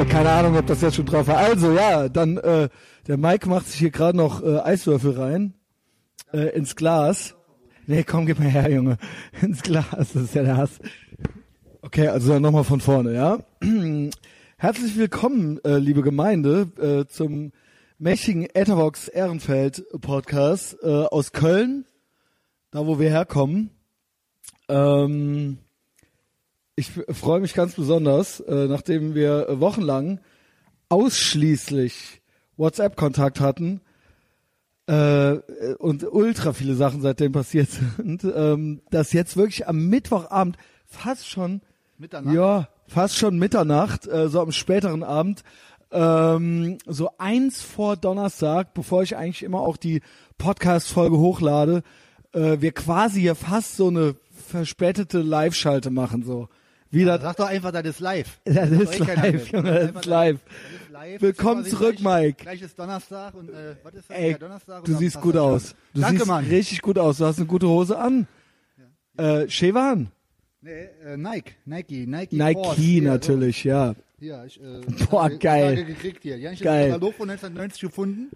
Äh, keine Ahnung, ob das jetzt schon drauf war. Also ja, dann äh, der Mike macht sich hier gerade noch äh, Eiswürfel rein äh, ins Glas. Nee, komm, gib mal her, Junge. Ins Glas, das ist ja der Hass. Okay, also dann nochmal von vorne, ja. Herzlich willkommen, äh, liebe Gemeinde, äh, zum mächtigen Etherbox Ehrenfeld Podcast äh, aus Köln, da wo wir herkommen. Ähm, ich freue mich ganz besonders, äh, nachdem wir wochenlang ausschließlich WhatsApp-Kontakt hatten äh, und ultra viele Sachen seitdem passiert sind, ähm, dass jetzt wirklich am Mittwochabend fast schon Mitternacht? ja fast schon Mitternacht, äh, so am späteren Abend, ähm, so eins vor Donnerstag, bevor ich eigentlich immer auch die Podcast-Folge hochlade, äh, wir quasi hier fast so eine verspätete Live-Schalte machen so. Wieder, Sag doch einfach, das ist live. das ist eh keiner live, mit. Junge, das ist live. Das ist live. Willkommen zurück, gleich, Mike. Gleich ist Donnerstag und äh, was ist das? Ey, ja, Donnerstag du siehst gut das aus. Du Danke, siehst Mann. richtig gut aus. Du hast eine gute Hose an. Äh, Shevan? Nee, äh, Nike, Nike, Nike. Nike Force. Hier, natürlich, ja. Ja, ich, äh, Boah, geil. Tage gekriegt hier. Die habe ich Geil. im Katalog von 1990 gefunden.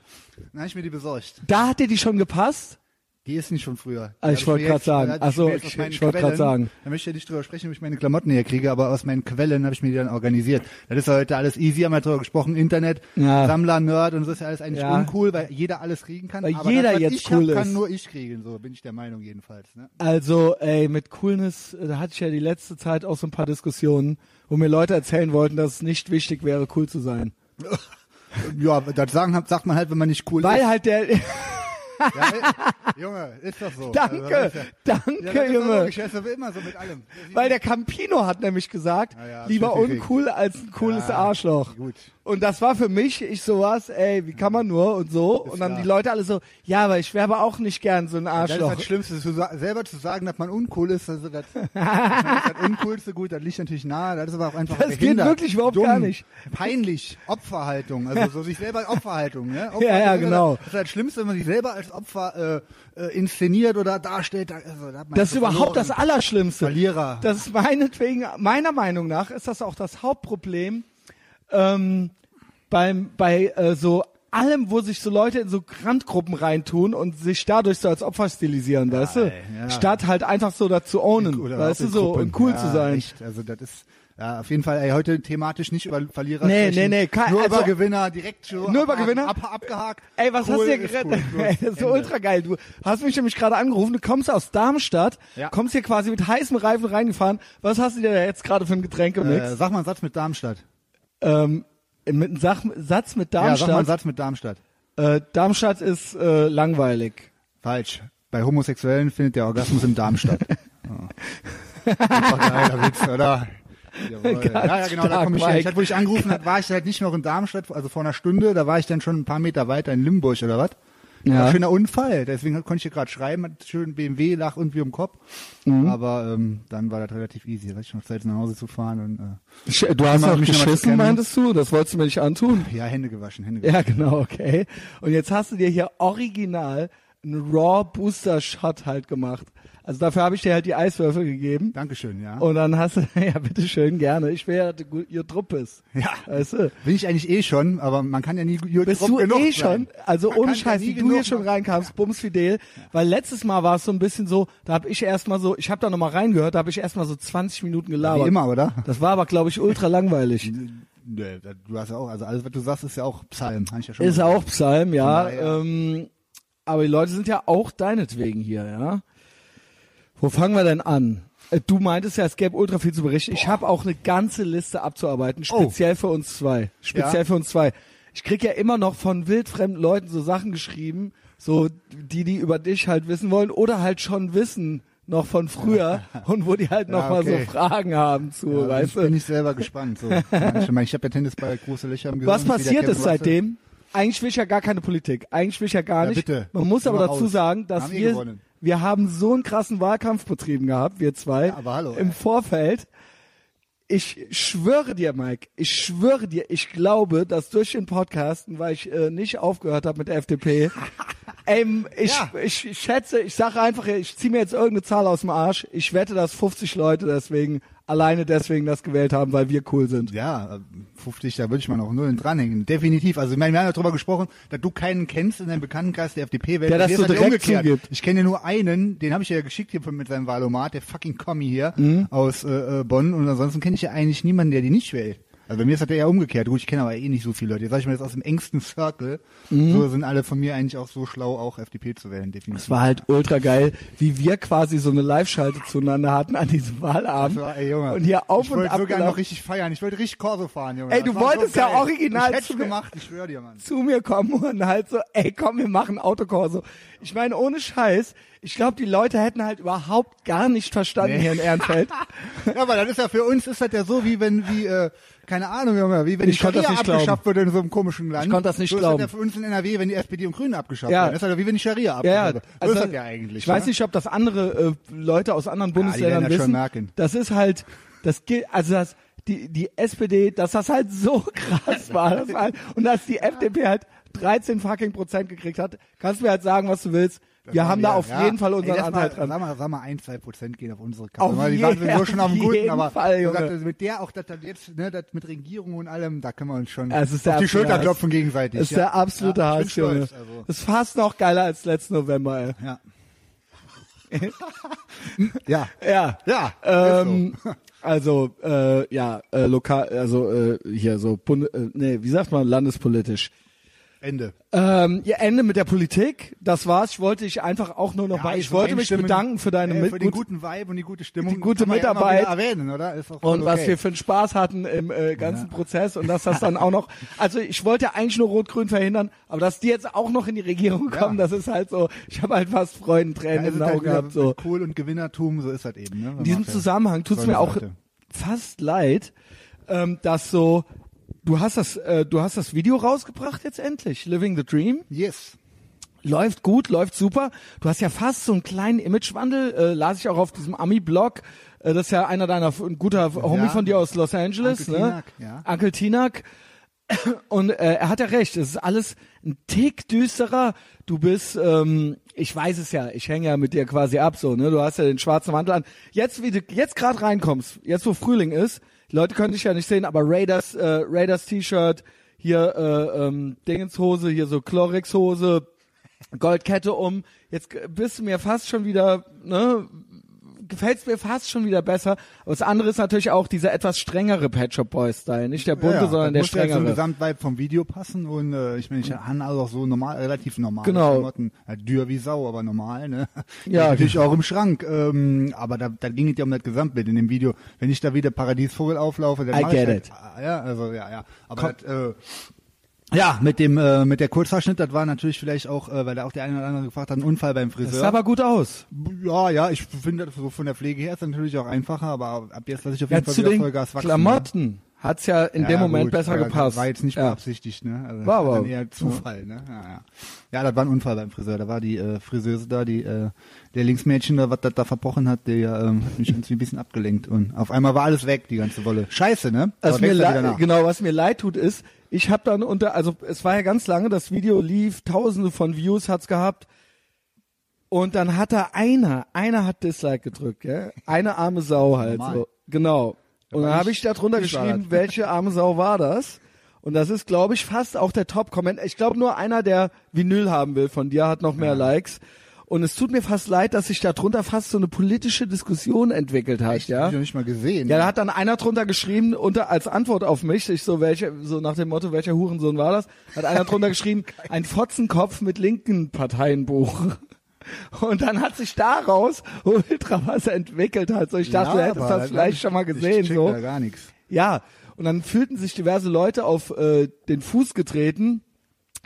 Dann habe ich mir die besorgt. Da hat dir die schon gepasst? Die ist nicht von früher. Ah, Die ich wollte jetzt- sagen. da hab Ach so, mir jetzt aus ich- ich wollte Quellen- sagen. Da möchte ich nicht drüber sprechen, ob ich meine Klamotten herkriege, aber aus meinen Quellen habe ich mir die dann organisiert. Das ist ja heute alles easy, haben wir drüber gesprochen, Internet, Ja. Sammler, Nerd und so ist ja alles eigentlich Ja. uncool, weil jeder alles kriegen kann. Weil aber jeder das, jetzt ich cool hab, ist. kann nur ich kriegen, so bin ich der Meinung jedenfalls. Ne? Also, ey, mit Coolness, äh, da hatte ich ja die letzte Zeit auch so ein paar Diskussionen, wo mir Leute erzählen wollten, dass es nicht wichtig wäre, cool zu sein. Ja, das sagen, sagt man halt, wenn man nicht cool Weil ist. halt der, Ja, ey, Junge, ist doch so. danke, Also, das ist ja, danke, ja, ist Junge. ist aber immer so mit allem. Weil der Campino hat nämlich gesagt, Ja, lieber uncool als ein cooles Arschloch. gut. Und das war für mich, ich sowas, ey, wie kann man nur und so. und dann klar. die Leute alle so, ja, aber ich wäre aber auch nicht gern so ein Das ist Arschloch. das Schlimmste, zu selber zu sagen, dass man uncool ist. Also das, das, ist das Uncoolste, gut, das liegt natürlich nahe. Das ist aber auch einfach Das geht behindert, wirklich überhaupt dumm, gar nicht. Peinlich, Opferhaltung, also so sich selber Opferhaltung. Ne? Opferhaltung Ja, ja, ist genau. Das ist das Schlimmste, wenn man sich selber als Opfer äh, äh, inszeniert oder darstellt. da- Also, da Das ist überhaupt das. Allerschlimmste. Verlierer. Das ist meinetwegen, meiner Meinung nach, ist das auch das Hauptproblem ähm, beim bei äh, so allem, wo sich so Leute in so Randgruppen reintun und sich dadurch so als Opfer stilisieren, weißt du? ja. Statt halt einfach so dazu ownen, weißt du, so Gruppen. und cool ja, zu sein. Echt. Also das ist ja, auf jeden Fall ey, heute thematisch nicht über Verlierer Nee, sprechen, nee, nee, kein- nur also- über Gewinner, direkt schon Nur über Gewinner? Ab, abgehakt. Ey, was cool, hast du dir ist gerettet? cool. Ey, das ist so Ende. ultra geil. Du hast mich nämlich gerade angerufen, du kommst aus Darmstadt, Ja. kommst hier quasi mit heißem Reifen reingefahren. Was hast du dir da jetzt gerade für ein Getränk gemixt? Äh, sag mal einen Satz mit Darmstadt. ähm, mit einem Sach Satz mit Ja, sag mal einen Darmstadt. Satz mit Darmstadt. äh, Darmstadt ist äh, langweilig. Falsch. Bei Homosexuellen findet der Orgasmus in Darmstadt. oh. Einfach geiler Witz, oder? Jawohl. Ganz Ja, ja, genau, da komme ich. Ich Mike. hatte, wo ich angerufen habe, war ich halt nicht noch in Darmstadt, also vor einer Stunde, da war ich dann schon ein paar Meter weiter in Limburg oder was. Ja. Schöner Unfall, deswegen konnte ich hier gerade schreiben, hat schön BMW lag irgendwie im Kopf. Mhm. Aber ähm, dann war das relativ easy, da hatte ich noch Zeit nach Hause zu fahren und äh, Sch- Du hast noch mich geschissen, meintest du? Das wolltest du mir nicht antun. ja, Hände gewaschen, Hände gewaschen. Ja, genau, okay. Und jetzt hast du dir hier original einen Raw Booster Shot halt gemacht. Also dafür habe ich dir halt die Eiswürfel gegeben. Dankeschön, ja. Und dann hast du, ja, bitteschön, gerne. Ich will ja, ihr Trupp bist. ja. Weißt du? Bin ich eigentlich eh schon, aber man kann ja nie gut Bist drauf du genug eh sein. schon, also Man ohne ja Scheiß, nie wie du hier schon reinkamst, bumsfidel, weil letztes Mal war es so ein bisschen so, da habe ich erstmal so, ich habe da nochmal reingehört, da habe ich erstmal so 20 Minuten gelabert. Wie immer, oder? Das war aber, glaube ich, ultra langweilig. Da- du hast ja auch, also alles, was du sagst, ist ja auch Psalm. Hab ich ja schon Ist gesagt. auch Psalm, ja. Ähm, aber die Leute sind ja auch deinetwegen hier, ja. Wo fangen wir denn an? Äh, Du meintest ja, es gäbe ultra viel zu berichten. Ich habe auch eine ganze Liste abzuarbeiten, Oh. speziell für uns zwei. Speziell Ja. für uns zwei. Ich krieg ja immer noch von wildfremden Leuten so Sachen geschrieben, so die, die über dich halt wissen wollen oder halt schon wissen noch von früher und wo die halt noch Ja, mal okay. so Fragen haben zu, Ja, weißt bin, bin du. ich selber gespannt. So. Manche, ich habe ja Tennisball große Löcher im Gehirn. Was passiert ist seitdem? Eigentlich will ich ja gar keine Politik. Eigentlich will ich ja gar Ja, nicht. bitte. Man muss aber dazu aus. sagen, dass Haben eh wir, gewonnen. Wir haben so einen krassen Wahlkampf betrieben gehabt, wir zwei, Ja, aber hallo, im ey. Vorfeld. Ich schwöre dir, Mike, ich schwöre dir, ich glaube, dass durch den Podcasten, weil ich äh, nicht aufgehört habe mit der FDP, ähm, ich, Ja. ich schätze, ich sage einfach, ich ziehe mir jetzt irgendeine Zahl aus dem Arsch. Ich wette, dass 50 Leute deswegen alleine deswegen das gewählt haben, weil wir cool sind. Ja, 50, da würde ich mal noch Nullen dranhängen. Definitiv. Also ich meine, wir haben ja darüber gesprochen, dass du keinen kennst in deinem Bekanntenkreis der FDP wählt. Der das so direkt umgekehrt. zugibt. Ich kenne nur einen, den habe ich ja geschickt hier mit seinem Wahlomat, der fucking Kommi hier Mhm. aus äh, äh, Bonn. Und ansonsten kenne ich ja eigentlich niemanden, der die nicht wählt. Also bei mir ist das ja umgekehrt. Gut, ich kenne aber eh nicht so viele Leute. Jetzt sag ich mal jetzt aus dem engsten Circle. Mhm. So sind alle von mir eigentlich auch so schlau, auch FDP zu wählen, definitiv. Es war halt ultra geil, wie wir quasi so eine Live-Schalte zueinander hatten an diesem Wahlabend. War, ey, Junge. Und hier auf ich und wollte ab sogar gelaufen. noch richtig feiern. Ich wollte richtig Corso fahren, Junge. Ey, du wolltest so ja original Ich zu mir- gemacht, ich dir, Mann. zu mir kommen und halt so, ey, komm, wir machen Autokorso. Ich meine, ohne Scheiß, ich glaube, die Leute hätten halt überhaupt gar nicht verstanden Nee. hier in Ehrenfeld. Ja, aber das ist ja für uns ist das ja so, wie wenn, wie, äh, keine Ahnung, Junge, wie wenn Ich die das Scharia abgeschafft wird in so einem komischen Land. Ich konnte das nicht so glauben. ist das ja für uns in NRW, wenn die SPD und Grünen abgeschafft Ja. werden. Das ist ja wie wenn die Scharia Ja, abgeschafft ja, wird. So also, ist das ja eigentlich. ich weiß ne? nicht, ob das andere äh, Leute aus anderen die Bundesländern werden das schon wissen. merken. Das ist halt, das gilt, also das, die, die SPD, dass das halt so krass war. Das war halt, und dass die FDP halt 13 fucking Prozent gekriegt hat, kannst du mir halt sagen, was du willst. Wir Das haben da auf ja. jeden Fall unseren Ey, Anteil mal, dran. Sag mal, sag mal, ein, zwei Prozent gehen auf unsere Kappe. Auf die waren so schon am Guten, aber Fall, so das- mit der auch, dass das jetzt, ne, das mit Regierung und allem, da können wir uns schon Ja, es ist auf die Schulter klopfen gegenseitig. Das ist der absolute ja, Hass, Junge. also. Das ist fast noch geiler als letzten November, ey. Ja. ja. Ja. Ja. Ähm, also äh, ja, äh, lokal, also äh, hier so Bund, äh, nee, wie sagt man landespolitisch. Ende. Ähm, ihr Ende mit der Politik, das war's. Ich wollte dich einfach auch nur noch mal, ich wollte mich bedanken für deine äh, für den gut, guten Vibe und die gute Stimmung. die gute ja Mitarbeit. wieder erwähnen, oder? Und was okay. wir für einen Spaß hatten im äh, ganzen Prozess und dass das dann auch noch, also ich wollte ja eigentlich nur Rot-Grün verhindern, aber dass die jetzt auch noch in die Regierung Ja. kommen, das ist halt so, ich habe halt fast Freudentränen ja, in den halt Augen wieder gehabt. So. Kohl und Gewinnertum, so ist das eben. Ne? In diesem Zusammenhang tut's mir auch fast leid, ähm, dass so, du hast das, äh, du hast das Video rausgebracht jetzt endlich, Living the Dream. Yes. Läuft gut, läuft super. Du hast ja fast so einen kleinen Imagewandel, äh, las ich auch auf diesem Ami-Blog. Äh, das ist ja einer deiner, ein guter Homie Ja. von dir aus Los Angeles, Uncle ne? Tinak, ja. Uncle Tinak. Und äh, er hat ja recht, es ist alles ein Tick düsterer. Du bist, ähm, ich weiß es ja, ich hänge ja mit dir quasi ab, so, ne? Du hast ja den schwarzen Mantel an. Jetzt, wie du jetzt gerade reinkommst, jetzt wo Frühling ist, Leute können dich ja nicht sehen, aber Raiders, äh, Raiders T-Shirt, hier äh, ähm, Dingenshose, hier so Chlorix-Hose, Goldkette um. Jetzt bist du mir fast schon wieder, ne? Gefällt's mir fast schon wieder besser. Aber das andere ist natürlich auch dieser etwas strengere Pet Shop Boy Style, nicht der bunte, ja, sondern der muss ja zum strengere. Gesamtvibe vom Video passen und äh, ich meine, ich habe also auch so normal, relativ normal Genau. Klamotten, halt dür wie Sau, aber normal, ne? Ja, natürlich auch im Schrank, ähm, aber da, da ging es ja um das Gesamtbild in dem Video. Wenn ich da wieder Paradiesvogel auflaufe, dann I mach ich get halt, it. Ja, also ja, ja, aber das, äh, ja, mit dem äh, mit der Kurzhaarschnitt, das war natürlich vielleicht auch, äh, weil da auch der eine oder andere gefragt hat, ein Unfall beim Das Friseur. sah aber gut aus. ja, ja, ich finde das so von der Pflege her ist das natürlich auch einfacher, aber ab jetzt lasse ich auf Ja, jeden Fall zu wieder Vollgas wachsen. Klamotten hat's ja in Ja, dem Moment gut, besser gepasst. Das war jetzt nicht ja. beabsichtigt, ne? Also War das aber- eher Zufall, ne? Ja, ja. ja, das war ein Unfall beim Friseur. Da war die äh, Friseuse da, die äh, der Linksmädchen da, was das da verbrochen hat, der ähm, hat mich irgendwie ein bisschen abgelenkt und auf einmal war alles weg, die ganze Wolle. Scheiße, ne? Was mir ja leid, genau, was mir leid tut, ist, ich habe dann unter, also es war ja ganz lange, das Video lief, tausende von Views hat's gehabt. Und dann hat da einer, einer hat Dislike gedrückt, gell? Eine arme Sau halt Normal. so. Genau. Und dann habe ich- da drunter geschrieben, welche arme Sau war das? Und das ist, glaube ich, fast auch der Top-Comment. Ich glaube, nur einer, der Vinyl haben will von dir, hat noch mehr Likes. Und es tut mir fast leid, dass sich da drunter fast so eine politische Diskussion entwickelt hat, Echt? ja? Hab ich noch nicht mal gesehen. Ja, da hat dann einer drunter geschrieben, unter als Antwort auf mich, ich so welche, so nach dem Motto, welcher Hurensohn war das? Hat einer drunter geschrieben, ein Fotzenkopf mit linken Parteienbuch. Und dann hat sich daraus ultra was entwickelt halt. So, ich dachte, du hättest das vielleicht ich- schon mal gesehen, so. Da gar nichts. Ja. Und dann fühlten sich diverse Leute auf äh, den Fuß getreten,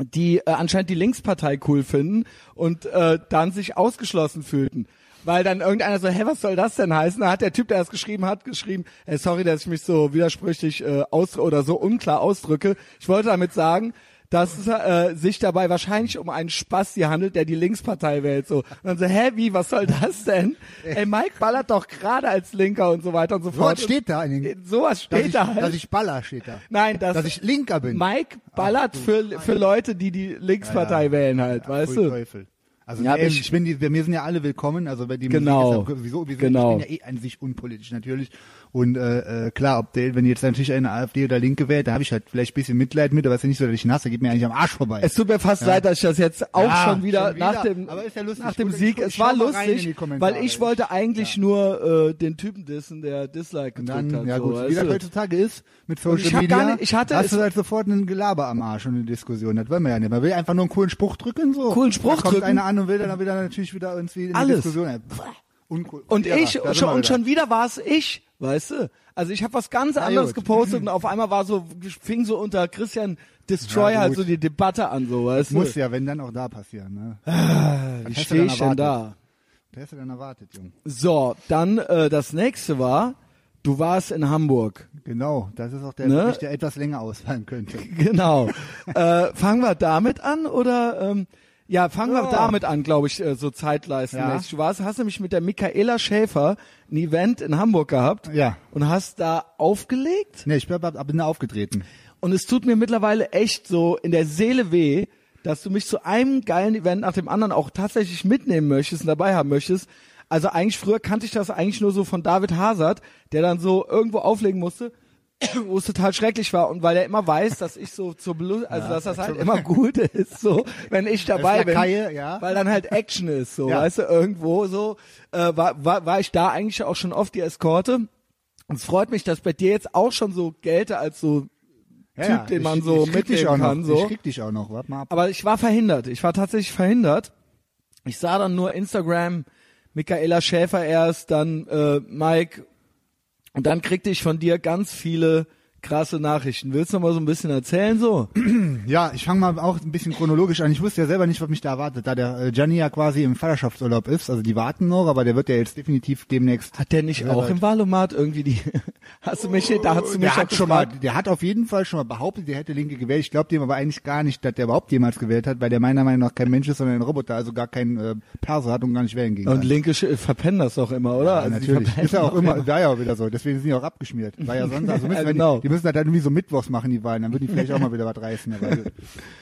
die äh, anscheinend die Linkspartei cool finden und äh, dann sich ausgeschlossen fühlten. Weil dann irgendeiner so, hä, was soll das denn heißen? Da hat der Typ, der das geschrieben hat, geschrieben, hey, sorry, dass ich mich so widersprüchlich äh, aus oder so unklar ausdrücke. Ich wollte damit sagen, dass es äh, sich dabei wahrscheinlich um einen Spasti handelt, der die Linkspartei wählt. So. Und dann so, hä, wie, was soll das denn? Ey, Mike ballert doch gerade als Linker und so weiter und so So fort. was steht da in den, Und sowas steht ich, da halt. dass ich baller steht da. Nein, dass, dass ich Linker bin. Mike ballert für, für Leute, die die Linkspartei wählen halt, weißt Pfui du? Teufel. Also Ja, nee, ich- ich bin die, wir, mir sind ja alle willkommen, also bei die Genau. Musik ist ja sowieso, wir sind, Genau. ich bin ja eh an sich unpolitisch natürlich und äh, äh, klar, ob der, wenn jetzt natürlich eine AfD oder Linke wählt, da habe ich halt vielleicht ein bisschen Mitleid mit, aber es ist ja nicht so, dass ich nasse, geht mir eigentlich am Arsch vorbei. Es tut mir fast leid, dass ich das jetzt auch Ja, schon wieder, schon wieder. nach dem, ja nach dem Sieg, es war lustig, weil ich wollte eigentlich nur äh, den Typen dissen, der Dislike und gedrückt dann, hat. ja so, gut, wie das heutzutage ist, mit Und Social Media, nicht- ich hatte hast du halt sofort einen Gelaber am Arsch und eine Diskussion. Das wollen wir ja nicht. Man will einfach nur einen coolen Spruch drücken, so. Coolen Spruch da kommt drücken. einer an und will dann wieder natürlich wieder irgendwie in die Alles. Diskussion. Uncool. Und Ja, ich, schon, und schon wieder war es ich, weißt du? Also ich habe was ganz anderes gepostet und auf einmal war so, fing so unter Christian Destroyer Ja, halt so die Debatte an, so, weißt Muss du? ja, wenn dann auch da passieren, ne? Wie hast du stehe ich denn da? Was hast du denn erwartet, Junge? So, dann äh, das nächste war, du warst in Hamburg. Genau, das ist auch der Ne? Der etwas länger ausfallen könnte. Genau. äh, fangen wir damit an oder ähm, ja, fangen wir Ja. damit an, glaube ich, äh, so zeitleistenmäßig. Ja. Du warst, hast nämlich mit der Michaela Schäfer ein Event in Hamburg gehabt Ja. und hast da aufgelegt. Ne, ich bin da aufgetreten. Und es tut mir mittlerweile echt so in der Seele weh, dass du mich zu einem geilen Event nach dem anderen auch tatsächlich mitnehmen möchtest und dabei haben möchtest. Also eigentlich früher kannte ich das eigentlich nur so von David Hazard, der dann so irgendwo auflegen musste, wo es total schrecklich war und weil er immer weiß, dass ich so zur Belu also dass das halt immer gut ist, so wenn ich dabei bin, Lakaie, ja. weil dann halt Action ist, so Ja. weißt du irgendwo so äh, war, war war ich da eigentlich auch schon oft die Eskorte. Und es freut mich, dass bei dir jetzt auch schon so gelte als so Typ, den man so ich mitnehmen auch noch. kann, so. Ich krieg dich auch noch, warte mal ab. Aber ich war verhindert. Ich war tatsächlich verhindert. Ich sah dann nur Instagram, Michaela Schäfer erst, dann äh, Mike und dann kriegte ich von dir ganz viele krasse Nachrichten. Willst du noch mal so ein bisschen erzählen so? Ja, ich fange mal auch ein bisschen chronologisch an. Ich wusste ja selber nicht, was mich da erwartet, da der äh, Gianni ja quasi im Vaterschaftsurlaub ist. Also die warten noch, aber der wird ja jetzt definitiv demnächst. Hat der nicht auch weit. im Wahlomat irgendwie die Hast du mich da hast du mich der hat schon mal, der hat auf jeden Fall schon mal behauptet, der hätte Linke gewählt. Ich glaube dem aber eigentlich gar nicht, dass der überhaupt jemals gewählt hat, weil der meiner Meinung nach kein Mensch ist, sondern ein Roboter, also gar kein äh, Perso hat und gar nicht wählen gegen. Und Linke verpennen das doch immer, oder? Ja, Also natürlich. Ist ja auch immer, war ja auch wieder so. Deswegen sind die auch abgeschmiert. War ja sonst, also müssen Ja, genau. die, die müssen halt dann irgendwie so mittwochs machen, die Wahlen. Dann würden die vielleicht auch mal wieder was reißen.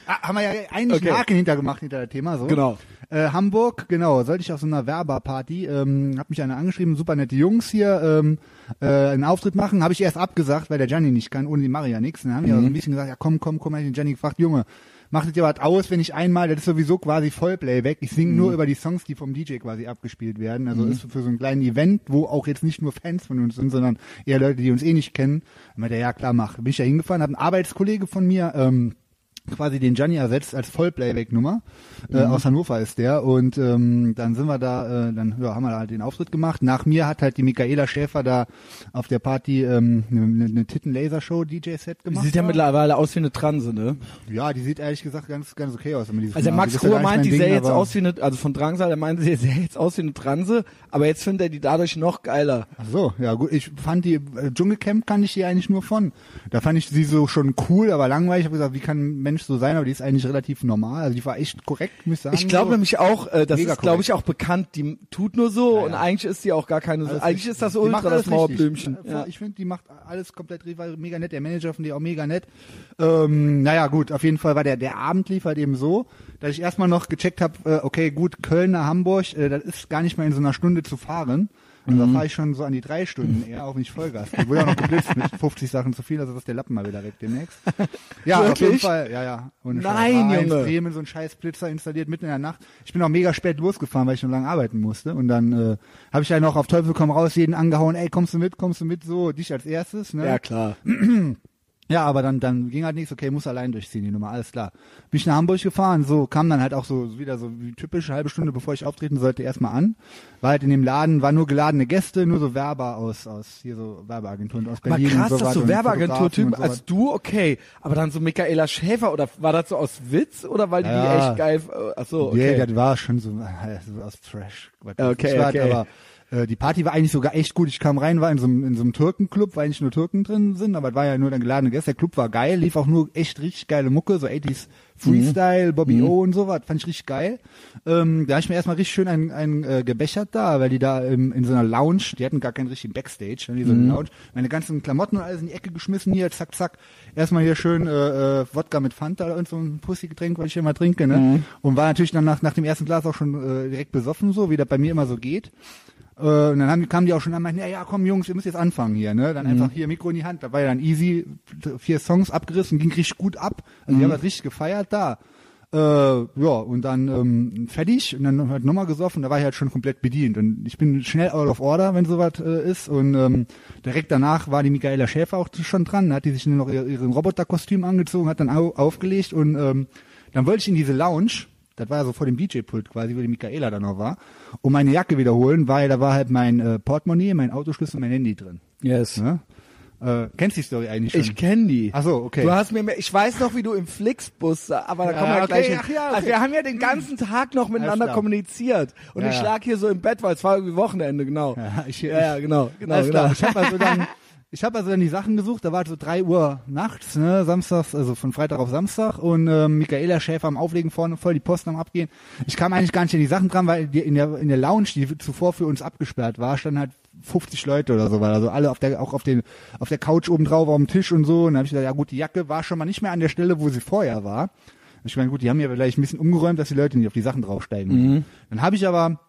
Ah, haben wir ja eigentlich Okay. einen Haken hintergemacht hinter der Thema, so. Genau. Äh, Hamburg, genau, sollte ich auf so einer Werberparty, ähm, hat mich einer angeschrieben, super nette Jungs hier, ähm, äh, einen Auftritt machen, habe ich erst abgesagt, weil der Gianni nicht kann, ohne die ja nichts. Dann haben die aber so ein bisschen gesagt, ja komm, komm, komm, ich den Gianni gefragt, Junge, machtet ihr was aus, wenn ich einmal, das ist sowieso quasi Vollplayback, ich singe nur über die Songs, die vom DJ quasi abgespielt werden, also ist für so einen kleinen Event, wo auch jetzt nicht nur Fans von uns sind, sondern eher Leute, die uns eh nicht kennen. Dann meinte er, ja klar, mach. Bin ich da hingefahren, habe einen Arbeitskollege von mir, ähm, quasi den Gianni ersetzt als Vollplayback-Nummer. Äh, aus Hannover ist der. Und ähm, dann sind wir da, äh, dann ja, haben wir da halt den Auftritt gemacht. Nach mir hat halt die Michaela Schäfer da auf der Party ähm, eine, eine Titten-Laser-Show-DJ-Set gemacht. Sieht ja mittlerweile aus wie eine Transe, ne? ja, die sieht ehrlich gesagt ganz, ganz okay aus. Wenn man die Also der Filme Max gar meint, die sähe jetzt aus wie eine, also von Drangsal, der meinte, sie sähe jetzt aus wie eine Transe, aber jetzt findet er die dadurch noch geiler. Ach so, ja gut. Ich fand die äh, Dschungelcamp kann ich die eigentlich nur von. Da fand ich sie so schon cool, aber langweilig. Ich habe gesagt, wie kann ein Mensch so sein? Aber die ist eigentlich relativ normal. Also die war echt korrekt, muss ich sagen. Ich glaube so. nämlich auch, äh, das Mega ist, glaube ich, auch bekannt, die tut nur so Ja, und eigentlich ist die auch gar keine, Alles eigentlich ist das macht ultra das. Mauerblümchen. Ja. Ich finde, die macht alles komplett war mega nett. Der Manager von die auch mega nett. Ähm, naja, gut, auf jeden Fall war der, der Abend lief halt eben so, dass ich erstmal noch gecheckt habe, äh, okay, gut, Köln nach Hamburg, äh, das ist gar nicht mal in so einer Stunde zu fahren. Und Mhm. da fahre ich schon so an die drei Stunden eher, auch wenn ich Vollgas. Ich wurde auch noch geblitzt mit 50 Sachen zu viel, also ist der Lappen mal wieder weg demnächst. Ja, auf jeden? Fall, ja, ja. Ohne Scheiß. Nein, in Junge. Bremen so ein scheiß Blitzer installiert mitten in der Nacht. Ich bin auch mega spät losgefahren, weil ich noch lange arbeiten musste. Und dann äh, habe ich ja noch auf Teufel komm raus jeden angehauen, ey, kommst du mit, kommst du mit, so, dich als erstes. Ne? ja, klar. Ja, aber dann, dann ging halt nichts, okay, muss allein durchziehen, die Nummer, alles klar. Bin ich nach Hamburg gefahren, so kam dann halt auch so wieder so wie typisch, halbe Stunde bevor ich auftreten sollte, erstmal an. War halt in dem Laden, war nur geladene Gäste, nur so Werber aus, aus hier so Werbeagenturen aus Aber Berlin. krass, und so dass so Fotografen und als du, okay, aber dann so Michaela Schäfer oder war das so aus Witz oder weil die Ja. die echt geil, ach so, Nee, okay. das war schon so, äh, so aus Trash. Okay, halt okay. aber, Äh, die Party war eigentlich sogar echt gut. Ich kam rein, war in so einem, in so einem Türkenclub, weil eigentlich nur Türken drin sind, aber es war ja nur dann geladene Gäste. Der Club war geil, lief auch nur echt richtig geile Mucke, so 80s Freestyle, Bobby O und sowas, fand ich richtig geil. Ähm, da habe ich mir erstmal richtig schön ein, ein äh, gebechert da, weil die da im, in so einer Lounge, die hatten gar keinen richtigen Backstage, ne, die so eine Lounge, meine ganzen Klamotten und alles in die Ecke geschmissen hier, zack, zack. Erstmal hier schön äh, äh, Wodka mit Fanta und so ein Pussygetränk, was ich immer trinke, ne? Und war natürlich dann nach, nach dem ersten Glas auch schon äh, direkt besoffen, so wie das bei mir immer so geht. Äh, und dann haben, kamen die auch schon an, meinten, ja, ja, komm Jungs, ihr müsst jetzt anfangen hier, ne? Dann einfach hier Mikro in die Hand, da war ja dann easy, vier Songs abgerissen, ging richtig gut ab. Also die haben das richtig gefeiert da. Äh, ja, und dann ähm, fertig und dann halt nochmal gesoffen, da war ich halt schon komplett bedient. Und ich bin schnell out of order, wenn sowas äh, ist. Und ähm, direkt danach war die Michaela Schäfer auch schon dran, da hat die sich nur noch ihr, ihren Roboterkostüm angezogen, hat dann au aufgelegt und ähm, dann wollte ich in diese Lounge, das war ja so vor dem DJ-Pult quasi, wo die Michaela da noch war, um meine Jacke wiederholen, weil da war halt mein äh, Portemonnaie, mein Autoschlüssel und mein Handy drin. Yes. Ne? Äh, kennst die Story eigentlich schon? Ich kenne die. Ach so, okay. Du hast mir, mehr- ich weiß noch, wie du im Flixbus, aber da Ja, kommen wir okay, gleich hin. ach ja, okay. Also wir haben ja den ganzen Tag noch miteinander kommuniziert und Ja, ich ja. lag hier so im Bett, weil es war irgendwie Wochenende, genau. Ja, ich- ja, ja, genau, genau, genau. Ich habe also dann, ich habe also dann die Sachen gesucht. Da war so drei Uhr nachts, ne, samstags, also von Freitag auf Samstag und ähm, Michaela Schäfer am Auflegen vorne, voll die Posten am Abgehen. Ich kam eigentlich gar nicht an die Sachen dran, weil die in der in der Lounge, die zuvor für uns abgesperrt war, standen halt 50 Leute oder so, weil also alle auf der auch auf den auf der Couch oben drauf, auf dem Tisch und so. Und dann habe ich gesagt, ja gut, die Jacke war schon mal nicht mehr an der Stelle, wo sie vorher war. Ich meine, gut, die haben ja vielleicht ein bisschen umgeräumt, dass die Leute nicht auf die Sachen draufsteigen. Dann habe ich aber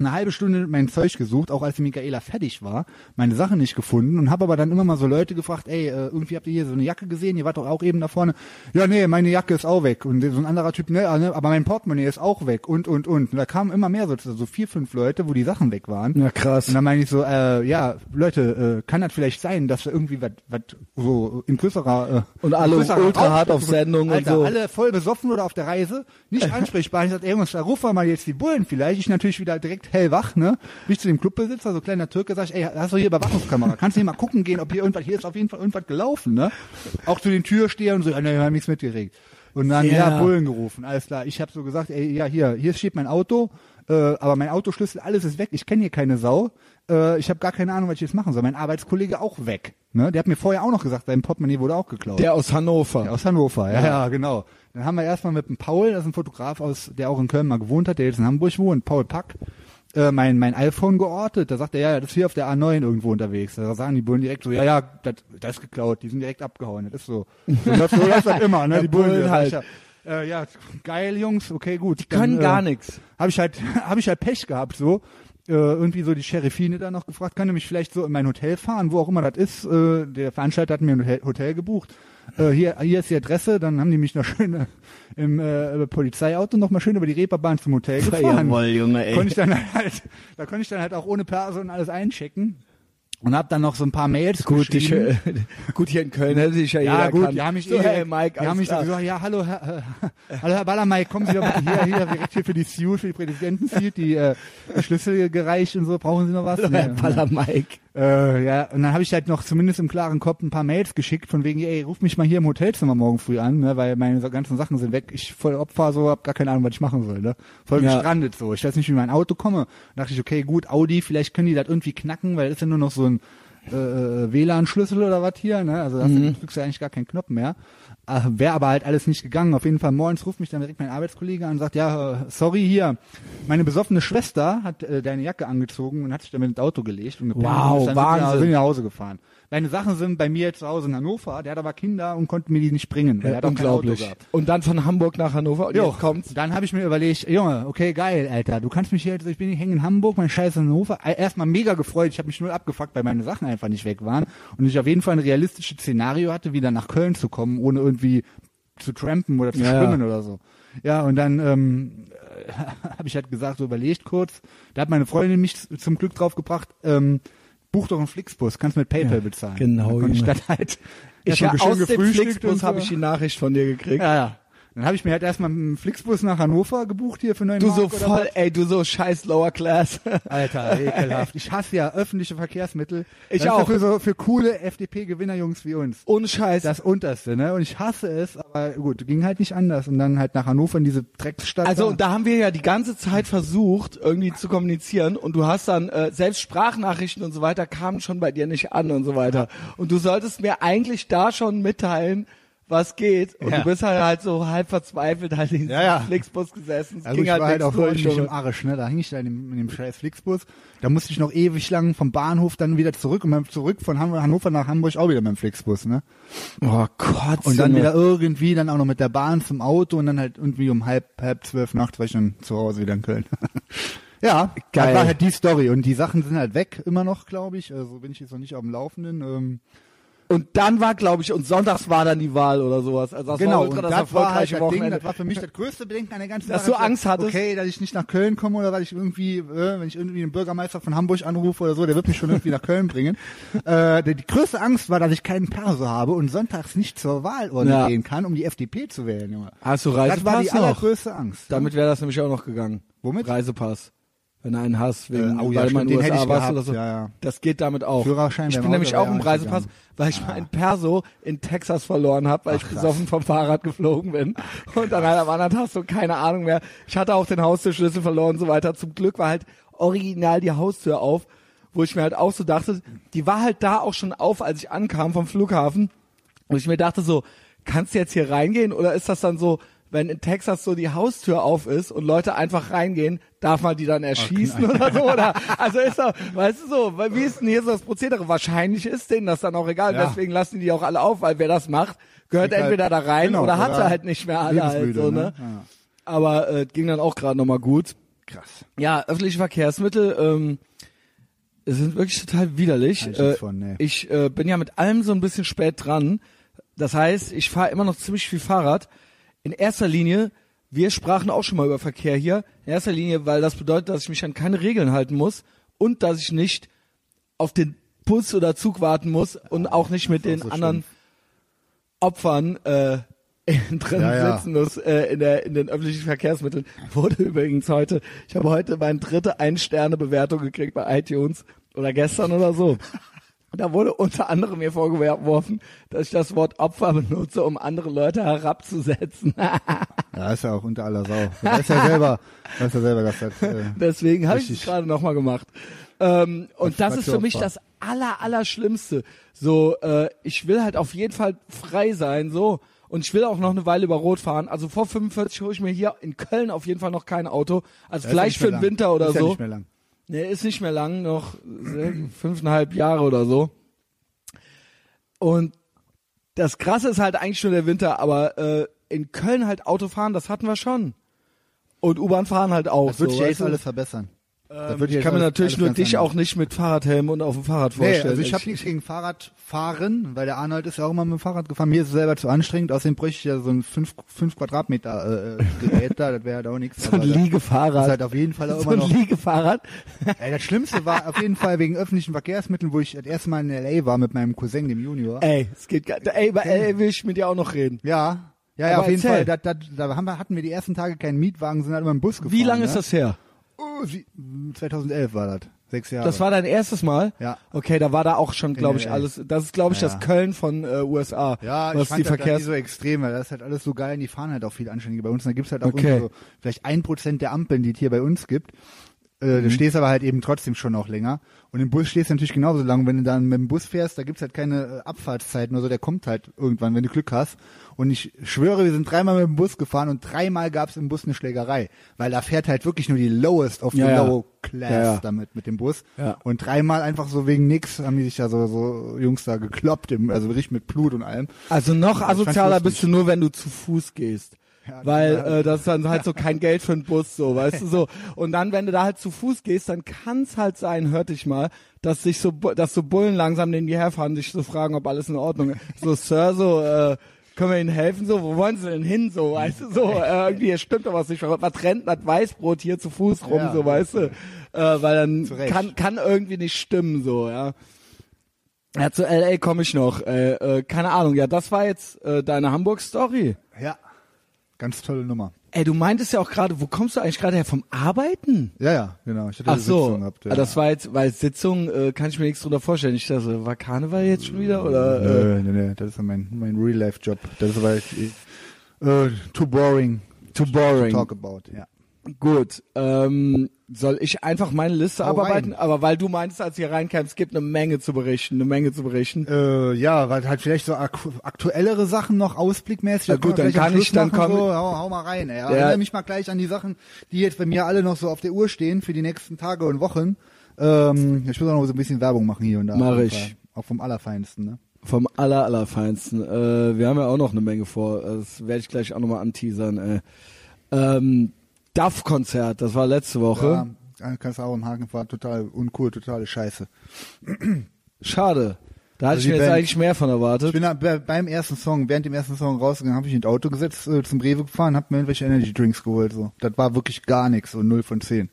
eine halbe Stunde mein Zeug gesucht, auch als die Michaela fertig war, meine Sachen nicht gefunden und habe aber dann immer mal so Leute gefragt, ey, äh, irgendwie habt ihr hier so eine Jacke gesehen, ihr wart doch auch eben da vorne. Ja, nee, meine Jacke ist auch weg. Und so ein anderer Typ, ne, ne aber mein Portemonnaie ist auch weg und, und, und. Und da kamen immer mehr so, so vier, fünf Leute, wo die Sachen weg waren. Ja, krass. Und dann meine ich so, äh, ja, Leute, äh, kann das vielleicht sein, dass da irgendwie was was so in größerer äh, Und alle größerer ultra Raum- hart auf Sendung und Alter, so. alle voll besoffen oder auf der Reise, nicht ansprechbar. Ich sagte, ey, da rufen wir mal jetzt die Bullen vielleicht. Ich natürlich wieder direkt hellwach, ne? Bin ich zu dem Clubbesitzer, so kleiner Türke, sag ich, ey, hast du hier Überwachungskamera? Kannst du hier mal gucken gehen, ob hier irgendwas, hier ist auf jeden Fall irgendwas gelaufen, ne? Auch zu den Türstehern und so, ja, ne, wir haben nichts mitgeregt. Und dann, Ja. ja, Bullen gerufen, alles klar. Ich habe so gesagt, ey, ja, hier, hier steht mein Auto, äh, aber mein Autoschlüssel, alles ist weg. Ich kenne hier keine Sau. Äh, ich habe gar keine Ahnung, was ich jetzt machen soll. Mein Arbeitskollege auch weg. Ne? Der hat mir vorher auch noch gesagt, sein Portemonnaie wurde auch geklaut. Der aus Hannover. Ja, aus Hannover, ja, ja, genau. Dann haben wir erstmal mit dem Paul, das ist ein Fotograf aus, der auch in Köln mal gewohnt hat, der jetzt in Hamburg wohnt, Paul Pack, äh, mein, mein iPhone geortet. Da sagt er, ja, das ist hier auf der A9 irgendwo unterwegs. Da sagen die Bullen direkt so, ja, ja, das, das ist geklaut, die sind direkt abgehauen. Das ist so. So läuft so das immer, ne? Die Bullen, Bullen halt. Ja, äh, ja, geil, Jungs, okay, gut. Die können Dann, gar äh, nichts. habe ich halt habe ich halt Pech gehabt so äh, irgendwie so die Sheriffine da noch gefragt kann du mich vielleicht so in mein Hotel fahren wo auch immer das ist äh, der Veranstalter hat mir ein Hotel, Hotel gebucht äh, hier hier ist die Adresse dann haben die mich noch schön äh, im äh, Polizeiauto noch mal schön über die Reeperbahn zum Hotel gefahren Jawohl, Junge, ey. konnte ich dann halt da konnte ich dann halt auch ohne Perso und alles einchecken und hab dann noch so ein paar Mails Gut, geschrieben. äh, gut, hier in Köln hätte sich ja, Ja, jeder gut, kann. die haben mich so, eh, hey, Mike, die haben mich so gesagt, ja, hallo, Herr, äh, hallo, Herr Ballermike, kommen Sie doch bitte hier, hier, direkt hier für die Suite, für die Präsidentensuite, die äh, Schlüssel gereicht und so, brauchen Sie noch was? Hallo, Herr Nee. Baller Mike. Äh, ja, und dann habe ich halt noch zumindest im klaren Kopf ein paar Mails geschickt, von wegen, ey, ruf mich mal hier im Hotelzimmer morgen früh an, ne, weil meine ganzen Sachen sind weg. Ich voll Opfer, so, hab gar keine Ahnung, was ich machen soll, ne. Voll Ja. gestrandet so. Ich weiß nicht, wie mein Auto komme. Da dachte ich, okay, gut, Audi, vielleicht können die das irgendwie knacken, weil das ist ja nur noch so ein äh, äh, WLAN-Schlüssel oder was hier, ne? Also da du- drückst du eigentlich gar keinen Knopf mehr. Äh, Wäre aber halt alles nicht gegangen. Auf jeden Fall morgens ruft mich dann direkt mein Arbeitskollege an und sagt, ja, äh, sorry hier, meine besoffene Schwester hat äh, deine Jacke angezogen und hat sich damit ins Auto gelegt und gepennt Wow, und ist dann Wahnsinn. Sind wir nach Hause gefahren. Deine Sachen sind bei mir zu Hause in Hannover, der hat aber Kinder und konnte mir die nicht bringen, weil er Ja, hat kein Auto unglaublich. Und dann von Hamburg nach Hannover und Jo, jetzt kommt's. dann habe ich mir überlegt, Junge, okay, geil, Alter, du kannst mich hier, ich bin hängen in Hamburg, mein Scheiß in Hannover. Äh, Erstmal mega gefreut, ich habe mich null abgefuckt, weil meine Sachen einfach nicht weg waren und ich auf jeden Fall ein realistisches Szenario hatte, wieder nach Köln zu kommen, ohne irgendwie zu trampen oder zu Ja, schwimmen oder so. Ja, und dann ähm, äh, habe ich halt gesagt, so überlegt kurz, da hat meine Freundin mich zum Glück drauf gebracht, ähm, buch doch einen Flixbus, kannst mit PayPal Ja, bezahlen. genau, ich Junge. das halt Ich ja, aus dem gefrühstückt Flixbus und so. habe ich die Nachricht von dir gekriegt. Ja, ja. Dann habe ich mir halt erstmal einen Flixbus nach Hannover gebucht hier für 9 Du Mark so voll, ey, du so scheiß Lower Class. Alter, ekelhaft. Ich hasse ja öffentliche Verkehrsmittel. Ich das auch. Für, so, für coole FDP-Gewinnerjungs wie uns. Ohne Scheiß. Das unterste, ne? Und ich hasse es, aber gut, ging halt nicht anders. Und dann halt nach Hannover in diese Drecksstadt. Also da. und da haben wir ja die ganze Zeit versucht, irgendwie zu kommunizieren und du hast dann, äh, selbst Sprachnachrichten und so weiter kamen schon bei dir nicht an und so weiter. Und du solltest mir eigentlich da schon mitteilen, was geht. Und Ja. du bist halt, halt so halb verzweifelt halt in Ja, ja. Flixbus gesessen. Es Also ging ich halt war halt auch ordentlich im. Arsch, ne? Da hing ich da in dem, in dem scheiß Flixbus. Da musste ich noch ewig lang vom Bahnhof dann wieder zurück und beim zurück von Hannover nach Hamburg auch wieder mit dem Flixbus, ne? Oh Gott. Und dann wieder irgendwie dann auch noch mit der Bahn zum Auto und dann halt irgendwie um halb, halb zwölf nachts war ich dann zu Hause wieder in Köln. ja, Geil. das war halt die Story und die Sachen sind halt weg immer noch, glaube ich. Also bin ich jetzt noch nicht auf dem Laufenden. Ähm, Und dann war, glaube ich, und sonntags war dann die Wahl oder sowas. Also das genau, war und ultra das, das war halt das Ding, Wochenende. das war für mich das größte Bedenken an der ganzen Dass Sache. du Angst hattest? Okay, dass ich nicht nach Köln komme oder weil ich irgendwie, äh, wenn ich irgendwie einen Bürgermeister von Hamburg anrufe oder so, der wird mich schon irgendwie nach Köln bringen. Äh, die, die größte Angst war, dass ich keinen Perso habe und sonntags nicht zur Wahlurne Ja. gehen kann, um die FDP zu wählen, Junge. Hast du Das war Reisepass die allergrößte Angst. Damit wäre das nämlich auch noch gegangen. Womit? Reisepass. Wenn du einen hast, wegen, Äh, oh ja, weil man in den den hätte USA ich warst oder so. ja, ja. Das geht damit auch. Führerschein ich bin nämlich auch im Reisepass, weil ich meinen Perso in Texas verloren habe, weil ich krass. besoffen vom Fahrrad geflogen bin. Und dann halt am anderen Tag so keine Ahnung mehr. Ich hatte auch den Haustürschlüssel verloren und so weiter. Zum Glück war halt original die Haustür auf, wo ich mir halt auch so dachte, die war halt da auch schon auf, als ich ankam vom Flughafen. Und ich mir dachte so, kannst du jetzt hier reingehen oder ist das dann so, wenn in Texas so die Haustür auf ist und Leute einfach reingehen, darf man die dann erschießen oder so? Oder also ist doch, weißt du so, wie ist denn hier so das Prozedere? Wahrscheinlich ist denen das dann auch egal, Ja. deswegen lassen die auch alle auf, weil wer das macht, gehört halt- entweder da rein genau, oder hat oder halt nicht mehr alle halt so, ne? ne? Ja. Aber äh, ging dann auch gerade nochmal gut. Krass. Ja, öffentliche Verkehrsmittel ähm, sind wirklich total widerlich. Äh, von, nee. ich äh, bin ja mit allem so ein bisschen spät dran. Das heißt, ich fahre immer noch ziemlich viel Fahrrad. In erster Linie, wir sprachen auch schon mal über Verkehr hier. In erster Linie, weil das bedeutet, dass ich mich an keine Regeln halten muss und dass ich nicht auf den Bus oder Zug warten muss und auch nicht mit den so anderen Opfern äh, drin Ja, ja. sitzen muss äh, in der in den öffentlichen Verkehrsmitteln. Wurde übrigens heute, ich habe heute meine dritte Ein-Sterne-Bewertung gekriegt bei iTunes oder gestern oder so. Und da wurde unter anderem mir vorgeworfen, dass ich das Wort Opfer benutze, um andere Leute herabzusetzen. Ja, ist ja auch unter aller Sau. Du weißt ja selber, du weißt ja selber, das, äh, Deswegen habe ich es gerade nochmal gemacht. Ähm, und das was ist für für mich Opfer? das aller, aller Schlimmste. So, äh, ich will halt auf jeden Fall frei sein, so. Und ich will auch noch eine Weile über Rot fahren. Also vor 45 hole ich mir hier in Köln auf jeden Fall noch kein Auto. Also das ist vielleicht nicht für den lang. Winter oder ist Ja so. nicht mehr lang. Nee, ist nicht mehr lang, noch fünfeinhalb Jahre oder so. Und das Krasse ist halt eigentlich schon der Winter, aber äh, in Köln halt Auto fahren, das hatten wir schon. Und U-Bahn fahren halt auch. Das wird so, sich ja jetzt alles verbessern. Ähm, ich kann mir natürlich nur dich auch nicht mit Fahrradhelm und auf dem Fahrrad Nee, vorstellen. also ich habe nichts gegen Fahrradfahren, weil der Arnold ist ja auch immer mit dem Fahrrad gefahren. Mir ist es selber zu anstrengend. Außerdem bräuchte ich ja so ein 5 fünf Quadratmeter äh, Gerät da. Das wäre halt auch nichts. so ein Aber das- Liegefahrrad. ist halt auf jeden Fall auch so immer ein noch. Liegefahrrad. Ey, das Schlimmste war auf jeden Fall wegen öffentlichen Verkehrsmitteln, wo ich das erste Mal in L.A. war mit meinem Cousin, dem Junior. Ey, es geht gar, ey, über L will ich mit dir auch noch reden. Ja, ja, ja auf jeden erzähl. Fall. Da, da, da haben wir, hatten wir die ersten Tage keinen Mietwagen, sind halt immer im Bus gefahren. Wie lange ne? ist das her? Oh, sie, 2011 war das. Sechs Jahre. Das war dein erstes Mal? Ja. Okay, da war da auch schon, glaube ich, alles. Das ist, glaube ich, Ja, das. Köln von äh, USA. Ja, was ich fand die das halt Verkehrs nie so extrem, weil das ist halt alles so geil und die fahren halt auch viel anständiger bei uns. Und da gibt's halt auch Okay. so vielleicht ein Prozent der Ampeln, die es hier bei uns gibt. Äh, Mhm. Du stehst aber halt eben trotzdem schon auch länger. Und im Bus stehst du natürlich genauso lang. Wenn du dann mit dem Bus fährst, da gibt's halt keine äh, Abfahrtszeiten oder so, der kommt halt irgendwann, wenn du Glück hast. Und ich schwöre, wir sind dreimal mit dem Bus gefahren und dreimal gab's im Bus eine Schlägerei. Weil da fährt halt wirklich nur die lowest of the Ja, low class Ja, ja. damit mit dem Bus. Ja. Und dreimal einfach so wegen nix haben die sich da so, so Jungs da gekloppt, im, also richtig mit Blut und allem. Also noch asozialer bist du nur, wenn du zu Fuß gehst. Ja, Weil ja. äh, das ist dann halt so kein Geld für einen Bus, so, weißt du so. Und dann, wenn du da halt zu Fuß gehst, dann kann's halt sein, hört dich mal, dass sich so, dass so Bullen langsam neben dir herfahren, dich so fragen, ob alles in Ordnung ist. So, Sir, so, äh, können wir Ihnen helfen? So, wo wollen Sie denn hin? So, weißt du, so, äh, irgendwie hier stimmt doch was nicht. Was rennt das Weißbrot hier zu Fuß rum, Ja. so, weißt du? Äh, weil dann kann, kann irgendwie nicht stimmen, so, ja. Ja, zu LA komme ich noch. Äh, äh, keine Ahnung. Ja, das war jetzt äh, deine Hamburg-Story. Ja. Ganz tolle Nummer. Ey, du meintest ja auch gerade, wo kommst du eigentlich gerade her? Vom Arbeiten? Ja, ja, genau. Ich hatte Ach eine so, Sitzung gehabt. Ja. Ah, das war jetzt, weil Sitzung äh, kann ich mir nichts drunter vorstellen. Ich dachte, war Karneval jetzt schon wieder oder? Äh, Nö, nee, nee, das ist ja mein, mein Real-Life-Job. Das ist aber äh, too boring too to boring. talk about, ja. Gut, ähm, soll ich einfach meine Liste Hau abarbeiten? rein. Aber weil du meinst, als hier reinkamst, es gibt eine Menge zu berichten, eine Menge zu berichten. Äh, ja, weil halt vielleicht so ak aktuellere Sachen noch ausblickmäßig. Können gut, dann kann ich- dann machen, komm- so, hau, hau mal rein. Ey. Erinnere mich mal gleich an die Sachen, die jetzt bei mir alle noch so auf der Uhr stehen für die nächsten Tage und Wochen. Ähm, ich muss auch noch so ein bisschen Werbung machen hier und da. Mach ich. Auch vom Allerfeinsten, ne? Vom aller, allerfeinsten. Äh, wir haben ja auch noch eine Menge vor. Das werde ich gleich auch nochmal anteasern. Ey. Ähm, DAF-Konzert, das war letzte Woche. Ja, kannst du auch im Haken fahren, total uncool, totale Scheiße. Schade. Da hatte Also ich mir jetzt Band- eigentlich mehr von Ich erwartet. bin da, bei, beim ersten Song, während dem ersten Song rausgegangen, habe ich in das Auto gesetzt, äh, zum Rewe gefahren, hab mir irgendwelche Energy Drinks geholt. So, das war wirklich gar nichts, so 0 von 10.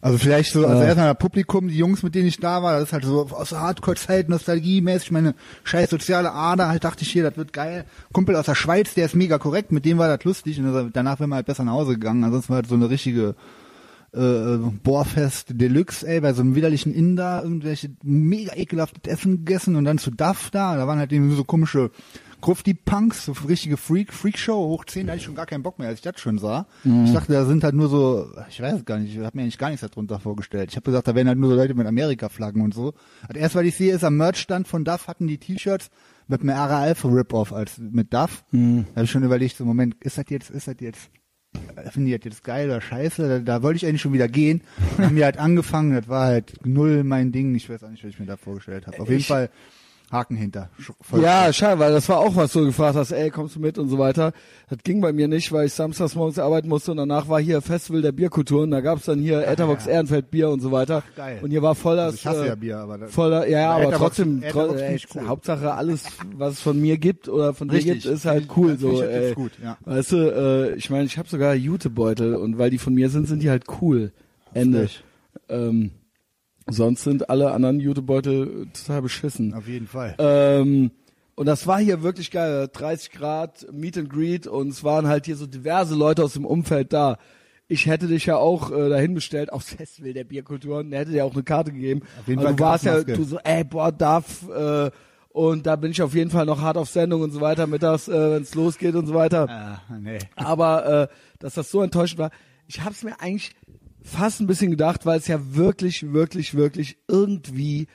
Also vielleicht so, also Ja. erstmal Publikum, die Jungs, mit denen ich da war, das ist halt so aus der Hardcore-Zeit, Nostalgie-mäßig, meine scheiß soziale Ader, halt dachte ich hier, das wird geil. Kumpel aus der Schweiz, der ist mega korrekt, mit dem war das lustig und danach wären wir halt besser nach Hause gegangen. Ansonsten war halt so eine richtige äh, Bohrfest Deluxe, ey, bei so einem widerlichen Inder irgendwelche mega ekelhaftes Essen gegessen und dann zu Duff da, da waren halt eben so komische Grufti-Punks, so richtige Freak, Freakshow, hoch 10, da hatte ich schon gar keinen Bock mehr, als ich das schon sah. Ich dachte, da sind halt nur so, ich weiß es gar nicht, ich habe mir eigentlich gar nichts darunter vorgestellt. Ich habe gesagt, da wären halt nur so Leute mit Amerika-Flaggen und so. Das erste, was ich sehe, ist am Merchstand von Duff hatten die T-Shirts mit einem RA Alpha Rip-Off als mit Duff. Da habe ich schon überlegt, so Moment, ist das jetzt, ist das jetzt finde ich das jetzt geil oder scheiße, da, da wollte ich eigentlich schon wieder gehen. Haben wir halt angefangen, das war halt null mein Ding. Ich weiß auch nicht, was ich mir da vorgestellt habe. Auf jeden Ich- Fall Haken hinter. Voll Ja, schade, weil das war auch was, so gefragt hast, ey, kommst du mit und so weiter. Das ging bei mir nicht, weil ich samstags morgens arbeiten musste und danach war hier Festival der Bierkultur und da gab's dann hier Etherbox ja. Ehrenfeld Bier und so weiter. geil. Und hier war voll das, Also ich hasse äh, ja Bier, aber das- voller, ja, ja, Aber Etherbox- trotzdem, tro Etherbox ey, cool. Hauptsache alles, was es von mir gibt oder von dir Richtig. gibt, ist halt cool, Ja, so, ich ey. gut, ja. Weißt du, äh, ich meine, ich habe sogar Jutebeutel und weil die von mir sind, sind die halt cool. Ende. Ähm, sonst sind alle anderen Jutebeutel total beschissen. Auf jeden Fall. Ähm, und das war hier wirklich geil. 30 Grad, Meet and Greet und es waren halt hier so diverse Leute aus dem Umfeld da. Ich hätte dich ja auch äh, dahin bestellt, aufs Festival der Bierkulturen, der hätte dir auch eine Karte gegeben. Auf jeden Aber Fall du warst ja, du so, ey, boah, darf, äh, und da bin ich auf jeden Fall noch hart auf Sendung und so weiter, mittags, äh, wenn es losgeht und so weiter. ah, nee. Aber äh, dass das so enttäuschend war, ich habe es mir eigentlich fast ein bisschen gedacht, weil es ja wirklich, wirklich, wirklich irgendwie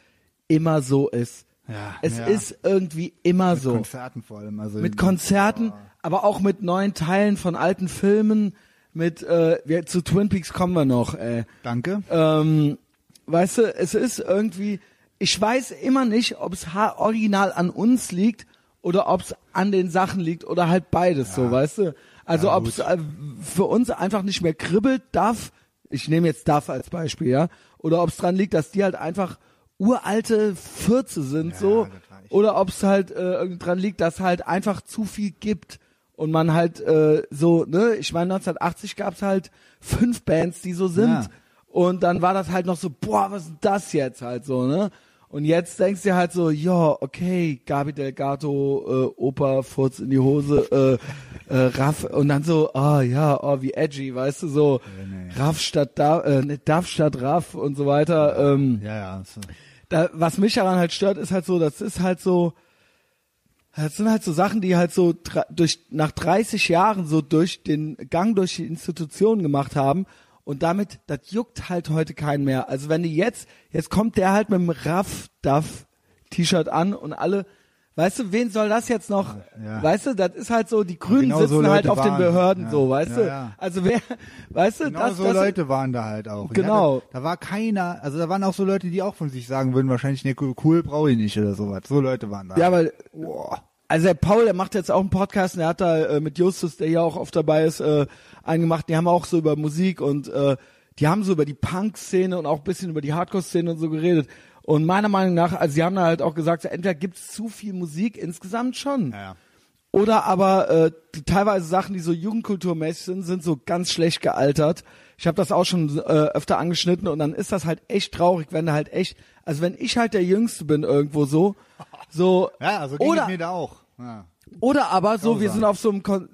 immer so ist. Ja, es ja. ist irgendwie immer so. Konzerten vor allem. Also mit Konzerten, aber auch mit neuen Teilen von alten Filmen. Mit äh, wir, zu Twin Peaks kommen wir noch. Ey. Danke. Ähm, weißt du, es ist irgendwie, ich weiß immer nicht, ob es original an uns liegt oder ob es an den Sachen liegt oder halt beides so, weißt du? Also Ja, ob es äh, für uns einfach nicht mehr kribbelt darf, ich nehme jetzt darf als Beispiel, ja, oder ob es dran liegt, dass die halt einfach uralte Fürze sind so das reicht. oder ob es halt äh, dran liegt, dass halt einfach zu viel gibt und man halt äh, so, ne, ich meine 1980 gab's halt fünf Bands, die so sind Ja. und dann war das halt noch so, boah, was ist das jetzt halt so, ne? Und jetzt denkst du dir halt so, ja, okay, Gabi Delgato, äh, Opa, Furz in die Hose, äh, äh, Raff, und dann so, ah ja, oh, wie edgy, weißt du, so, nee. Raff statt da, äh, ne, Duff statt Raff und so weiter. Ähm, ja, ja. So. da, was mich daran halt stört, ist halt so, das ist halt so, das sind halt so Sachen, die halt so durch nach 30 Jahren so durch den Gang durch die Institutionen gemacht haben und damit, das juckt halt heute keinen mehr. Also wenn die jetzt, jetzt kommt der halt mit dem Raff Duff T-Shirt an und alle, weißt du, wen soll das jetzt noch, Ja. weißt du, das ist halt so, die Grünen Genau so sitzen halt Leute auf den waren. Behörden Ja. so, weißt Ja, du, also wer, weißt du, Genau das, so das Leute waren da halt auch. Genau. Hatte, da war keiner, also da waren auch so Leute, die auch von sich sagen würden, wahrscheinlich, ne, cool, cool brauche ich nicht oder sowas. So Leute waren da. Ja, weil Boah. Also der Paul, der macht jetzt auch einen Podcast, und der hat da äh, mit Justus, der hier auch oft dabei ist, äh, einen gemacht. Die haben auch so über Musik und äh, die haben so über die Punk-Szene und auch ein bisschen über die Hardcore-Szene und so geredet. Und meiner Meinung nach, also sie haben da halt auch gesagt, entweder gibt's zu viel Musik insgesamt schon. Ja, ja. Oder aber äh, die, teilweise Sachen, die so jugendkulturmäßig sind, sind so ganz schlecht gealtert. Ich habe das auch schon äh, öfter angeschnitten und dann ist das halt echt traurig, wenn du halt echt, also wenn ich halt der Jüngste bin irgendwo so, so Ja, also ging oder mir da auch. Ja. oder aber so, wir sind auf so einem Kon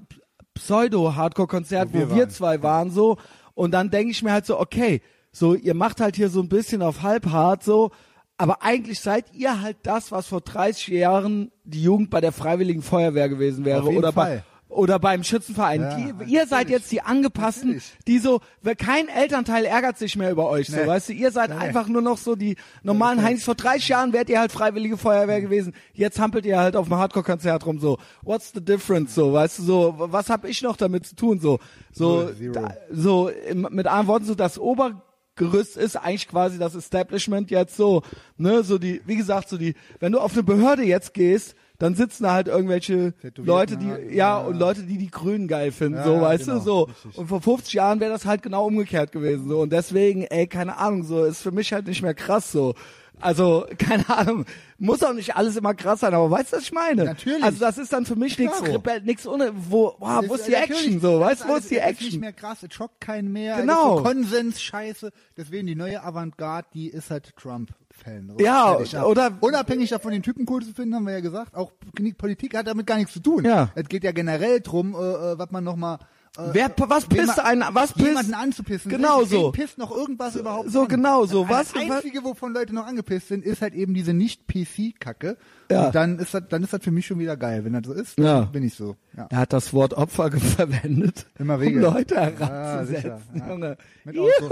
Pseudo-Hardcore-Konzert, Wo wir wo wir waren. zwei waren so. Und dann denke ich mir halt so, okay, so ihr macht halt hier so ein bisschen auf halbhart so, aber eigentlich seid ihr halt das, was vor 30 Jahren die Jugend bei der Freiwilligen Feuerwehr gewesen wäre oder bei Fall. Oder beim Schützenverein. Ja, die, ihr seid jetzt die angepassten, Natürlich. die so, kein Elternteil ärgert sich mehr über euch, so, Nee. weißt du, ihr seid einfach nur noch so die normalen Heinz. Vor 30 Jahren wärt ihr halt Freiwillige Feuerwehr gewesen. Jetzt hampelt ihr halt auf dem Hardcore-Konzert rum, so. What's the difference, so, weißt du, so, was hab ich noch damit zu tun, so, so, da, so, mit anderen Worten, so das Obergerüst ist eigentlich quasi das Establishment jetzt so, ne, so die, wie gesagt, so die, wenn du auf eine Behörde jetzt gehst, dann sitzen da halt irgendwelche Leute, die, ja, ja. und Leute, die die Grünen geil finden, Ja, so, weißt genau, du, so. richtig. Und vor 50 Jahren wäre das halt genau umgekehrt gewesen, so. Und deswegen, ey, keine Ahnung, so, ist für mich halt nicht mehr krass, so. Also, keine Ahnung, muss auch nicht alles immer krass sein, aber weißt du, was ich meine? Natürlich. Also, das ist dann für mich nichts. Rebell, nichts ohne, wo, wow, wo ist die Action, so, weißt du, wo ist die es Ist nicht Action? mehr krass, es schockt keinen mehr. Genau. So Konsens, scheiße. Deswegen die neue Avantgarde, die ist halt Trump-Fan. So. Ja, oder- Unabhängig davon, den Typen cool zu finden, haben wir ja gesagt. Auch Politik hat damit gar nichts zu tun. Ja. Es geht ja generell drum, äh, äh, was man nochmal äh, Wer, was pisst einen, was pisst? jemanden anzupissen. Genau so. pisst noch irgendwas überhaupt so an? genau so. Das Was- Einzige, wovon Leute noch angepisst sind, ist halt eben diese Nicht-PC-Kacke. Ja. Und dann ist das, dann ist das für mich schon wieder geil. Wenn das so ist, dann Ja. bin ich so. Ja. Er hat das Wort Opfer verwendet, Immer um wegen. Leute Ja, herabzusetzen, sicher, ja. Junge. Mit! Ausruf,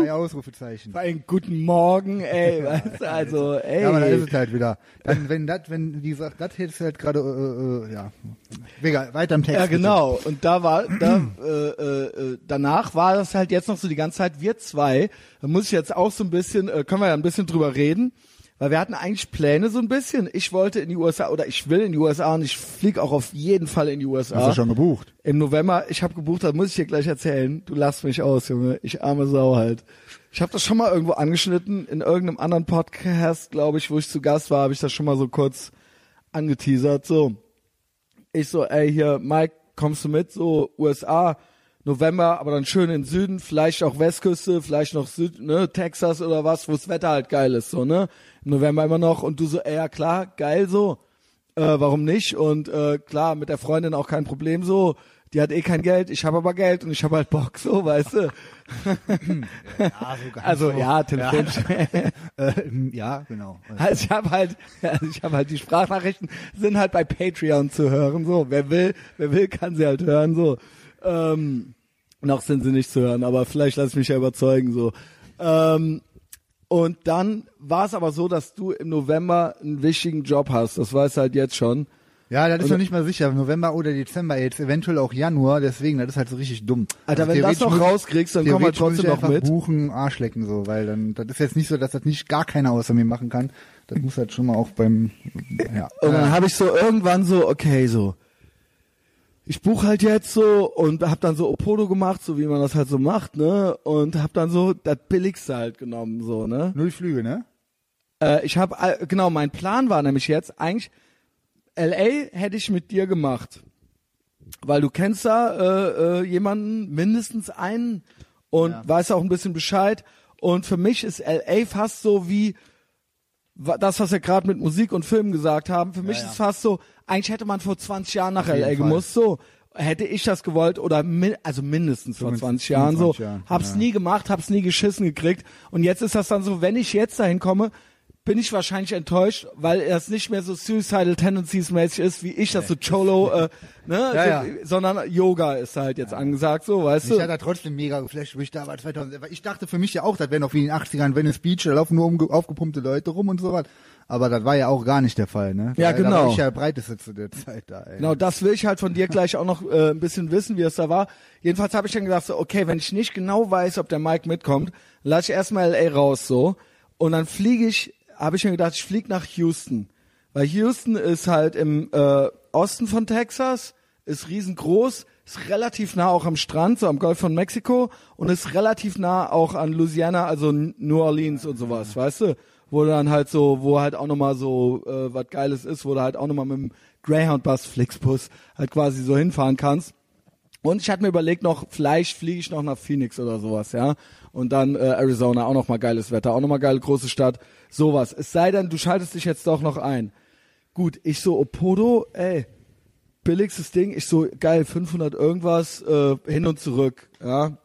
drei Ausrufezeichen. Vor allem guten Morgen, ey, weißt du, also, ey. Ja, aber da ist es halt wieder. Dann, wenn das, wenn die sagt, das hättest du halt gerade, äh, äh, ja. Egal, weiter im Text. Ja, bitte. genau. Und da war, da, äh, äh, äh, danach war das halt jetzt noch so die ganze Zeit wir zwei. Da muss ich jetzt auch so ein bisschen, äh, können wir ja ein bisschen drüber reden, weil wir hatten eigentlich Pläne so ein bisschen. Ich wollte in die USA oder ich will in die USA und ich fliege auch auf jeden Fall in die USA. Hast du schon gebucht? Im November, ich habe gebucht, das muss ich dir gleich erzählen. Du lachst mich aus, Junge. Ich arme Sau halt. Ich habe das schon mal irgendwo angeschnitten, in irgendeinem anderen Podcast, glaube ich, wo ich zu Gast war, habe ich das schon mal so kurz angeteasert. So, ich so, ey, hier, Mike, kommst du mit? So, USA, November, aber dann schön in den Süden, vielleicht auch Westküste, vielleicht noch Süd, ne, Texas oder was, wo das Wetter halt geil ist, so, ne? Im November immer noch und du so, ey, ja klar, geil so. Äh, warum nicht? Und äh, klar, mit der Freundin auch kein Problem so. Die hat eh kein Geld, ich habe aber Geld und ich habe halt Bock, so, weißt du? Ja, so Also so. ja, telefonisch. Äh, ja, genau. Also ich habe halt, also ich habe halt die Sprachnachrichten sind halt bei Patreon zu hören. So, wer will, wer will, kann sie halt hören. So, ähm, noch sind sie nicht zu hören, aber vielleicht lass ich mich ja überzeugen. So, ähm, und dann war es aber so, dass du im November einen wichtigen Job hast. Das weißt du halt jetzt schon. Ja, das ist noch nicht mal sicher. November oder Dezember, jetzt eventuell auch Januar, deswegen, das ist halt so richtig dumm. Alter, Also wenn das theoretisch noch rauskriegst, dann komm halt trotzdem ich noch mit. buchen, Arschlecken so, weil dann, das ist jetzt nicht so, dass das nicht gar keiner außer mir machen kann. Das muss halt schon mal auch beim, ja. Und dann habe ich so irgendwann so, okay, so. Ich buche halt jetzt so und hab dann so Opodo gemacht, so wie man das halt so macht, ne? Und hab dann so das Billigste halt genommen, so, ne? Null Flüge, ne? Äh, ich habe äh, genau, mein Plan war nämlich jetzt eigentlich LA hätte ich mit dir gemacht. Weil du kennst da äh, äh, jemanden, mindestens einen und Ja. weißt auch ein bisschen Bescheid. Und für mich ist LA fast so wie das, was wir gerade mit Musik und Film gesagt haben. Für mich ja. ist fast so, eigentlich hätte man vor 20 Jahren nach LA gemusst, so. Hätte ich das gewollt oder mi also mindestens vor 20 Jahren so, 25 Jahren, hab's ja. nie gemacht, hab's nie geschissen gekriegt und jetzt ist das dann so, wenn ich jetzt dahin komme, bin ich wahrscheinlich enttäuscht, weil es nicht mehr so Suicidal Tendencies mäßig ist, wie ich das so Cholo, äh, ne, Ja, ja. sondern Yoga ist halt jetzt angesagt, so, weißt Mich du? hat er trotzdem mega geflasht, wo ich da war 2000. weil Ich dachte für mich ja auch, das wäre noch wie in den 80ern Venice Beach, da laufen nur umge- aufgepumpte Leute rum und so was. Aber das war ja auch gar nicht der Fall, ne? Ja, Weil Da genau. war ich ja breiteste zu der Zeit da, ey. Genau, das will ich halt von dir gleich auch noch äh, ein bisschen wissen, wie es da war. Jedenfalls habe ich dann gedacht, so, okay, wenn ich nicht genau weiß, ob der Mike mitkommt, lass ich erstmal LA raus so. Und dann fliege ich, habe ich mir gedacht, ich fliege nach Houston. Weil Houston ist halt im äh, Osten von Texas, ist riesengroß, ist relativ nah auch am Strand, so am Golf von Mexiko und ist relativ nah auch an Louisiana, also New Orleans und sowas, weißt du? Wo dann halt so, wo halt auch nochmal so äh, was Geiles ist, wo du halt auch nochmal mit dem Greyhound-Bus, Flixbus halt quasi so hinfahren kannst. Und ich hatte mir überlegt noch, vielleicht fliege ich noch nach Phoenix oder sowas, ja. Und dann äh, Arizona, auch noch mal geiles Wetter, auch noch mal geile große Stadt, sowas. Es sei denn, du schaltest dich jetzt doch noch ein. Gut, ich so, Opodo, ey, billigstes Ding. Ich so, geil, 500 irgendwas, äh, hin und zurück, ja.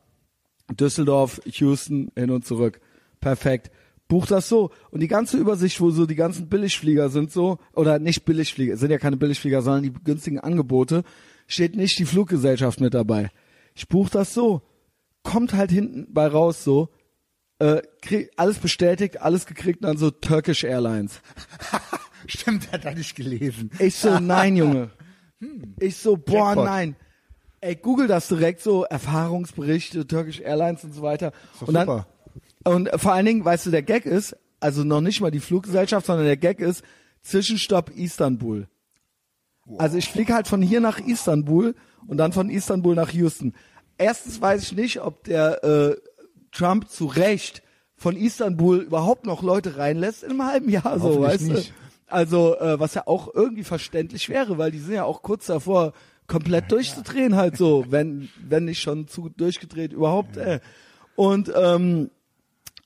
Düsseldorf, Houston, hin und zurück. Perfekt. Buch das so. Und die ganze Übersicht, wo so die ganzen Billigflieger sind so, oder nicht Billigflieger, sind ja keine Billigflieger, sondern die günstigen Angebote, steht nicht die Fluggesellschaft mit dabei. Ich buch das so. Kommt halt hinten bei raus so, äh, krieg, alles bestätigt, alles gekriegt und dann so Turkish Airlines. Stimmt, hat er nicht gelesen. Ich so, nein, Junge. Ich so, boah, Jackpot. nein. Ey, google das direkt so, Erfahrungsberichte, Turkish Airlines und so weiter. und dann, super. Und vor allen Dingen, weißt du, der Gag ist, also noch nicht mal die Fluggesellschaft, sondern der Gag ist, Zwischenstopp Istanbul. Also ich fliege halt von hier nach Istanbul und dann von Istanbul nach Houston. Erstens weiß ich nicht, ob der äh, Trump zu Recht von Istanbul überhaupt noch Leute reinlässt in einem halben Jahr, so, weißt du? Also, äh, was ja auch irgendwie verständlich wäre, weil die sind ja auch kurz davor, komplett durchzudrehen halt so, wenn, wenn nicht schon zu durchgedreht überhaupt. Äh. Und ähm,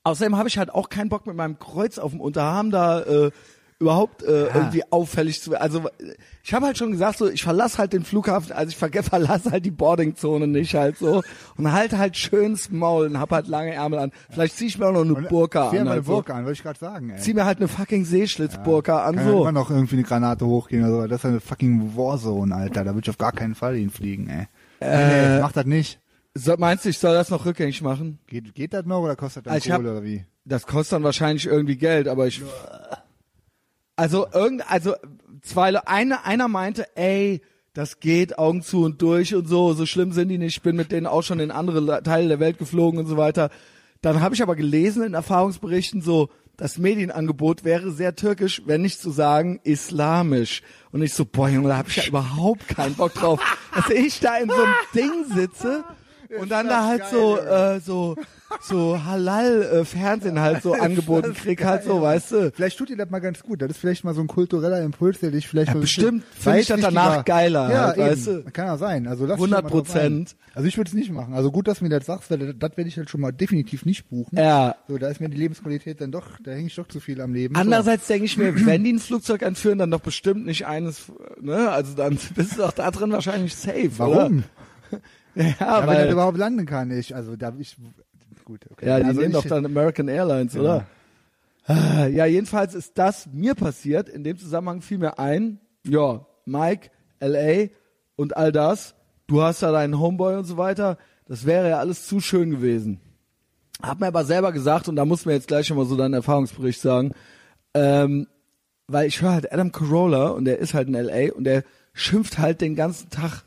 Außerdem habe ich halt auch keinen Bock mit meinem Kreuz auf dem Unterarm da äh, überhaupt äh, irgendwie auffällig zu werden. Also ich habe halt schon gesagt, so ich verlasse halt den Flughafen, also ich verlasse halt die Boardingzone nicht halt so und halt halt schönes Maul und hab halt lange Ärmel an. Vielleicht zieh ich mir auch noch eine Burka Zieh an. mal eine Halt so. Burka an, wollte ich gerade sagen, ey. Zieh mir halt eine fucking Seeschlitzburka an Kann ja so. immer noch irgendwie eine Granate hochgehen oder so. Das ist eine fucking Warzone, Alter. Da würde ich auf gar keinen Fall hinfliegen, ey. Äh, nee, mach das nicht. So, meinst du, ich soll das noch rückgängig machen? Geht, geht das noch oder kostet das Also Kohle hab- oder wie? Das kostet dann wahrscheinlich irgendwie Geld, aber ich. Also irgend, also zwei, eine, einer meinte, ey, das geht Augen zu und durch und so, so schlimm sind die nicht. Ich bin mit denen auch schon in andere Le- Teile der Welt geflogen und so weiter. Dann habe ich aber gelesen in Erfahrungsberichten so, das Medienangebot wäre sehr türkisch, wenn nicht zu sagen islamisch. Und ich so, boah Junge, da habe ich ja überhaupt keinen Bock drauf, dass ich da in so einem Ding sitze und dann da halt so, äh, so, so Halal-Fernsehen halt so angeboten krieg, halt so, weißt du. Vielleicht tut dir das mal ganz gut. Das ist vielleicht mal so ein kultureller Impuls, der dich vielleicht Ja, mal bestimmt finde ich das danach geiler Ja, halt, weißt du. Kann ja sein. Also lass dich da mal drauf 100%. ein. Also ich würde es nicht machen. Also gut, dass du mir das sagst, weil das, werde ich halt schon mal definitiv nicht buchen. Ja. So, da ist mir die Lebensqualität dann doch, da hänge ich doch zu viel am Leben. Andererseits denke ich mir, wenn die ein Flugzeug entführen, dann doch bestimmt nicht eines, ne? Also dann bist du auch da drin wahrscheinlich safe, so. Warum? Oder? Ja, Ja, wenn weil, das überhaupt landen kann. Ich, also da ich gut, okay. ja, die also nehmen doch dann American Airlines, oder? Ah, Ja, jedenfalls ist das mir passiert. In dem Zusammenhang fiel mir ein, ja, Mike, LA und all das. Du hast da deinen Homeboy und so weiter. Das wäre ja alles zu schön gewesen. Hab mir aber selber gesagt, und da muss mir jetzt gleich schon mal so deinen Erfahrungsbericht sagen, ähm, weil ich höre halt Adam Carolla und der ist halt in LA und der schimpft halt den ganzen Tag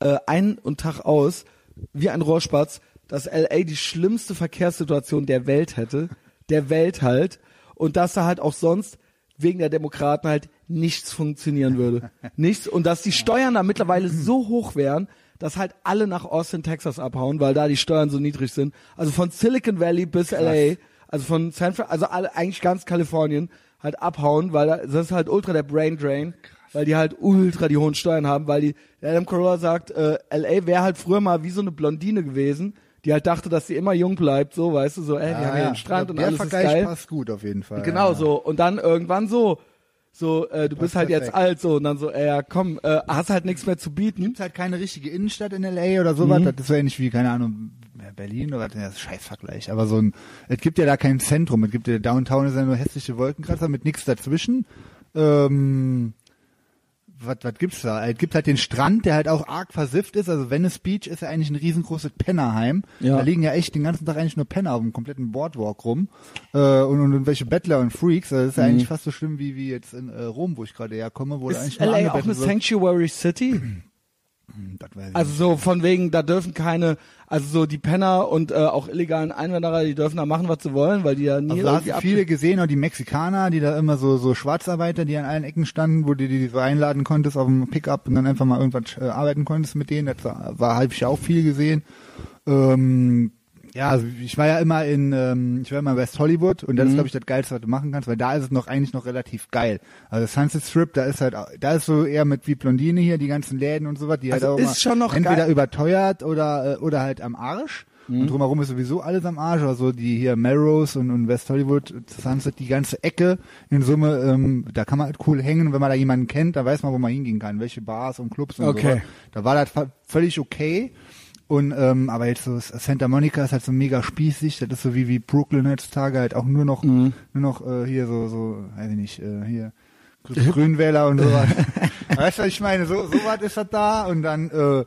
äh, ein und Tag aus wie ein Rohrspatz, dass LA die schlimmste Verkehrssituation der Welt hätte, der Welt halt, und dass da halt auch sonst wegen der Demokraten halt nichts funktionieren würde. Nichts. Und dass die Steuern da mittlerweile so hoch wären, dass halt alle nach Austin, Texas abhauen, weil da die Steuern so niedrig sind. Also von Silicon Valley bis LA, also von San Fran also alle, eigentlich ganz Kalifornien halt abhauen, weil da, das ist halt ultra der Brain Drain, weil die halt ultra die hohen Steuern haben, weil die, Adam Carolla sagt, äh, LA wäre halt früher mal wie so eine Blondine gewesen, die halt dachte, dass sie immer jung bleibt, so, weißt du, so, ey, wir haben hier den Strand und der alles ist Vergleich geil. passt gut auf jeden Fall. Genau ja. so. Und dann irgendwann so, so, äh, du bist halt jetzt perfekt. alt, so, und dann so, ey, ja, komm, äh, hast halt nichts mehr zu bieten. Gibt's halt keine richtige Innenstadt in LA oder sowas. Mhm. Das ist so ähnlich wie, keine Ahnung, Berlin oder was, das ist Scheißvergleich. Aber so ein, es gibt ja da kein Zentrum. Es gibt ja Downtown ist ja nur hässliche Wolkenkratzer mit nichts dazwischen. Ähm, was, was gibt's da? Es gibt halt den Strand, der halt auch arg versifft ist. Also Venice Beach ist ja eigentlich ein riesengroßes Pennerheim. Ja. Da liegen ja echt den ganzen Tag eigentlich nur Penner auf dem kompletten Boardwalk rum. Äh, und, und irgendwelche Bettler und Freaks. Also das ist ja eigentlich fast so schlimm wie, wie jetzt in äh, Rom, wo ich gerade herkomme, wo eigentlich Ist nur LA auch eine. Sanctuary City? Ich Also so von wegen, da dürfen keine, also so die Penner und äh, auch illegalen Einwanderer, die dürfen da machen, was sie wollen, weil die ja nie Also hast irgendwie du ab viele gesehen, auch die Mexikaner, die da immer so, so Schwarzarbeiter, die an allen Ecken standen, wo du die so einladen konntest auf dem Pickup und dann einfach mal irgendwas äh, arbeiten konntest mit denen. Das war, war habe ich auch viel gesehen. Ähm, ja, also ich war ja immer in, ähm, ich war immer in West Hollywood und das ist, glaube ich, das Geilste, was du machen kannst, weil da ist es noch eigentlich noch relativ geil. Also Sunset Strip, da ist halt, da ist so eher mit wie Blondine hier, die ganzen Läden und so was, die Also halt auch ist schon noch entweder geil. überteuert oder, äh, oder halt am Arsch. Und drumherum ist sowieso alles am Arsch. Also die hier Melrose und, und West Hollywood, Sunset, die ganze Ecke in Summe, ähm, da kann man halt cool hängen. Wenn man da jemanden kennt, da weiß man, wo man hingehen kann, welche Bars und Clubs und Okay. so. Da war das völlig okay. Und ähm, aber jetzt so Santa Monica ist halt so mega spießig, das ist so wie wie Brooklyn heutzutage halt auch nur noch Mhm. nur noch äh, hier so so weiß ich nicht äh, hier Grü- Grünwähler und sowas. weißt du, was ich meine? So so was ist das da und dann äh,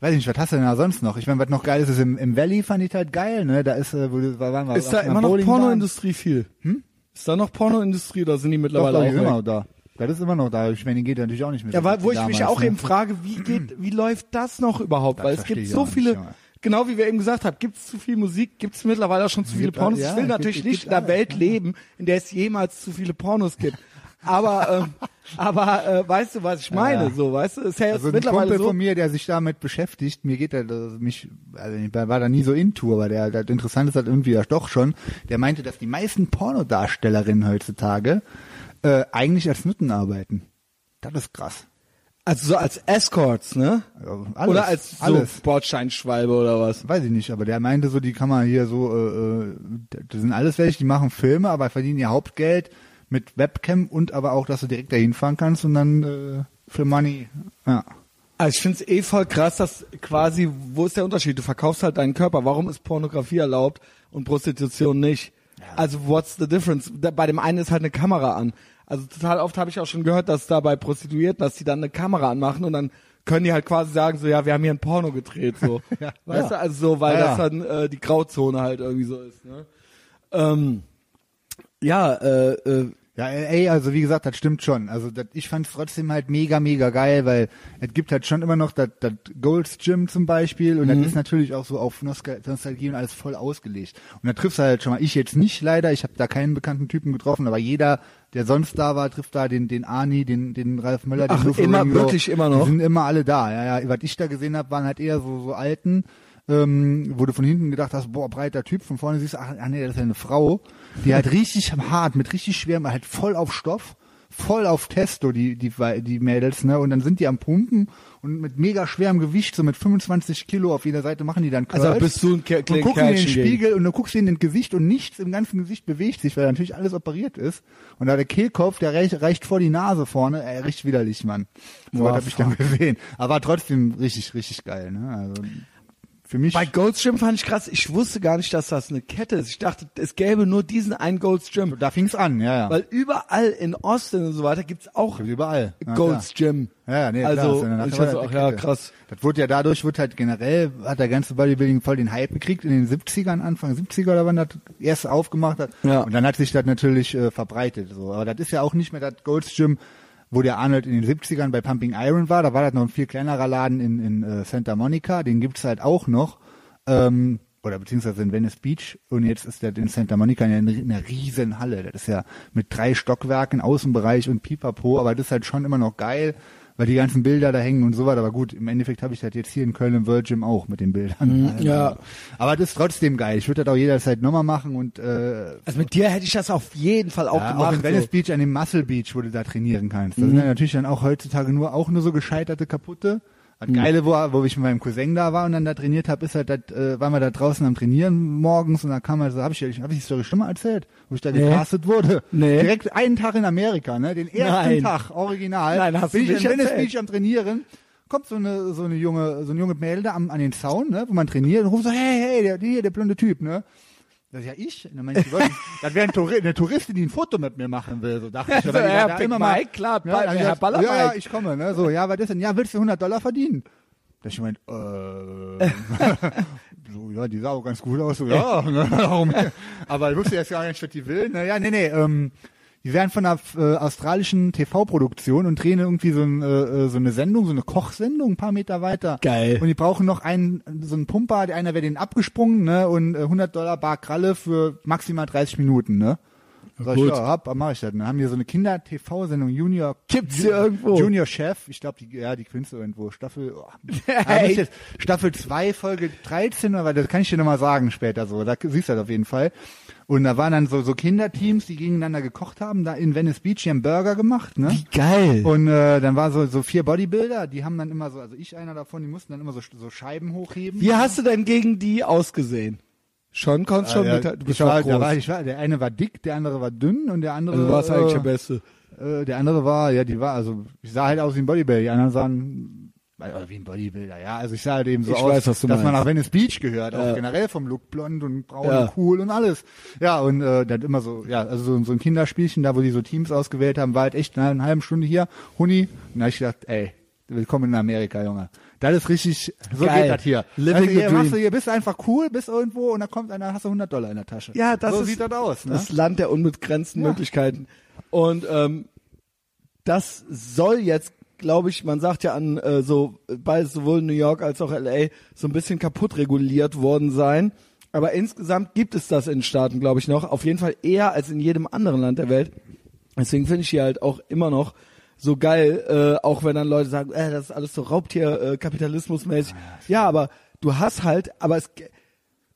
weiß ich nicht, was hast du denn da sonst noch? Ich meine, was noch geil ist, ist im, im Valley fand ich halt geil, ne? Da ist äh, wo du, war, waren wir Ist da immer noch. Pornoindustrie viel? Hm? Ist da noch Pornoindustrie oder sind die mittlerweile doch, auch immer da. Das ist immer noch da. Ich meine, die geht natürlich auch nicht mehr. Ja, weil, wo ich mich damals, auch ne? eben frage, wie geht, wie läuft das noch überhaupt? Das Weil es gibt so nicht, viele, Junge. genau wie wir eben gesagt haben, gibt es zu viel Musik, gibt es mittlerweile auch schon zu viele Gibt- Pornos. ja, ich will natürlich gibt- nicht gibt in einer Welt leben, in der es jemals zu viele Pornos gibt. Aber, ähm, aber äh, weißt du, was ich meine? Ja. So, weißt du, ist ja jetzt Also ein mittlerweile Kumpel so. von mir, der sich damit beschäftigt, mir geht er, mich, also ich war da nie so into, aber der, das Interessante ist halt irgendwie ja doch schon, der meinte, dass die meisten Pornodarstellerinnen heutzutage äh, eigentlich als Nutten arbeiten. Das ist krass. Also so als Escorts, ne? Also alles, oder als so alles. Bordsteinschwalbe oder was? Weiß ich nicht, aber der meinte so, die kann man hier so, äh, äh, das sind alles welche, die machen Filme, aber verdienen ihr Hauptgeld mit Webcam und aber auch, dass du direkt dahin fahren kannst und dann äh, für Money, ja. Also ich finde es eh voll krass, dass quasi, wo ist der Unterschied? Du verkaufst halt deinen Körper. Warum ist Pornografie erlaubt und Prostitution nicht? Also what's the difference? Bei dem einen ist halt eine Kamera an. Also total oft habe ich auch schon gehört, dass da bei Prostituierten, dass die dann eine Kamera anmachen und dann können die halt quasi sagen so, ja, wir haben hier ein Porno gedreht, so. Ja. Weißt Ja. du, also so, weil Ja, das dann äh, die Grauzone halt irgendwie so ist, ne? Ähm, ja, äh, äh, Ja, ey, also wie gesagt, das stimmt schon. Also das, ich fand es trotzdem halt mega, mega geil, weil es gibt halt schon immer noch das, Gold's Gym zum Beispiel und das ist natürlich auch so auf Nostal Nostalgie und alles voll ausgelegt. Und da triffst du halt schon mal, ich jetzt nicht leider, ich habe da keinen bekannten Typen getroffen, aber jeder, der sonst da war, trifft da den, den Arni, den, den Ralf Möller, den Ach, Luffy immer- Ringo. wirklich immer noch? Die sind immer alle da, ja, ja. Was ich da gesehen habe, waren halt eher so, so Alten, ähm, wo du von hinten gedacht hast, boah, breiter Typ, von vorne siehst du, ach, ach nee, das ist ja eine Frau, die halt richtig hart, mit richtig schwerem, halt voll auf Stoff, voll auf Testo, die, die, die Mädels, ne, und dann sind die am Pumpen und mit mega schwerem Gewicht, so mit 25 Kilo auf jeder Seite machen die dann Curls. Also bist du ein Ke- und gucken in den. Spiegel und du guckst in den Gesicht und nichts im ganzen Gesicht bewegt sich, weil natürlich alles operiert ist. Und da der Kehlkopf, der reicht, reicht vor die Nase vorne, ey, richtig widerlich, Mann. So Boah, was hab ich dann gesehen. Aber war trotzdem richtig, richtig geil, ne, also, für mich. Bei Gold's Gym fand ich krass, ich wusste gar nicht, dass das eine Kette ist. Ich dachte, es gäbe nur diesen einen Gold's Gym. da fing's an, ja, ja. Weil überall in Austin und so weiter gibt's auch Gibt's überall. Ja, Gold's Gym. Ja, ja, nee, also, klar, ich der auch, ja, krass. Das wurde ja dadurch, wird halt generell, hat der ganze Bodybuilding voll den Hype gekriegt in den 70ern, Anfang 70er oder wann das erst aufgemacht hat. Ja. Und dann hat sich das natürlich äh, verbreitet. So. Aber das ist ja auch nicht mehr das Gold's Gym, wo der Arnold in den 70ern bei Pumping Iron war. Da war das noch ein viel kleinerer Laden in, in äh, Santa Monica. Den gibt's halt auch noch. Ähm, oder beziehungsweise in Venice Beach. Und jetzt ist der in Santa Monica eine, eine riesen Halle. Das ist ja mit drei Stockwerken, Außenbereich und Pipapo. Aber das ist halt schon immer noch geil, weil die ganzen Bilder da hängen und so weiter. Aber gut, im Endeffekt habe ich das jetzt hier in Köln im World Gym auch mit den Bildern. Also, ja. Aber das ist trotzdem geil. Ich würde das auch jederzeit nochmal machen und äh, Also mit dir hätte ich das auf jeden Fall auch ja, gemacht. auch in Venice so. Mhm. Beach, an dem Muscle Beach, wo du da trainieren kannst. Das sind ja natürlich dann auch heutzutage nur auch nur so gescheiterte kaputte. Das. Geile, wo, wo ich mit meinem Cousin da war und dann da trainiert habe, ist halt, dat, äh, waren wir da draußen am Trainieren morgens und dann kam halt so, habe ich, hab ich die Story schon mal erzählt, wo ich da Nee. gecastet wurde. Nee. Direkt einen Tag in Amerika, ne? Den ersten Nein. Tag, original. Nein, hast bin du ich in nicht Venice. Beach am Trainieren. Kommt so eine, so eine junge, so eine junge Mädel da am, an den Zaun, ne, wo man trainiert und ruft so, hey, hey, der, hier, der blonde Typ, ne? Das ist ja ich. Und dann meinte ich, das wäre ein Touri eine Touristin, die ein Foto mit mir machen will. So dachte ich. Also, war Herr da immer mal- Mike, klar, ja, Herr sagt, Ballermike. Ja, ja, ich komme, ne? So, ja, was ist denn? Ja, willst du 100 Dollar verdienen? Da ich meint, äh, so, ja, die sah auch ganz gut aus. So, ja, ne, warum? Aber ich wusste jetzt gar nicht, was die will. Ne? Ja, nee, nee, ähm, die wären von einer äh, australischen TV-Produktion und drehen irgendwie so, ein, äh, so eine Sendung, so eine Kochsendung, ein paar Meter weiter. Geil. Und die brauchen noch einen, so einen Pumper, der einer wäre den abgesprungen, ne? Und äh, 100 Dollar Bar Kralle für maximal 30 Minuten, ne? Sag ich, gut. ja, hab, mach ich das. Dann haben wir so eine Kinder-TV-Sendung Junior. Gibt's hier irgendwo? Junior Chef. Ich glaube, die, ja, die findest du irgendwo. Staffel, oh. Hey. Ah, muss jetzt, Staffel 2, Folge 13, aber das kann ich dir nochmal sagen später so. Da siehst du das auf jeden Fall. Und da waren dann so, so Kinderteams, die gegeneinander gekocht haben, da in Venice Beach, die haben Burger gemacht, ne? Wie geil. Und äh, dann war so so vier Bodybuilder, die haben dann immer so, also ich einer davon, die mussten dann immer so, so Scheiben hochheben. Wie hast du denn gegen die ausgesehen? Schon, konntest schon ja, mit, du ich bist war, groß. war, ich war, der eine war dick, der andere war dünn und der andere. also du warst eigentlich äh, der Beste. äh, der andere war, ja, die war, also ich sah halt aus wie ein Bodybuilder, die anderen sahen äh, wie ein Bodybuilder, ja. Also ich sah halt eben so Ich aus, weiß, dass man meinst. nach Venice Beach gehört, auch Ja. generell vom Look blond und braun Ja. und cool und alles. Ja, und äh, hat immer so, ja, also so, so ein Kinderspielchen, da wo die so Teams ausgewählt haben, war halt echt eine, eine halbe Stunde hier, Huni. Und da hab ich gedacht, ey, willkommen in Amerika, Junge. Das ist richtig, so Geil. geht das hier. Living also, hier, machst du hier, bist einfach cool, bist irgendwo und dann kommt einer, hast du 100 Dollar in der Tasche. Ja, das so ist sieht das aus, ne? das Land der unbegrenzten Ja. Möglichkeiten. Und ähm, das soll jetzt, glaube ich, man sagt ja an äh, so bei sowohl New York als auch LA so ein bisschen kaputt reguliert worden sein. Aber insgesamt gibt es das in Staaten, glaube ich, noch. Auf jeden Fall eher als in jedem anderen Land der Welt. Deswegen finde ich hier halt auch immer noch so geil, äh, auch wenn dann Leute sagen, äh, das ist alles so Raubtier, äh. Ja, aber du hast halt, aber es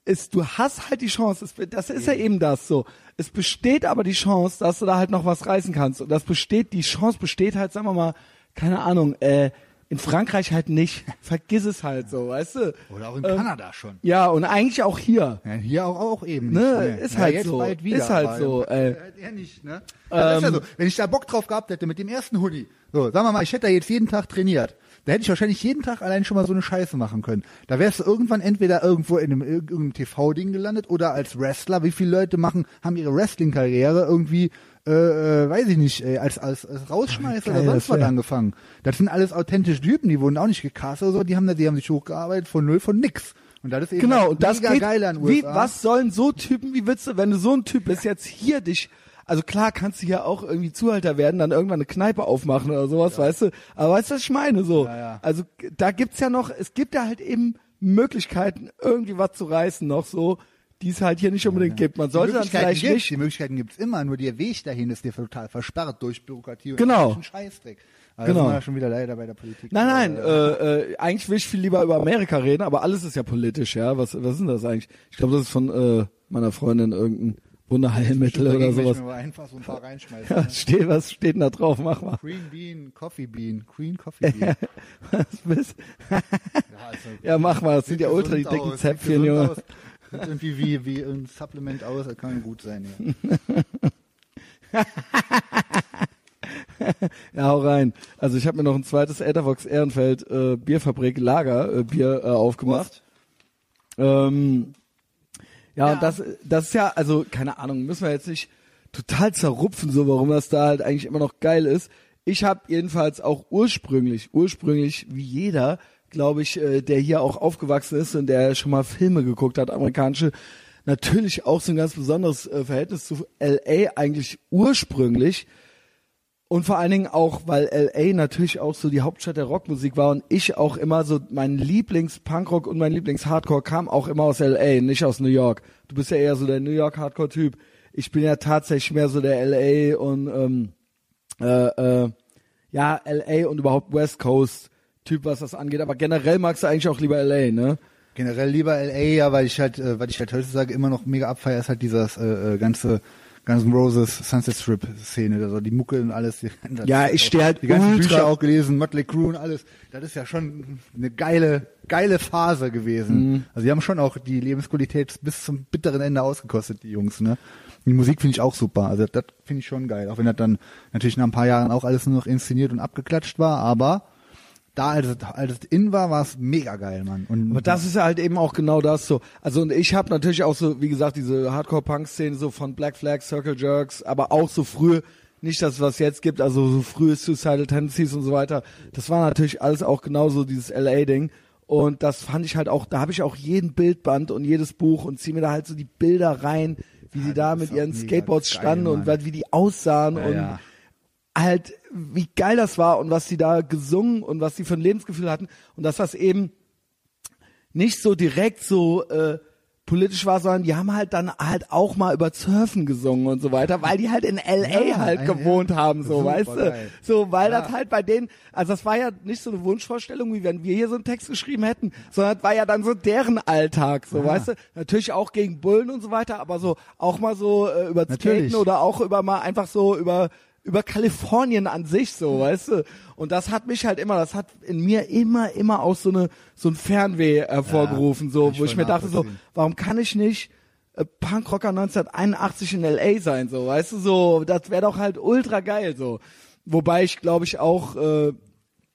ist, du hast halt die Chance, es, das ist ja eben das so. Es besteht aber die Chance, dass du da halt noch was reißen kannst. Und das besteht, die Chance besteht halt, sagen wir mal, keine Ahnung, äh, in Frankreich halt nicht. Vergiss es halt so, weißt du? Oder auch in Ähm, Kanada schon. Ja, und eigentlich auch hier. Ja, hier auch, auch eben. Ne, nicht. ist ja, halt jetzt so. Bald wieder, Ist halt so, äh, ey. eher nicht, ne? Das ist ja Ähm, so. Wenn ich da Bock drauf gehabt hätte mit dem ersten Hoodie, so, sagen wir mal, ich hätte da jetzt jeden Tag trainiert. Da hätte ich wahrscheinlich jeden Tag allein schon mal so eine Scheiße machen können. Da wärst du irgendwann entweder irgendwo in einem irgendeinem TV-Ding gelandet oder als Wrestler. Wie viele Leute machen, haben ihre Wrestling-Karriere irgendwie, äh, äh, weiß ich nicht, ey, als, als, als Rausschmeißer oder sonst was angefangen. Das sind alles authentische Typen, die wurden auch nicht gecastet oder so, die haben, da- die haben sich hochgearbeitet von null von nix. Und das ist eben Genau, und das mega geht, geil an wie, USA. was sollen so Typen, wie willst du, wenn du so ein Typ bist, jetzt hier dich, also klar kannst du hier auch irgendwie Zuhalter werden, dann irgendwann eine Kneipe aufmachen oder sowas, weißt du, aber weißt du, was ich meine, so. Ja, ja. Also, da gibt's ja noch, es gibt ja halt eben Möglichkeiten, irgendwie was zu reißen noch so, die es halt hier nicht unbedingt gibt. Man sollte dann vielleicht gibt's, nicht, Die Möglichkeiten gibt's immer, nur der Weg dahin ist dir total versperrt durch Bürokratie und Genau. einen Scheißdreck. Also Genau. sind wir ja schon wieder leider bei der Politik. Nein, nein, Äh, äh, äh, eigentlich will ich viel lieber über Amerika reden, aber alles ist ja politisch, ja. Was, was ist denn das eigentlich? Ich glaube, das ist von äh, meiner Freundin irgendein Wunderheilmittel oder sowas. einfach so ein paar reinschmeißen. Ja, ne? steht, was steht denn da drauf? Mach mal. Green Bean, Coffee Bean, Green Coffee Bean. Was bist? Ja, also, Ja, mach mal, das sind ja ultra die dicken Zäpfchen, Junge. aus. Sieht irgendwie wie, wie ein Supplement aus, das kann gut sein. Ja. Ja, hau rein. Also ich habe mir noch ein zweites Ethervox Ehrenfeld äh, Bierfabrik Lager äh, Bier äh, aufgemacht. Ähm, ja, Ja. und das, das ist ja, also keine Ahnung, müssen wir jetzt nicht total zerrupfen, so warum das da halt eigentlich immer noch geil ist. Ich habe jedenfalls auch ursprünglich, ursprünglich wie jeder, glaube ich, äh, der hier auch aufgewachsen ist und der schon mal Filme geguckt hat, amerikanische, natürlich auch so ein ganz besonderes äh, Verhältnis zu LA eigentlich ursprünglich. Und vor allen Dingen auch, weil LA natürlich auch so die Hauptstadt der Rockmusik war und ich auch immer so, mein Lieblings-Punkrock und mein Lieblings-Hardcore kam auch immer aus LA, nicht aus New York. Du bist ja eher so der New York-Hardcore-Typ. Ich bin ja tatsächlich mehr so der LA und ähm, äh, äh, ja, LA und überhaupt West Coast-Typ, was das angeht. Aber generell magst du eigentlich auch lieber LA, ne? Generell lieber LA, ja, weil ich halt, äh, weil ich halt heutzutage immer noch mega abfeier, ist halt dieses äh, äh, ganze Guns N' Roses Sunset Strip Szene, also die Mucke und alles. Die, Ja, ich auch- steh halt die ganzen ultra- Bücher auch gelesen, Motley Crue und alles. Das ist ja schon eine geile, geile Phase gewesen. Mhm. Also die haben schon auch die Lebensqualität bis zum bitteren Ende ausgekostet, die Jungs, ne? Die Musik finde ich auch super. Also das finde ich schon geil, auch wenn das dann natürlich nach ein paar Jahren auch alles nur noch inszeniert und abgeklatscht war, aber da als, es- als es in war, war es mega geil, Mann. Und Aber das ist ja halt eben auch genau das so. Also und ich habe natürlich auch so, wie gesagt, diese Hardcore-Punk-Szene so von Black Flag, Circle Jerks, aber auch so früh, nicht das, was jetzt gibt, also so frühe Suicidal Tendencies und so weiter. Das war natürlich alles auch genauso dieses LA-Ding. Und das fand ich halt auch, da habe ich auch jeden Bildband und jedes Buch und zieh mir da halt so die Bilder rein, wie die da mit ihren Skateboards geil, standen und Mann. weil- wie die aussahen Ja, und ja. halt, wie geil das war und was die da gesungen und was die für ein Lebensgefühl hatten und dass das eben nicht so direkt so äh, politisch war, sondern die haben halt dann halt auch mal über Surfen gesungen und so weiter, weil die halt in LA Ja, halt gewohnt ja. haben, so, Super weißt du? geil. So, weil Ja. das halt bei denen, also das war ja nicht so eine Wunschvorstellung, wie wenn wir hier so einen Text geschrieben hätten, sondern das war ja dann so deren Alltag, so, weißt du? Natürlich auch gegen Bullen und so weiter, aber so auch mal so äh, über Skaten oder auch über mal einfach so über über Kalifornien an sich so, weißt du? Und das hat mich halt immer, das hat in mir immer, immer auch so eine, so ein Fernweh hervorgerufen, kann so, ich wo ich mir dachte so, warum kann ich nicht äh, Punkrocker 1981 in LA sein, so, weißt du, so, das wäre doch halt ultra geil, so. Wobei ich, glaube ich, auch, äh,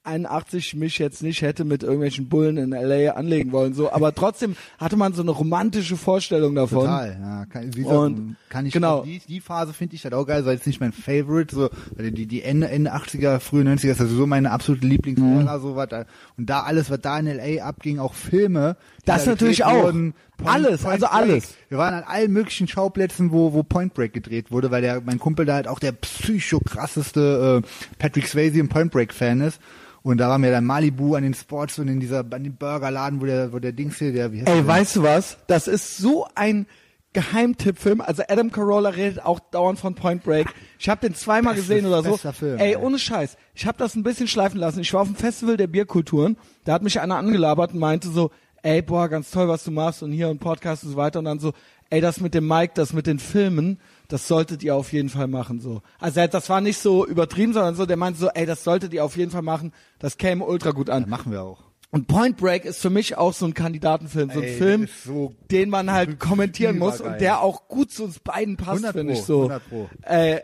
81 mich jetzt nicht hätte mit irgendwelchen Bullen in LA anlegen wollen, so, aber trotzdem hatte man so eine romantische Vorstellung davon. Total, ja. Kann, wie gesagt, Und kann ich genau. die, die Phase finde ich halt auch geil, weil es nicht mein Favorite, so die die Ende Ende 80er, frühe 90er ist also so meine absolute Lieblingsära, Mhm. so was da und da alles, was da in LA abging, auch Filme. Das da natürlich auch. Wurden, Alles, also alles. Wir waren an allen möglichen Schauplätzen, wo wo Point Break gedreht wurde, weil der mein Kumpel da halt auch der psycho krasseste äh, Patrick Swayze und Point Break Fan ist. Und da waren wir dann Malibu an den Sports und in dieser an dem Burgerladen, wo der wo der Dings hier, der wie heißt Ey, der? weißt du was? Das ist so ein Geheimtippfilm. Also Adam Carolla redet auch dauernd von Point Break. Ich habe den zweimal Beste- gesehen oder so. Film, ey, ey. ohne Scheiß. Ich habe das ein bisschen schleifen lassen. Ich war auf dem Festival der Bierkulturen. Da hat mich einer angelabert und meinte so, ey, boah, ganz toll, was du machst und hier und Podcast und so weiter. Und dann so, ey, das mit dem Mike, das mit den Filmen, das solltet ihr auf jeden Fall machen, so. Also das war nicht so übertrieben, sondern so, der meinte so, ey, das solltet ihr auf jeden Fall machen. Das käme ultra gut an. Ja, machen wir auch. Und Point Break ist für mich auch so ein Kandidatenfilm, so ein Ey, Film, so den man halt kommentieren muss und der auch gut zu uns beiden passt, 100 finde ich so. 100 Pro. Äh,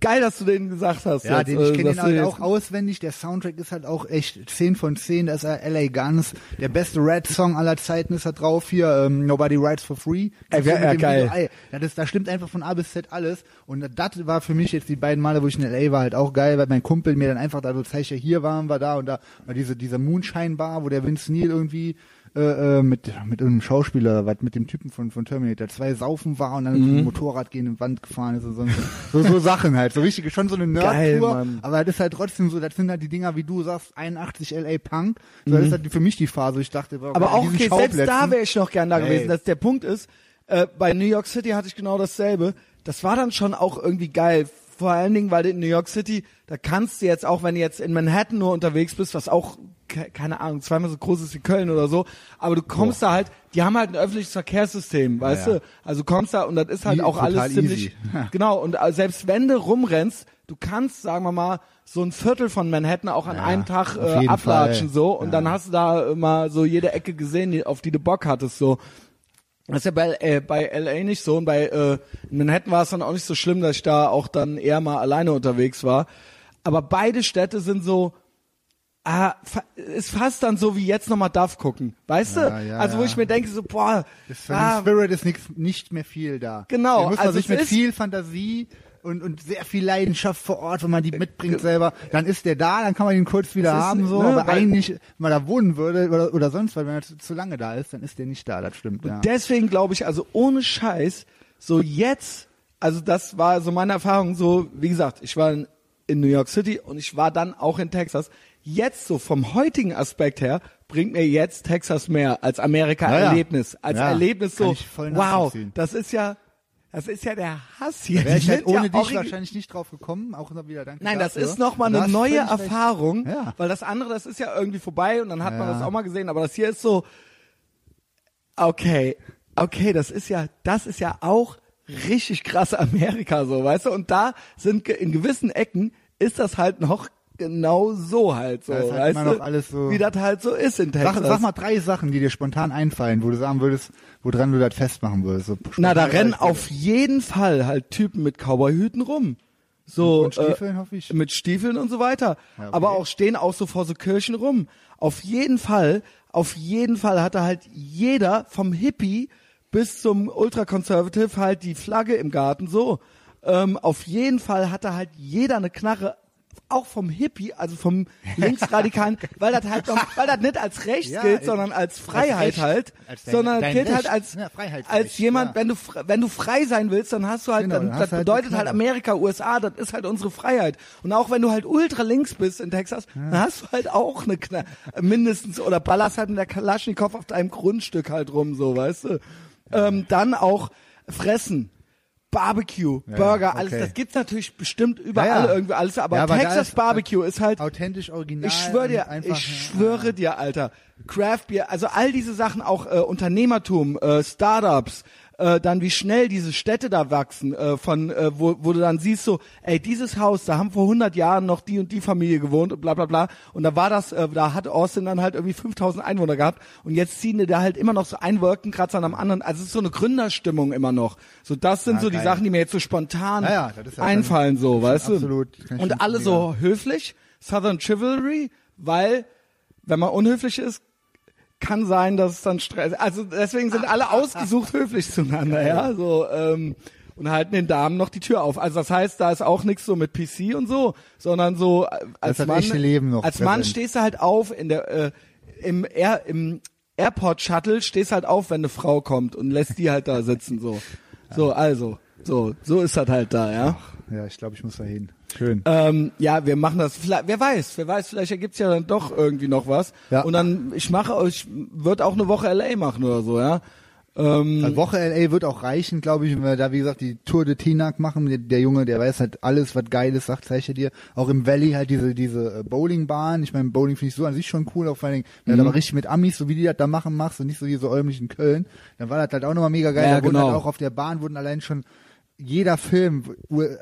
geil, dass du den gesagt hast. Ja, jetzt, den, äh, ich kenne dass den halt auch auswendig. Der Soundtrack ist halt auch echt 10 von 10. Da ist er LA Guns. Der beste Red-Song aller Zeiten ist da drauf. Hier, ähm, Nobody Rides for Free. Ey, ja, dem geil. Video, das ist, da stimmt einfach von A bis Z alles. Und das war für mich jetzt die beiden Male, wo ich in LA war, halt auch geil, weil mein Kumpel mir dann einfach da so zeigt, ja, hier waren wir da und da war diese, dieser Moonshine-Bar, wo der Vince Neil irgendwie äh, äh, mit mit irgendeinem Schauspieler, was mit dem Typen von von Terminator zwei saufen war und dann Mhm. mit dem Motorrad gegen die Wand gefahren ist und so, so, so Sachen halt, so richtig schon so eine Nerd-Tour, aber das ist halt trotzdem so, das sind halt die Dinger, wie du sagst, 81 LA Punk, so, das ist halt für mich die Phase, ich dachte, Mhm. Aber an auch, okay, selbst da wäre ich noch gern da gewesen. Dass der Punkt ist, äh, bei New York City hatte ich genau dasselbe. Das war dann schon auch irgendwie geil. Vor allen Dingen, weil in New York City, da kannst du jetzt auch, wenn du jetzt in Manhattan nur unterwegs bist, was auch, ke- keine Ahnung, zweimal so groß ist wie Köln oder so, aber du kommst da halt, die haben halt ein öffentliches Verkehrssystem, weißt ja. du? Also du kommst da und das ist halt Wie- auch alles ziemlich, genau, und äh, selbst wenn du rumrennst, du kannst, sagen wir mal, so ein Viertel von Manhattan auch an Ja, einem Tag äh, ablatschen Fall. so und Ja. dann hast du da mal so jede Ecke gesehen, die- auf die du Bock hattest so. Das ist ja bei, äh, bei LA nicht so und bei äh, in Manhattan war es dann auch nicht so schlimm, dass ich da auch dann eher mal alleine unterwegs war. Aber beide Städte sind so, ah, fa- ist fast dann so wie jetzt nochmal Duff gucken, weißt Ja, du? ja, also wo ja. ich mir denke so, boah, Das ah, Spirit ist nix, nicht mehr viel da. Genau, Da muss man also sich es mit viel Fantasie und, und sehr viel Leidenschaft vor Ort, wenn man die mitbringt selber, dann ist der da, dann kann man ihn kurz wieder Es ist, haben, so, ne, aber eigentlich, wenn man da wohnen würde oder, oder sonst, weil wenn er zu, zu lange da ist, dann ist der nicht da, das stimmt, ja. Deswegen glaube ich, also ohne Scheiß, so jetzt, also das war so meine Erfahrung, so wie gesagt, ich war in, in New York City und ich war dann auch in Texas. Jetzt so vom heutigen Aspekt her bringt mir jetzt Texas mehr als Amerika Ja, ja. Erlebnis, als Ja, Erlebnis so. Wow, das ist ja, das ist ja der Hass hier. Wäre ich halt sind ja ohne dich wahrscheinlich nicht drauf gekommen, auch noch wieder danke Nein, das dafür. ist nochmal eine neue. Erfahrung, Ja. weil das andere, das ist ja irgendwie vorbei und dann hat man das auch mal gesehen, aber das hier ist so, okay, okay, das ist ja, das ist ja auch richtig krass Amerika so, weißt du, und da sind in gewissen Ecken ist das halt noch genau so halt so, Da ist halt weißt du, alles so- wie das halt so ist in Texas. Sag, sag mal drei Sachen, die dir spontan einfallen, wo du sagen würdest, woran du das festmachen würdest. So Na, da rennen auf jeden Fall halt Typen mit Cowboyhüten rum. So, Und Stiefeln, hoffe ich. Mit Stiefeln und so weiter. Ja, okay. Aber auch stehen auch so vor so Kirchen rum. Auf jeden Fall, auf jeden Fall hatte halt jeder vom Hippie bis zum Ultraconservative halt die Flagge im Garten so. Ähm, auf jeden Fall hatte halt jeder eine Knarre auch vom Hippie, also vom Linksradikalen, weil das halt noch, weil das nicht als Recht Ja, gilt, sondern als Freiheit Recht, halt, als dein- sondern dein gilt halt Recht. als, Ja, als jemand, ja. wenn du, wenn du frei sein willst, dann hast du halt, Genau, dann, das halt bedeutet halt. Amerika, USA, das ist halt unsere Freiheit. Und auch wenn du halt ultra links bist in Texas, dann hast du halt auch eine Knarre, mindestens, oder ballerst halt mit der Kalaschnikow auf deinem Grundstück halt rum, so, weißt du. Ähm, dann auch fressen. Barbecue, Burger, alles, okay. das gibt's natürlich bestimmt überall Ja, ja. irgendwie alles, aber Ja, aber Texas ist- Barbecue ist halt, Authentisch, original. ich schwöre dir, einfach, ich schwöre dir, Alter, Craft Beer, also all diese Sachen, auch äh, Unternehmertum, äh, Startups, äh, dann wie schnell diese Städte da wachsen, äh, von äh, wo, wo du dann siehst so, ey, dieses Haus, da haben vor 100 Jahren noch die und die Familie gewohnt und bla bla bla und da war das, äh, da hat Austin dann halt irgendwie 5000 Einwohner gehabt und jetzt ziehen die da halt immer noch so ein Wolkenkratzer am anderen, also es ist so eine Gründerstimmung immer noch. So das sind Ja, so die geil. Sachen, die mir jetzt so spontan Ja, ja, einfallen so, weißt du? absolut, schon Und alle so höflich, Southern Chivalry, weil wenn man unhöflich ist, kann sein, dass es dann Stress. Also deswegen sind alle ausgesucht höflich zueinander, ja. So ähm, und halten den Damen noch die Tür auf. Also das heißt, da ist auch nichts so mit PC und so, sondern so äh, als Das Mann, Leben noch als Mann präsent. stehst du halt auf in der äh, im Air, im Airport Shuttle stehst halt auf, wenn eine Frau kommt und lässt die halt da sitzen so. So also so so ist das halt da, ja. Ja, ich glaube, ich muss da hin. Schön. Ähm, ja, wir machen das. Vielleicht, wer weiß, wer weiß, vielleicht ergibt's ja dann doch irgendwie noch was. Ja. Und dann, ich mache, ich würde auch eine Woche LA machen oder so, ja. Ähm, Eine Woche LA wird auch reichen, glaube ich, wenn wir da, wie gesagt, die Tour de Tinak machen. Der, der Junge, der weiß halt alles, was Geiles sagt, zeige ich dir. Auch im Valley halt diese, diese äh, Bowlingbahn. Ich meine, Bowling finde ich so an sich schon cool, auch vor allen Dingen, wenn du Mhm. aber richtig mit Amis, so wie die das da machen, machst und nicht so hier so äumlich in Köln, dann war das halt auch nochmal mega geil. Ja, da wurden genau. halt auch auf der Bahn wurden allein schon jeder Film,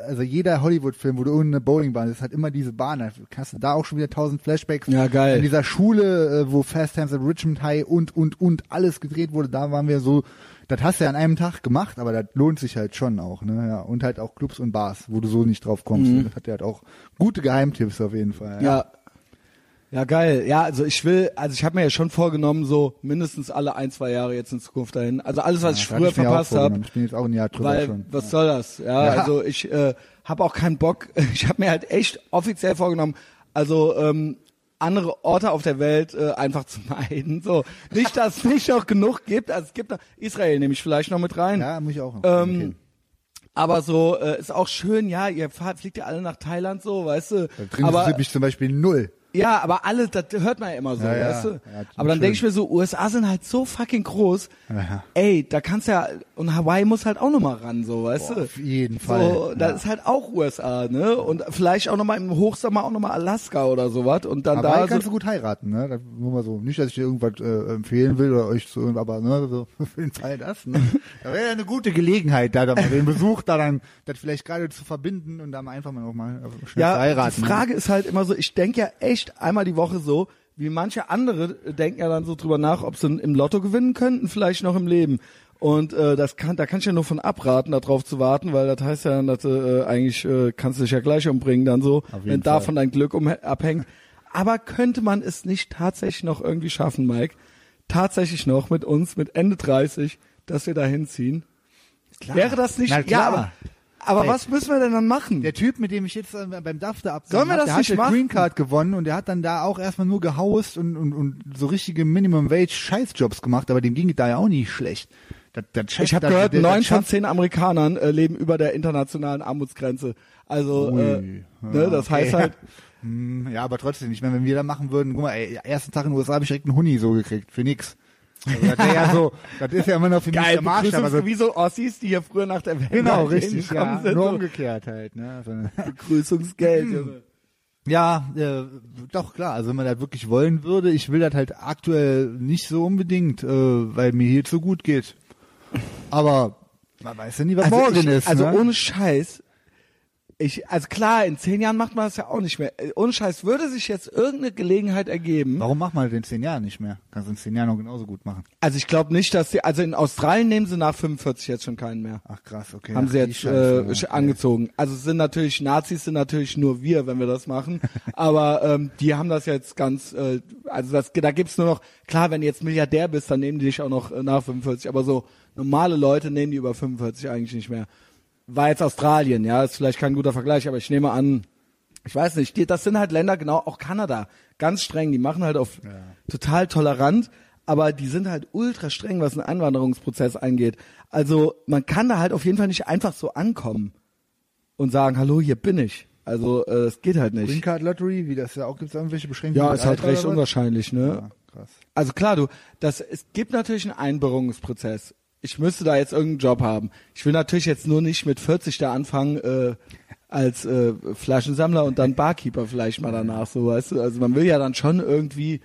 also jeder Hollywood-Film, wo du irgendeine Bowlingbahn ist, hat immer diese Bahn. Da hast du da auch schon wieder tausend Flashbacks. Ja, geil. In dieser Schule, äh, wo Fast Times at Richmond High und, und, und alles gedreht wurde, da waren wir so, das hast du ja an einem Tag gemacht, aber das lohnt sich halt schon auch, ne, ja. Und halt auch Clubs und Bars, wo du so nicht drauf kommst. Mhm. Das hat ja halt auch gute Geheimtipps auf jeden Fall. ja. Ja, geil. Ja, also ich will, also ich habe mir ja schon vorgenommen, so mindestens alle ein, zwei Jahre jetzt in Zukunft dahin. Also alles, was ich das hatte früher auch verpasst habe. Ich bin jetzt auch ein Jahr drüber weil schon. was soll das? Ja, Ja. also ich äh, habe auch keinen Bock. Ich habe mir halt echt offiziell vorgenommen, also ähm, andere Orte auf der Welt äh, einfach zu meiden. So nicht, dass es nicht noch genug gibt. Also es gibt noch Israel nehme ich vielleicht noch mit rein. Ja, muss ich auch. noch Ähm, okay. Aber so äh, ist auch schön, ja, ihr fahrt, fliegt ja alle nach Thailand so, weißt du. Da drin aber mich zum Beispiel null. Ja, aber alle, das hört man ja immer so, Ja, ja. weißt du? Ja, aber dann schön. denke ich mir so, USA sind halt so fucking groß. Ja. Ey, da kannst ja und Hawaii muss halt auch noch mal ran, so, weißt Boah, du? auf jeden So, Fall. das Ja. ist halt auch USA, ne? Und vielleicht auch noch mal im Hochsommer auch noch mal Alaska oder sowas und dann Aber da kannst so, du gut heiraten, ne? Das, nur mal so. Nicht, dass ich dir irgendwas äh, empfehlen will oder euch so, aber ne, so für den Fall das. Ne? Da wäre ja eine gute Gelegenheit, da, da mal den Besuch da dann das vielleicht gerade zu verbinden und dann einfach mal auch mal äh, schnell ja, zu heiraten. die Frage ist halt immer so, ich denke ja echt einmal die Woche so, wie manche andere denken ja dann so drüber nach, ob sie im Lotto gewinnen könnten, vielleicht noch im Leben. Und äh, das kann, da kann ich ja nur von abraten, darauf zu warten, weil das heißt ja, dass äh, eigentlich äh, kannst du dich ja gleich umbringen, dann so, wenn Fall. davon dein Glück um, abhängt. Aber könnte man es nicht tatsächlich noch irgendwie schaffen, Mike? Tatsächlich noch mit uns, mit Ende 30, dass wir da hinziehen? Wäre das nicht? Na Ja, klar. aber, aber Ey. was müssen wir denn dann machen? Der Typ, mit dem ich jetzt äh, beim DAFTA abgegangen Sollen wir hab, das der nicht hat die? Green Card gewonnen und der hat dann da auch erstmal nur gehaust und, und, und so richtige Minimum Wage Scheißjobs gemacht, aber dem ging es da ja auch nicht schlecht. Das, das schafft- Ich habe gehört, neun von zehn Amerikanern äh, leben über der internationalen Armutsgrenze. Also, Ui. äh, ne, das okay. heißt halt, Hm, Ja, aber trotzdem, ich meine, wenn wir da machen würden, guck mal, ey, ersten Tag in den USA habe ich direkt einen Huni so gekriegt, für nix. Also das ja so, das ist ja immer noch für mich geil, der Maßstab. Also, wie so Ossis, die hier früher nach der Welt genau, richtig, ja, nur so umgekehrt halt. Ne? Also, Begrüßungsgeld. Junge. ja, äh, doch klar, also wenn man das wirklich wollen würde, ich will das halt aktuell nicht so unbedingt, äh, weil mir hier zu gut geht. Aber man weiß ja nie, was Also, morgen ich, ist. also ne? ohne Scheiß. Ich, also klar, in zehn Jahren macht man das ja auch nicht mehr. Äh, Ohne Scheiß, würde sich jetzt irgendeine Gelegenheit ergeben. Warum macht man das in zehn Jahren nicht mehr? Kannst du in zehn Jahren noch genauso gut machen. Also ich glaube nicht, dass sie, also in Australien nehmen sie nach 45 jetzt schon keinen mehr. Ach krass, okay. haben Ach, sie jetzt äh, okay. angezogen. Also es sind natürlich Nazis sind natürlich nur wir, wenn wir das machen. Aber ähm, die haben das jetzt ganz, äh, also das, da gibt's nur noch klar, wenn du jetzt Milliardär bist, dann nehmen die dich auch noch äh, nach 45. Aber so normale Leute nehmen die über 45 eigentlich nicht mehr. War jetzt Australien, ja, ist vielleicht kein guter Vergleich, aber ich nehme an, ich weiß nicht, die, das sind halt Länder, genau, auch Kanada, ganz streng, die machen halt auf total tolerant, aber die sind halt ultra streng, was den Einwanderungsprozess angeht. Also man kann da halt auf jeden Fall nicht einfach so ankommen und sagen, hallo, hier bin ich. Also äh, es geht halt Green nicht. Card Lottery, wie das ja auch, gibt's irgendwelche Beschränkungen? Ja, ist halt Alter recht unwahrscheinlich, ne? Ja, krass. Also klar, du, das, es gibt natürlich einen Einbürgerungsprozess. Ich müsste da jetzt irgendeinen Job haben. Ich will natürlich jetzt nur nicht mit 40 da anfangen, äh, als äh, Flaschensammler und dann Barkeeper vielleicht mal danach, so weißt du. Also man will ja dann schon irgendwie,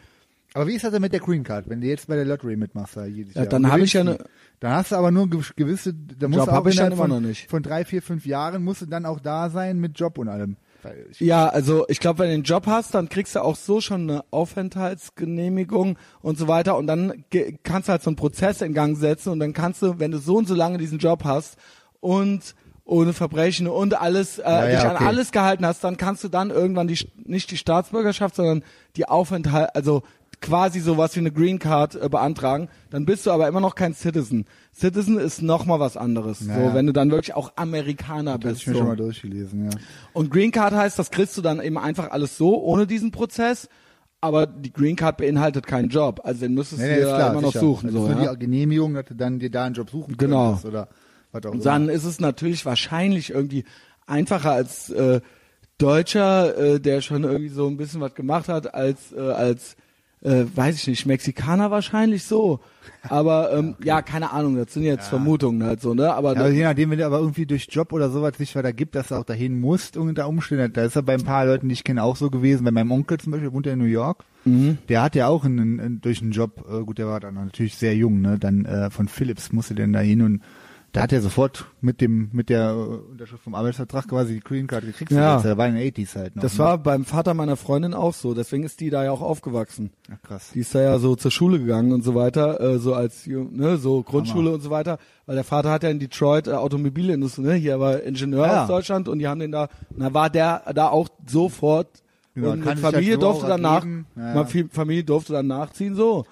Aber wie ist das denn mit der Green Card, wenn du jetzt bei der Lottery mitmachst da jedes Ja, Jahr? dann und hab ich ja ne- die? Dann hast du aber nur gew- gewisse, da musst Job du auch ich dann immer von, noch nicht. von drei, vier, fünf Jahren musst du dann auch da sein mit Job und allem. Ja, also ich glaube, wenn du einen Job hast, dann kriegst du auch so schon eine Aufenthaltsgenehmigung und so weiter und dann kannst du halt so einen Prozess in Gang setzen und dann kannst du, wenn du so und so lange diesen Job hast und ohne Verbrechen und alles, äh, Ja, ja, dich an okay. alles gehalten hast, dann kannst du dann irgendwann die, nicht die Staatsbürgerschaft, sondern die Aufenthalt, also quasi sowas wie eine Green Card äh, beantragen, dann bist du aber immer noch kein Citizen. Citizen ist noch mal was anderes. Ja, so, ja. wenn du dann wirklich auch Amerikaner Das bist. ich mir so. schon mal durchgelesen, ja. Und Green Card heißt, das kriegst du dann eben einfach alles so, ohne diesen Prozess. Aber die Green Card beinhaltet keinen Job. Also den müsstest Nee, du nee, dir ist klar, immer noch suchen. Das So, ist nur ja? die Genehmigung, dass du dann dir da einen Job suchen Genau. könntest oder was auch Und dann ist es natürlich wahrscheinlich irgendwie einfacher als äh, Deutscher, äh, der schon irgendwie so ein bisschen was gemacht hat, als äh, als äh, weiß ich nicht, Mexikaner wahrscheinlich so. Aber ähm, ja, keine Ahnung, das sind jetzt Vermutungen halt so, ne? Aber, Ja, aber je nachdem, wenn du aber irgendwie durch Job oder sowas sich da gibt, dass du auch dahin musst unter Umständen, da ist ja bei ein paar Leuten, die ich kenne, auch so gewesen. Bei meinem Onkel zum Beispiel wohnt er in New York. Mhm. Der hat ja auch einen, einen, durch einen Job, äh, gut, der war dann natürlich sehr jung, ne? Dann äh, von Philips musste der da hin und da hat er sofort mit dem mit der äh, Unterschrift vom Arbeitsvertrag quasi die Green Card gekriegt. Ja. Das war in den 80s halt noch. das ne? war beim Vater meiner Freundin auch so. Deswegen ist die da ja auch aufgewachsen. ja, krass. Die ist da ja so zur Schule gegangen und so weiter, äh, so als ne, so Grundschule und so weiter, weil der Vater hat ja in Detroit äh, Automobilindustrie, ne, hier war Ingenieur Ja. aus Deutschland und die haben den da, und da war der da auch sofort Genau, und Familie durfte dann nach. Ja, Familie durfte dann nachziehen so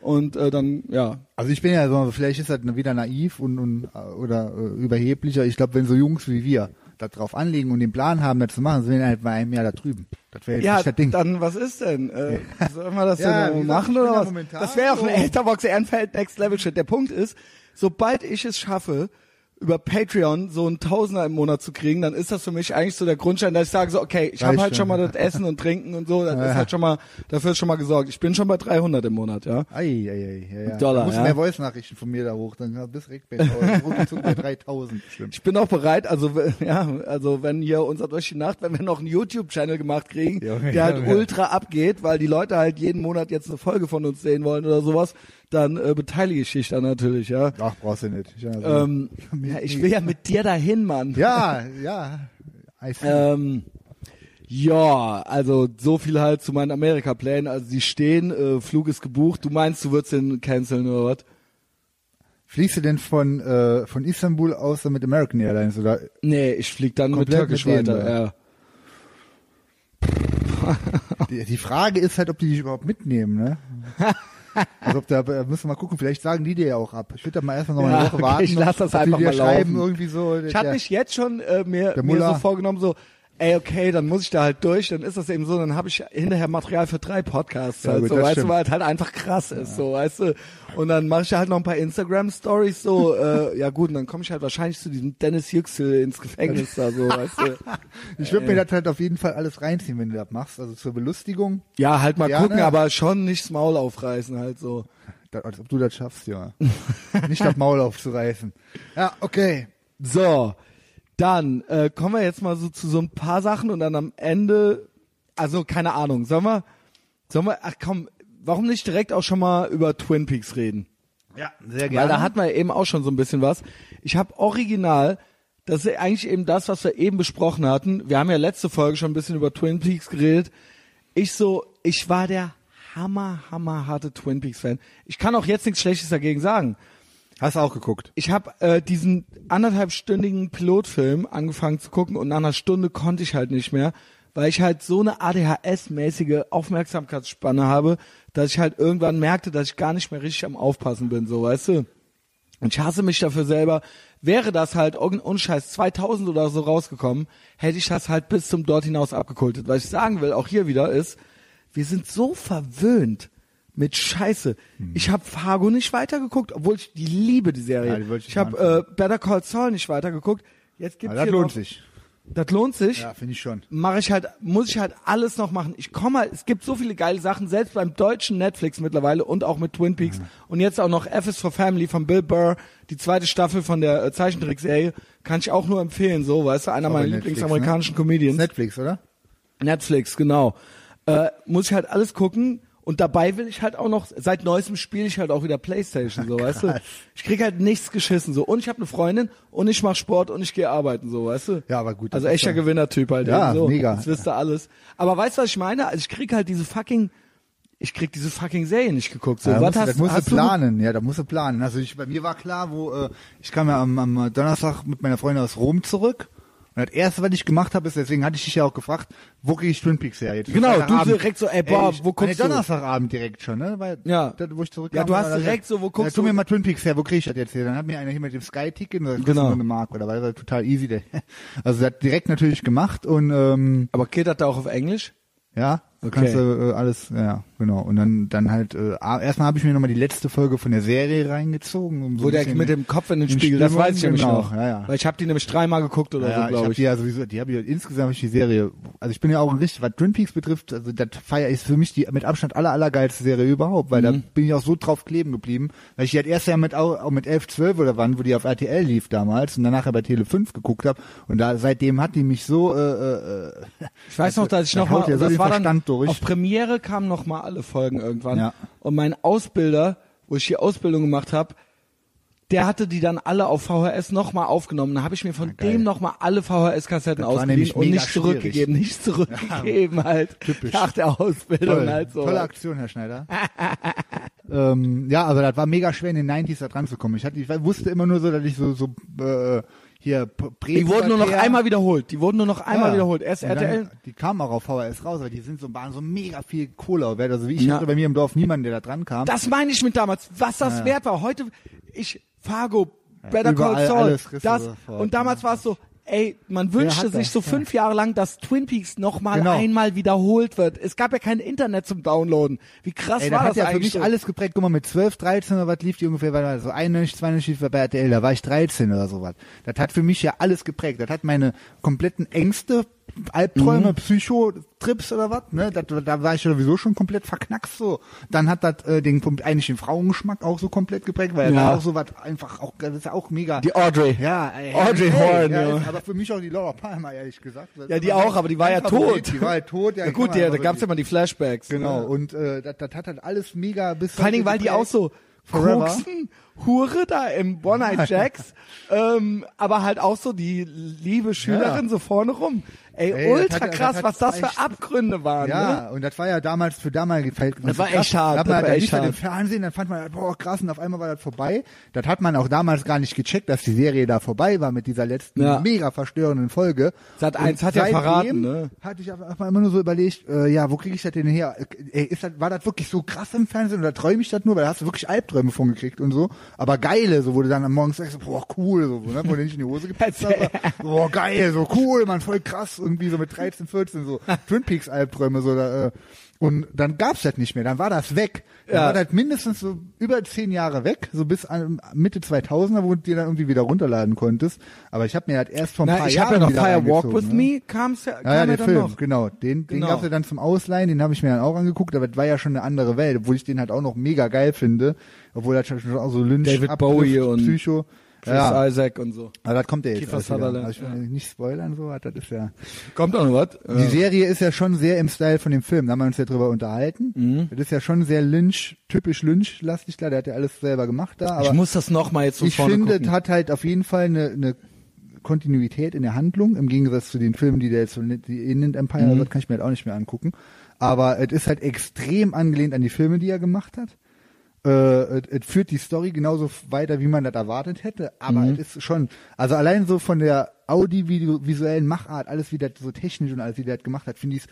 und äh, dann ja. Also ich bin ja so, vielleicht ist das wieder naiv und, und äh, oder äh, überheblicher. Ich glaube, wenn so Jungs wie wir da drauf anlegen und den Plan haben, das zu machen, sind wir halt bei einem Jahr da drüben. Das wäre jetzt ja nicht das Ding. dann was ist denn? Äh, sollen wir das Ja, denn gesagt, machen oder was? das wäre auch ein so- Etherbox Ehrenfeld Next Level Shit. Der Punkt ist sobald ich es schaffe über Patreon so ein Tausender im Monat zu kriegen, dann ist das für mich eigentlich so der Grundstein, dass ich sage so, okay, ich habe halt schon mal das Essen und Trinken und so, das Ja. ist halt schon mal, dafür ist schon mal gesorgt. Ich bin schon bei 300 im Monat, ja. Ei, ei, ei, ja, ja. Dollar, da musst ja. mehr Voice-Nachrichten von mir da hoch, dann bist du direkt bei 1000, ruckzuck bei 3000 bestimmt. Ich bin auch bereit, also ja, also wenn hier unser durch die Nacht, wenn wir noch einen YouTube-Channel gemacht kriegen, Junge, der halt ultra abgeht, weil die Leute halt jeden Monat jetzt eine Folge von uns sehen wollen oder sowas, dann äh, beteilige ich dich dann natürlich, ja. Ach, brauchst du nicht. Ich, also, Ähm, ja, ich will ja mit dir dahin, Mann. ja, ja. I see. Ähm, ja, also so viel halt zu meinen Amerika-Plänen. Also die stehen, äh, Flug ist gebucht. Du meinst, du würdest den canceln oder was? Fliegst du denn von, äh, von Istanbul aus dann mit American Airlines oder? Nee, ich flieg dann mit Türkisch mit weiter. Ja. Die, die Frage ist halt, ob die dich überhaupt mitnehmen, ne? Also ob da, da müssen wir mal gucken, vielleicht sagen die dir ja auch ab. Ich würde da mal erstmal noch mal eine Woche okay, warten. ich lass das einfach mal schreiben laufen. irgendwie so. Ich der- mich jetzt schon äh, mir, mir so vorgenommen, so, ey, okay, dann muss ich da halt durch, dann ist das eben so, dann habe ich hinterher Material für drei Podcasts, Ja, halt gut, so, das weißt du, stimmt. weil es halt einfach krass ist, so, weißt du. Und dann mache ich halt noch ein paar Instagram-Stories, so, äh, ja gut, und dann komme ich halt wahrscheinlich zu diesem Dennis Yüksel ins Gefängnis da, so, weißt du. Ich würde mir das halt auf jeden Fall alles reinziehen, wenn du das machst. Also zur Belustigung, Ja, halt mal Gerne. gucken, aber schon nicht das Maul aufreißen, halt so. da, als ob du das schaffst, ja. Nicht das Maul aufzureißen. Ja, okay. So, dann äh, kommen wir jetzt mal so zu so ein paar Sachen und dann am Ende, also keine Ahnung, sollen wir, sollen wir, ach komm, warum nicht direkt auch schon mal über Twin Peaks reden? Ja, sehr Weil da hatten wir eben auch schon so ein bisschen was. Ich habe original, das ist eigentlich eben das, was wir eben besprochen hatten. Wir haben ja letzte Folge schon ein bisschen über Twin Peaks geredet. Ich so, ich war der hammer, hammer harte Twin Peaks Fan. Ich kann auch jetzt nichts Schlechtes dagegen sagen. Hast auch geguckt? Ich habe äh, diesen anderthalbstündigen Pilotfilm angefangen zu gucken und nach einer Stunde konnte ich halt nicht mehr, weil ich halt so eine ADHS-mäßige Aufmerksamkeitsspanne habe, dass ich halt irgendwann merkte, dass ich gar nicht mehr richtig am Aufpassen bin, so weißt du. Und ich hasse mich dafür selber, wäre das halt ohne Scheiß 2000 oder so rausgekommen, hätte ich das halt bis zum dort hinaus abgekultet. Was ich sagen will, auch hier wieder ist, wir sind so verwöhnt mit Scheiße. Hm. Ich habe Fargo nicht weitergeguckt, obwohl ich die liebe die Serie. Ja, die ich ich habe äh, Better Call Saul nicht weitergeguckt. Jetzt gibt's Aber das hier lohnt noch, sich. Das lohnt sich. Ja, finde ich schon. Mache ich halt, muss ich halt alles noch machen. Ich komme halt, es gibt so viele geile Sachen, selbst beim deutschen Netflix mittlerweile und auch mit Twin Peaks und jetzt auch noch F is for Family von Bill Burr, die zweite Staffel von der äh, Zeichentrickserie, kann ich auch nur empfehlen, so, weißt du, einer meiner Lieblingsamerikanischen Ist Comedians. Netflix, oder? Netflix, genau. Äh, muss ich halt alles gucken und dabei will ich halt auch noch, seit neuestem spiele ich halt auch wieder Playstation, so, weißt du. Ich krieg halt nichts geschissen, so. Und ich habe eine Freundin und ich mache Sport und ich gehe arbeiten, so, weißt du. Ja, aber gut, Also echter ja- Gewinnertyp halt. Ja, eben so. mega. Das wisst ihr alles. Aber weißt du, was ich meine? Also ich krieg halt diese fucking, ich krieg diese fucking Serie nicht geguckt, so. Ja, da was musst, du- hast, das musst hast du planen, ja, da musst du planen. Also ich, bei mir war klar, wo äh, ich kam ja am, am Donnerstag mit meiner Freundin aus Rom zurück. Und das erste, was ich gemacht habe, ist, deswegen hatte ich dich ja auch gefragt, wo kriege ich Twin Peaks her? Jetzt Genau, du direkt so, ey, boah, ich, wo guckst nee, du? Donnerstagabend direkt schon, ne? Weil, Ja. Da, wo ich zurückkam. Ja, du hast direkt so, wo guckst ja, tu du? mir mal Twin Peaks her, wo kriege ich das jetzt her? Dann hat mir einer hier mit dem Sky-Ticket, das kostet Genau. nur eine Mark, oder? Weil das total easy. Der. Also der hat direkt natürlich gemacht und ähm, Aber geht das da auch auf Englisch? ja, Okay. kannst du äh, alles, ja, genau. Und dann dann halt, äh, erstmal habe ich mir nochmal die letzte Folge von der Serie reingezogen. Um so Wo der mit dem Kopf in den Spiegel, das Stimmung, weiß ich nämlich genau, noch. ja, ja. Weil ich habe die nämlich dreimal geguckt oder ja, so, ich glaube habe ich. die ja sowieso, die habe ich insgesamt hab ich die Serie, also ich bin ja auch ein richtig, was Twin Peaks betrifft, also das Feier ist für mich die mit Abstand aller allergeilste Serie überhaupt, weil da Mhm. bin ich auch so drauf kleben geblieben, weil ich die halt erst ja mit auch, mit 11, 12 oder wann, wo die auf RTL lief damals und danach ja bei Tele 5 geguckt habe und da seitdem hat die mich so äh, äh, Ich weiß noch, dass ich da noch haut mal, ja so das den war dann, durch. auf Premiere kamen noch mal alle Folgen irgendwann. Ja. Und mein Ausbilder, wo ich die Ausbildung gemacht habe, der hatte die dann alle auf VHS noch mal aufgenommen. Da habe ich mir von geil. dem noch mal alle VHS-Kassetten ausgeliehen und nicht zurückgegeben, nicht zurückgegeben halt typisch. nach der Ausbildung Toll. halt so. Tolle Aktion, Herr Schneider. ähm, ja, aber das war mega schwer in den 90s da dran zu kommen. Ich, hatte, ich wusste immer nur so, dass ich so, so äh, hier Prä Die wurden nur noch einmal wiederholt. Die wurden nur noch einmal Ja. wiederholt. Erst Und RTL. Dann, die kamen auch auf VHS raus, aber die sind so, waren so mega viel Cola wert. Also wie ich Ja. hatte bei mir im Dorf niemanden, der da dran kam. Das meine ich mit damals, was das Ja. wert war. Heute, ich, Fargo, Better überall Call Saul, das, und damals war es so, ey, man wünschte sich das? so Ja. fünf Jahre lang, dass Twin Peaks noch mal Genau. einmal wiederholt wird. Es gab ja kein Internet zum Downloaden. Wie krass Ey, war das das hat ja für mich so? alles geprägt. Guck mal, mit 12, 13 oder was lief die ungefähr, das so 91, 92 lief bei RTL, da war ich 13 oder sowas. Das hat für mich ja alles geprägt. Das hat meine kompletten Ängste, Albträume, Mhm. Psychotrips oder was, ne? Das, da war ich ja sowieso schon komplett verknackst so. Dann hat das äh, den eigentlich den Frauengeschmack auch so komplett geprägt, weil Ja. da auch so was einfach auch, das ist ja auch mega. Die Audrey. ja, ey, Audrey ey, Horn, ja. ja. ist Aber für mich auch die Laura Palmer, ehrlich gesagt. Das Ja, die auch, aber die war ja Favorit. tot. Die war ja tot, ja. Ja die gut, ja, da gab's wirklich- ja immer die Flashbacks. Genau, Ne? und äh, das, hat halt alles mega bis Vor allen Dingen, weil die auch so Forever. koksen, Hure da im One Night Jacks, ähm, aber halt auch so die liebe Schülerin so vorne rum. Ey, Ey, ultra hat- krass, was das für Abgründe waren. Ne? Ja, und das war ja damals für damalige Verhältnisse. Das war krass. echt hart, Da hat das man, war das im hart. Fernsehen, dann fand man, boah, krass, und auf einmal war das vorbei. Das hat man auch damals gar nicht gecheckt, dass die Serie da vorbei war mit dieser letzten Ja. mega verstörenden Folge. Sat Und 1 hat ja verraten, ne? Hatte ich einfach immer nur so überlegt, äh, ja, wo kriege ich das denn her? Ey, ist das, war das wirklich so krass im Fernsehen oder träume ich das nur? Weil da hast du wirklich Albträume von gekriegt und so. Aber geile, so du dann am Morgen sagst, so, boah, cool, so, ne, wo du nicht in die Hose gepetzt hast. Boah, geil, so cool, man, voll krass, irgendwie so mit 13, 14, so Twin Peaks Albträume, so da, äh, und dann gab's das nicht mehr, dann war das weg. Dann Ja. war das mindestens so über zehn Jahre weg, so bis an, Mitte 2000er, wo du dir dann irgendwie wieder runterladen konntest. Aber ich habe mir das erst vor ein Na, paar ich Jahren habe ja noch Fire Walk With ne? Me, kam's ja, kam Ja, ja, ja der dann Film, noch. genau. Den, den Genau. gab's ja dann zum Ausleihen, den habe ich mir dann auch angeguckt, aber das war ja schon eine andere Welt, obwohl ich den halt auch noch mega geil finde, obwohl das schon auch so Lynch, David Abdrift, Bowie und Psycho. Chris Ja, Isaac und so. aber das kommt ja jetzt Kiefer. Sutherland, Also ich will nicht spoilern, so, das ist ja. Kommt auch noch was? Die Serie ist ja schon sehr im Style von dem Film, da haben wir uns ja drüber unterhalten. Mhm. Das ist ja schon sehr Lynch, typisch Lynch-lastig, klar, der hat ja alles selber gemacht da, aber ich muss das noch mal jetzt so ich finde, gucken. es hat halt auf jeden Fall eine, eine Kontinuität in der Handlung, im Gegensatz zu den Filmen, die der jetzt so, die Inland Empire, Mhm. das kann ich mir halt auch nicht mehr angucken. Aber es ist halt extrem angelehnt an die Filme, die er gemacht hat. Äh, es es führt die Story genauso weiter, wie man das erwartet hätte, aber Mhm. es ist schon, also allein so von der audiovisuellen Machart, alles wie das so technisch und alles wie der das gemacht hat, finde ich es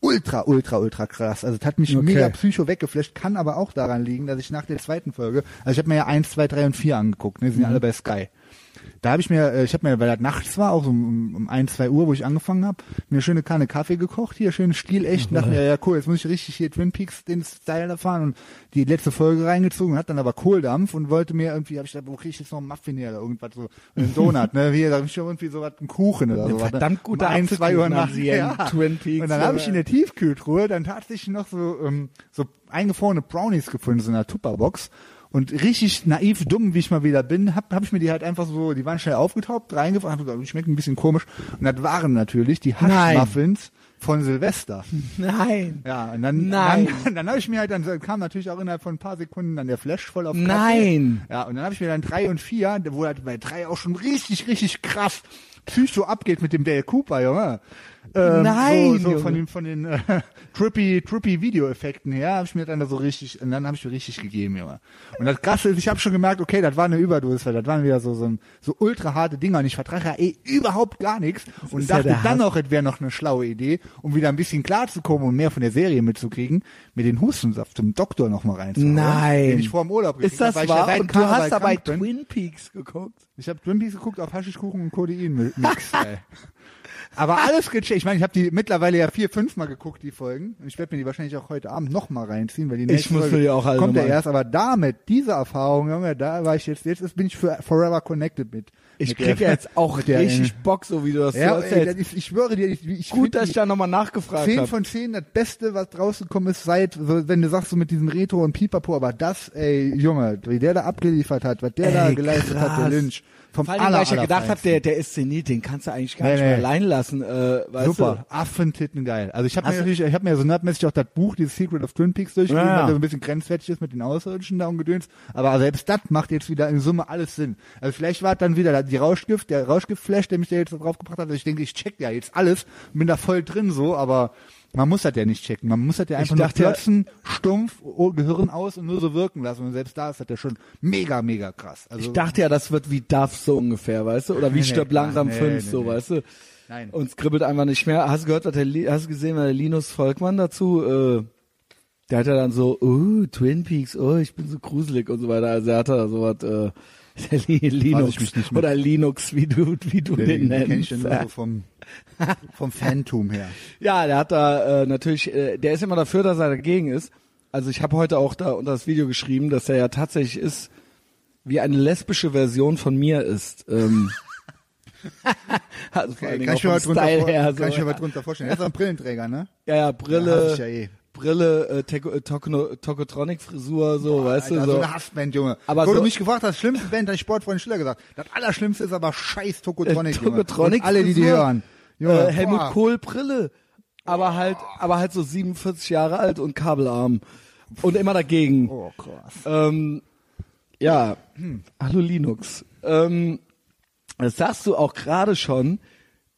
ultra, ultra, ultra krass. Also es hat mich Okay. mega psycho weggeflasht, kann aber auch daran liegen, dass ich nach der zweiten Folge, also ich habe mir ja eins, zwei, drei und vier angeguckt, ne, die sind ja alle bei Sky. Da habe ich mir, äh, ich habe mir, weil das nachts war, auch so um, um ein, zwei Uhr, wo ich angefangen habe, mir eine schöne Kanne Kaffee gekocht, hier schön stilecht, und dachte mir, ja cool, jetzt muss ich richtig hier Twin Peaks den Style erfahren und die letzte Folge reingezogen, hat dann aber Kohldampf und wollte mir irgendwie, habe ich gedacht, wo krieg ich jetzt noch einen Muffin her oder irgendwas so, einen Donut, ne, hier, da hab ich schon irgendwie so was, einen Kuchen oder so. Verdammt guter um ein, zwei Uhr nach ja in Twin Peaks, Und dann habe ich in der Tiefkühltruhe dann tatsächlich noch so, ähm, so eingefrorene Brownies gefunden, so in einer Tupperbox. Und richtig naiv, dumm, wie ich mal wieder bin, hab, hab ich mir die halt einfach so, die waren schnell aufgetaucht, reingefroren, hab gesagt, die schmecken ein bisschen komisch. Und das waren natürlich die. Haschmuffins von Silvester. Nein. Ja, und dann, Nein. dann, dann habe ich mir halt, dann kam natürlich auch innerhalb von ein paar Sekunden dann der Flash voll auf Kaffee. Nein. Ja, und dann habe ich mir dann drei und vier, wo halt bei drei auch schon richtig, richtig krass Psycho abgeht mit dem Dale Cooper, Junge. Ähm, Nein, So, so von den, von den äh, trippy, trippy Videoeffekten her habe ich mir dann da so richtig, und dann habe ich mir richtig gegeben, Junge. Und das Krasse ist, ich habe schon gemerkt, okay, das war eine Überdosis, weil das waren wieder so, so, ein, so ultra harte Dinger und ich vertrage ja eh überhaupt gar nichts und ja dachte der dann auch, es wäre noch eine schlaue Idee, um wieder ein bisschen klarzukommen und mehr von der Serie mitzukriegen, mir den Hustensaft zum Doktor noch mal reinzuholen. Nein. Den ich vor dem Urlaub Ist das hab, ja wahr? seit Und du hast dabei. Twin Peaks geguckt? Ich habe Twin Peaks geguckt auf Haschischkuchen und Codein-Mix. ey. Aber alles gecheckt. Ich meine, ich habe die mittlerweile ja vier, fünf Mal geguckt, die Folgen. Und ich werde mir die wahrscheinlich auch heute Abend noch mal reinziehen, weil die nächste muss Folge die auch alle kommt ja erst. Aber damit, diese Erfahrung, Junge, da war ich jetzt, jetzt bin ich für forever connected mit. Ich mit krieg der- jetzt auch mit der- richtig Bock, so wie du das Ja, so ey, erzählst. ich, ich schwöre dir, ich, ich Gut, dass ich da nochmal nachgefragt 10 habe. von 10, das Beste, was rausgekommen ist, seit, so, wenn du sagst, so mit diesem Retro und Pipapo, aber das, ey, Junge, wie der da abgeliefert hat, was der Ey, da geleistet hat, der krass. Lynch, vom Vor allem, aller, weil ich ja gedacht habe, der, der ist Zenit, den kannst du eigentlich gar Nee, nicht mehr nee. allein lassen. Äh, weißt Super, Affentitten geil. Also ich habe mir du- natürlich, ich habe mir so nerdmäßig auch das Buch, dieses Secret of Twin Peaks durchgelesen, Ja, ja. weil das so ein bisschen grenzwertig ist mit den Außerirdischen da und Gedöns. Aber selbst das macht jetzt wieder in Summe alles Sinn. Also vielleicht war dann wieder die Rauschgift, der Rauschgiftflash, der mich da jetzt drauf gebracht hat. Also ich denke, ich check ja jetzt alles, bin da voll drin so, aber man muss das ja nicht checken. Man muss das ja einfach nur dachte ja- klotzen, stumpf, oh, Gehirn aus und nur so wirken lassen. Und selbst da ist das ja schon mega, mega krass. Also Ich dachte ja, das wird wie Duff so ungefähr, weißt du? Oder wie Nee, nee, Stirb klar, langsam nee, 5, nee, so, nee. weißt du? Nein. Und es kribbelt einfach nicht mehr. Hast du gehört, was der, hast du gesehen, was der Linus Volkmann dazu, äh, der hat ja dann so, oh, Twin Peaks, oh, ich bin so gruselig und so weiter. Also er hat da so was, äh, Linux oder Linux, wie du, wie du den, den nennst. kenne ich dann nur so vom, vom Phantom her. Ja, der hat da äh, natürlich, äh, der ist immer dafür, dass er dagegen ist. Also ich habe heute auch da unter das Video geschrieben, dass er ja tatsächlich ist, wie eine lesbische Version von mir ist. Ähm, also vor Dingen kann ich mir was drunter, her. So, kann ich mir ja. drunter vorstellen. Er ist ein Brillenträger, ne? ja, ja, Ja, Brille, ich ja eh. Brille, äh, Teko- äh, Tokotronic-Frisur, so, weißt Alter, du, so so. eine Hassband, Junge. Aber Wo so- du mich gefragt hast, schlimmste Band, hat Sportfreund Schiller gesagt. Das Allerschlimmste ist aber scheiß Tokotronic, Äh, Junge. Tokotronic Und alle, die die hören. Junge, äh, Helmut boah. Kohl Brille, aber halt, aber halt so 47 Jahre alt und Kabelarm und immer dagegen. Oh, krass. Ähm, ja, hallo Linux. Ähm, das sagst du auch gerade schon,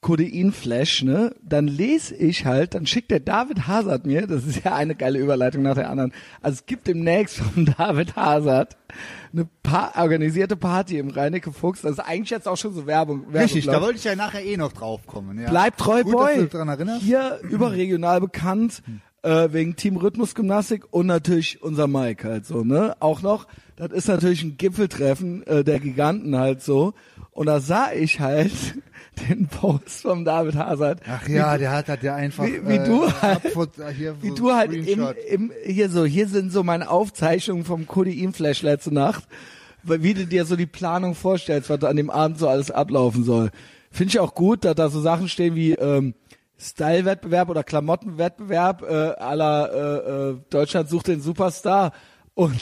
Codeinflash, ne? Dann lese ich halt, dann schickt der David Hazard mir, das ist ja eine geile Überleitung nach der anderen. Also es gibt demnächst von David Hazard eine pa organisierte Party im Reinecke Fuchs. Das ist eigentlich jetzt auch schon so Werbung. Werbung Richtig, da wollte ich ja nachher eh noch drauf kommen. Ja. Bleib treu, Gut, Boy. Hier überregional bekannt, äh, wegen Team Rhythmusgymnastik und natürlich unser Mike halt so, ne? Auch noch, das ist natürlich ein Gipfeltreffen äh, der Giganten halt so. Und da sah ich halt den Post vom David Hazard. Ach ja, der hat das ja einfach. Wie- wie äh, du halt- äh, hier Wie so du halt im, im, hier so, hier sind so meine Aufzeichnungen vom Codein-Flash letzte Nacht, wie du dir so die Planung vorstellst, was an dem Abend so alles ablaufen soll. Finde ich auch gut, dass da so Sachen stehen wie ähm, Style-Wettbewerb oder Klamottenwettbewerb äh, aller äh, äh, Deutschland sucht den Superstar und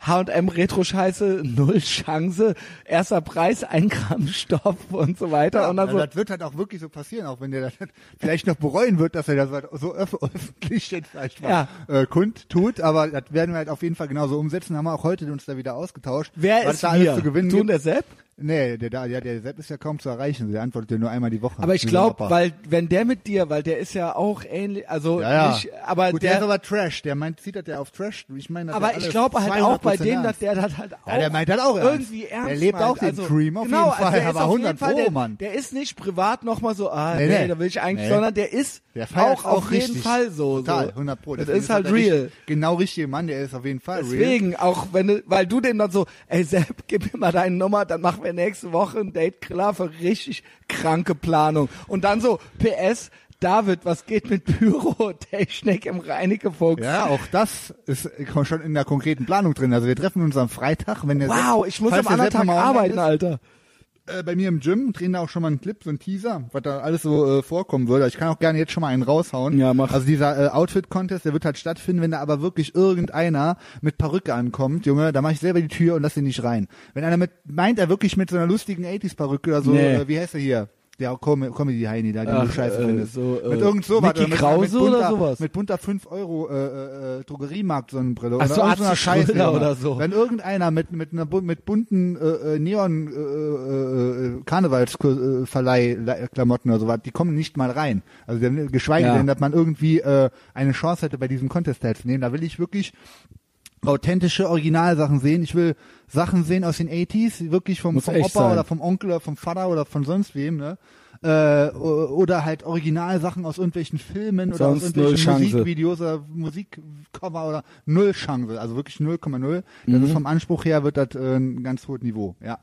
H&M Retro-Scheiße, null Chance, erster Preis, ein Gramm Stoff und so weiter. Ja, und dann so, das wird halt auch wirklich so passieren, auch wenn der das vielleicht noch bereuen wird, dass er das halt so öff öffentlich jetzt vielleicht mal Ja. äh, kundtut, aber das werden wir halt auf jeden Fall genauso umsetzen. Haben wir auch heute uns da wieder ausgetauscht. wer was ist da alles wir? zu gewinnen gibt. der Sepp? Nee, der, da, ja, der Sepp ist ja kaum zu erreichen. Der antwortet ja nur einmal die Woche. Aber ich glaube, weil wenn der mit dir, weil der ist ja auch ähnlich, also ja, ja. nicht, aber Gut, der, der, ist aber Trash. Der meint, zieht das ja auf Trash. Ich meine, das aber ich glaube halt auch bei 200% dem, dass der das halt auch Ja, der meint das auch ernst. irgendwie ernst Der lebt meint. auch den also, Dream auf genau, jeden Fall, also der ist aber auf 100 jeden Fall, Pro, der, Mann. Der ist nicht privat nochmal so, ah, nee, Nee, nee. da will ich eigentlich, Nee. sondern der ist Der auch auf jeden richtig. Fall so. Total, so. 100 Pro. Das Deswegen ist halt der real. Genau richtige Mann, der ist auf jeden Fall real. Deswegen, auch wenn du, weil du dem dann so, ey Sepp, gib mir mal deine Nummer, dann machen wir mir nächste Woche ein Date klar für richtig kranke Planung. Und dann so, PS, David, was geht mit Pyrotechnik im Reinikefuchs? Ja, auch das ist schon in der konkreten Planung drin. Also wir treffen uns am Freitag, wenn der Wow, Sepp- ich muss am der anderen Tag arbeiten, ist, Alter. Äh, bei mir im Gym, drehen da auch schon mal einen Clip, so einen Teaser, was da alles so äh, vorkommen würde. Ich kann auch gerne jetzt schon mal einen raushauen. Ja, mach. Also dieser äh, Outfit-Contest, der wird halt stattfinden, wenn da aber wirklich irgendeiner mit Perücke ankommt, Junge, da mache ich selber die Tür und lass ihn nicht rein. Wenn einer mit, meint er wirklich mit so einer lustigen 80s-Perücke oder so, Nee. äh, wie heißt er hier? Der Com Comedy-Heini da, den Ach, du scheiße äh, findest. so, äh, mit irgend sowas. Oder mit, Krause mit bunter, oder sowas? Mit bunter 5 Euro äh, äh, äh, Drogeriemarkt-Sonnenbrille. Ach oder so, irgend so einer Atze Scheiße. Junge. oder so. Wenn irgendeiner mit mit einer mit bunten äh, äh, Neon äh, äh, Karnevalsverleih-Klamotten oder sowas, die kommen nicht mal rein. Also geschweige Ja. denn, dass man irgendwie äh, eine Chance hätte, bei diesem Contest teilzunehmen. Da will ich wirklich authentische Originalsachen sehen. Ich will Sachen sehen aus den 80s, wirklich vom, Muss vom Opa sein. oder vom Onkel oder vom Vater oder von sonst wem, ne? Äh, oder halt Originalsachen aus irgendwelchen Filmen oder aus Sonst irgendwelchen. Musikvideos oder Musikcover oder null Chance, also wirklich 0,0. Das Mhm. ist vom Anspruch her wird das äh, ein ganz hohes Niveau, ja.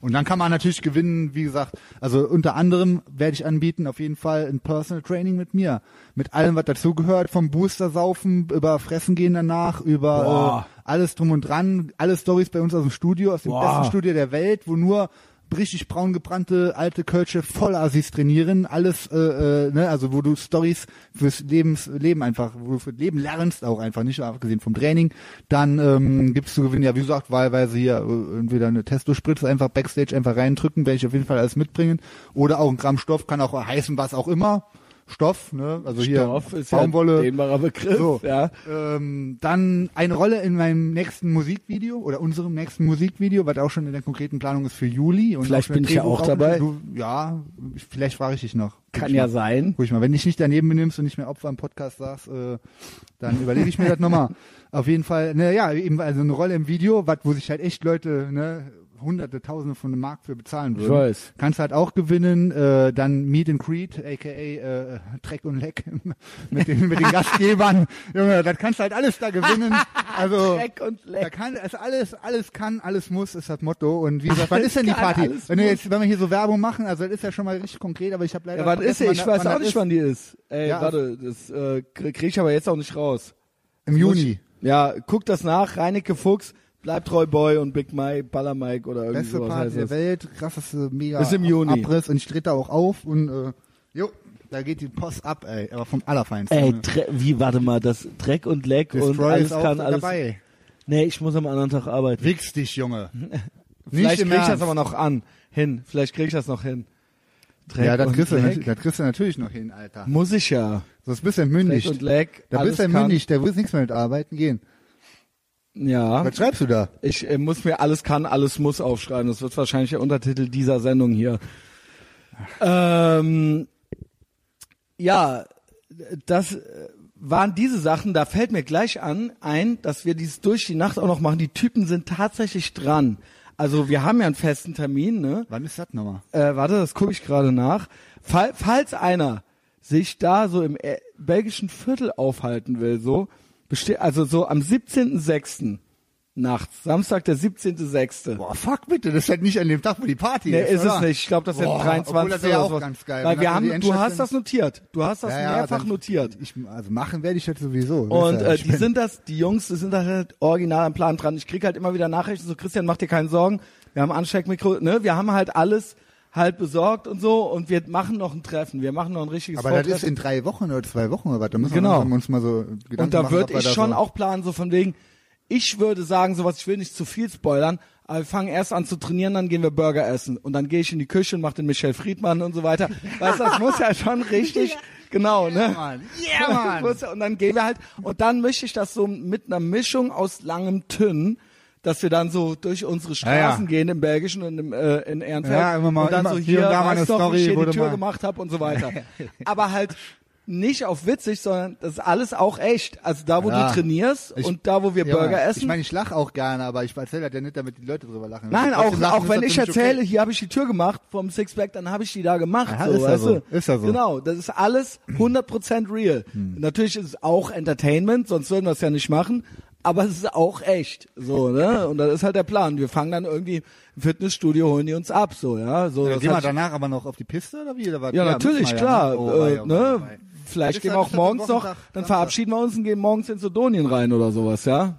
Und dann kann man natürlich gewinnen, wie gesagt, also unter anderem werde ich anbieten, auf jeden Fall ein Personal Training mit mir. Mit allem, was dazugehört, vom Booster saufen, über Fressen gehen danach, über äh, alles drum und dran, alle Stories bei uns aus dem Studio, aus dem Boah. besten Studio der Welt, wo nur richtig braun gebrannte alte Kölsche Vollassis trainieren, alles, äh, äh, ne, also wo du Stories fürs Lebens, Leben einfach, wo du für Leben lernst auch einfach, nicht abgesehen vom Training, dann ähm, gibt's zu gewinnen, ja wie gesagt, wahlweise hier äh, entweder eine Testospritze einfach Backstage einfach reindrücken, werde ich auf jeden Fall alles mitbringen, oder auch ein Gramm Stoff, kann auch heißen was auch immer, Stoff, ne, also hier Stoff ist Baumwolle, ja dehnbarer Begriff, so, ja. ähm, dann eine Rolle in meinem nächsten Musikvideo oder unserem nächsten Musikvideo, was auch schon in der konkreten Planung ist für Juli. Und Vielleicht bin ich ja auch dabei. Du, ja, vielleicht frage ich dich noch. Kann ja mal. sein. Guck ich mal, wenn dich nicht daneben benimmst und nicht mehr Opfer im Podcast sagst, äh, dann überlege ich mir das nochmal. Auf jeden Fall, ne, ja, eben also eine Rolle im Video, was, wo sich halt echt Leute, ne, hunderte, tausende von dem Markt für bezahlen Ich würden. weiß. Kannst halt auch gewinnen, äh, dann Meet and Greet, aka äh, Treck und Leck mit den, mit den Gastgebern. Junge, das kannst du halt alles da gewinnen. Also Dreck und da Leck. kann es alles, alles kann, alles muss, ist das Motto. Und wie gesagt, wann ist denn die Party? Wenn wir jetzt, wenn wir hier so Werbung machen, also das ist ja schon mal richtig konkret, aber ich habe leider Ja, wann ist sie? Ich wann- weiß wann auch nicht, ist. wann die ist. Ey, Ja, warte, das äh, krieg krieg ich aber jetzt auch nicht raus. Im Juni. Ja, guck das nach. Reinecke Fuchs, bleib treu Boy und Big Mike, Baller Mike oder irgendwie Beste sowas Party heißt der das. Welt, krasseste mega Ist im Juni. Abriss und ich trete da auch auf und äh, jo, da geht die Post ab, ey, aber vom Allerfeinsten. Ey, ne? Dre wie, warte mal, das Dreck und Leck und Destroy alles ist auch kann, alles. dabei. Nee, ich muss am anderen Tag arbeiten. Wichs dich, Junge. Vielleicht im krieg ich das Ernst. aber noch an. Hin. Vielleicht krieg ich das noch hin. Dreck Ja, das und kriegst, du, Leck. nat- das kriegst du natürlich noch hin, Alter. Muss ich ja. Sonst bist du Dreck entmündigt. und Leck. Da alles bist du kann. entmündigt, da willst nichts mehr mit arbeiten gehen. Ja. Was schreibst du da? Ich äh, muss mir alles kann, alles muss aufschreiben. Das wird wahrscheinlich der Untertitel dieser Sendung hier. Ähm, ja, das äh, waren diese Sachen. Da fällt mir gleich an ein, dass wir dieses durch die Nacht auch noch machen. Die Typen sind tatsächlich dran. Also wir haben ja einen festen Termin, ne? Wann ist das nochmal? Äh, warte, das gucke ich gerade nach. Fall, falls einer sich da so im äh, belgischen Viertel aufhalten will, so also so am 17.06. nachts, Samstag der 17.06. Boah, fuck bitte, das ist halt nicht an dem Tag, wo die Party Nee, ist. ist es oder? nicht. Ich glaube, das ist Boah, 23. obwohl das oder auch sowas. ganz geil. Weil wir dann haben, du hast das notiert. Du hast das Ja, ja, mehrfach dann- notiert. Ich, also machen werde ich das sowieso. Das Und ist ja äh, die sind das, die Jungs, die sind da halt original am Plan dran. Ich krieg halt immer wieder Nachrichten, so Christian, mach dir keine Sorgen. Wir haben Ansteckmikro, ne? Wir haben halt alles halt besorgt und so und wir machen noch ein Treffen. Wir machen noch ein richtiges Aber das ist Vortreffen. in drei Wochen oder zwei Wochen oder was? Da müssen Genau. wir uns mal so Gedanken Und da würde ich schon so auch planen, so von wegen, ich würde sagen, sowas, ich will nicht zu viel spoilern, aber wir fangen erst an zu trainieren, dann gehen wir Burger essen. Und dann gehe ich in die Küche und mache den Michel Friedmann und so weiter. Weißt du, das muss ja schon richtig, genau, ne? Mann. Yeah, Mann. Muss ja- und dann gehen wir halt, und dann mische ich das so mit einer Mischung aus langem Tünn, dass wir dann so durch unsere Straßen ja. gehen im Belgischen und im, äh, in Ehrenfeld. Ja, immer mal- und dann immer so hier hier, da mal weißt eine doch, wie Story, ich hier die Tür mal- gemacht habe und so weiter. Aber halt nicht auf witzig, sondern das ist alles auch echt. Also da, wo Ja. du trainierst Ich- und da, wo wir Ja, Burger essen. Ich meine, ich lache auch gerne, aber ich erzähle das ja nicht, damit die Leute drüber lachen. Nein, auch, lachen auch wenn ich erzähle, okay. hier habe ich die Tür gemacht vom Sixpack, dann habe ich die da gemacht. Ja, so, ist ja weißt so. du? Ist ja so. Genau, das ist alles 100% real. Hm. Natürlich ist es auch Entertainment, sonst würden wir es ja nicht machen. Aber es ist auch echt, so, ne? Und das ist halt der Plan. Wir fangen dann irgendwie im Fitnessstudio, holen die uns ab, so, ja. So, Ja, gehen wir danach aber noch auf die Piste oder wie? Oder ja, natürlich, müssen wir klar. ne? Oh, äh, oh, ne? Vielleicht gehen wir ja- auch morgens ja noch, dann Samstag. verabschieden wir uns und gehen morgens ins Odonien rein oder sowas, ja.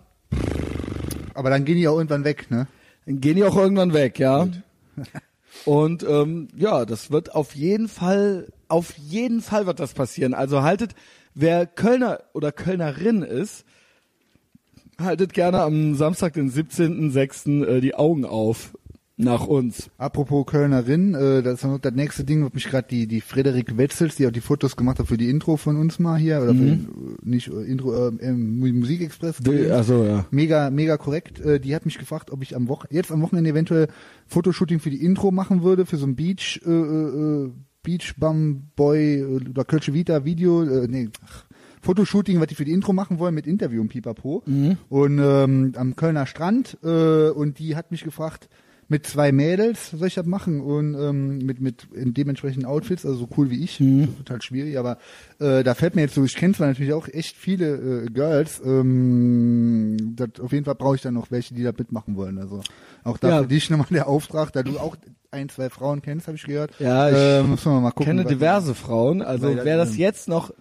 Aber dann gehen die auch irgendwann weg, ne? Dann gehen die auch irgendwann weg, ja. Und ähm, ja, das wird auf jeden Fall, auf jeden Fall wird das passieren. Also haltet, wer Kölner oder Kölnerin ist, haltet gerne am Samstag, den 17.06. Äh, die Augen auf nach uns. Apropos Kölnerin, äh, das ist noch das nächste Ding, was mich gerade die die Frederik Wetzels, die auch die Fotos gemacht hat für die Intro von uns mal hier oder für den, äh, nicht äh, Intro äh, ähm, Musikexpress. Also ja. Mega, mega korrekt. Äh, die hat mich gefragt, ob ich am Wochen jetzt am Wochenende eventuell Fotoshooting für die Intro machen würde, für so ein Beach, äh, äh, Beach Bum Boy äh, oder Kölsche Vita Video, äh, nee, ach, Fotoshooting, was die für die Intro machen wollen mit Interview und Pipapo. Und ähm, am Kölner Strand äh, und die hat mich gefragt, mit zwei Mädels soll ich das machen? Und ähm, mit mit in dementsprechenden Outfits, also so cool wie ich, total schwierig, aber äh, da fällt mir jetzt so, ich kenne zwar natürlich auch echt viele äh, Girls, ähm, das, auf jeden Fall brauche ich dann noch welche, die da mitmachen wollen, also auch da Ja. für dich nochmal der Auftrag, da du auch ein, zwei Frauen kennst, habe ich gehört. Ja, ich äh, müssen wir mal gucken. kenne diverse Frauen. Also wer das jetzt noch,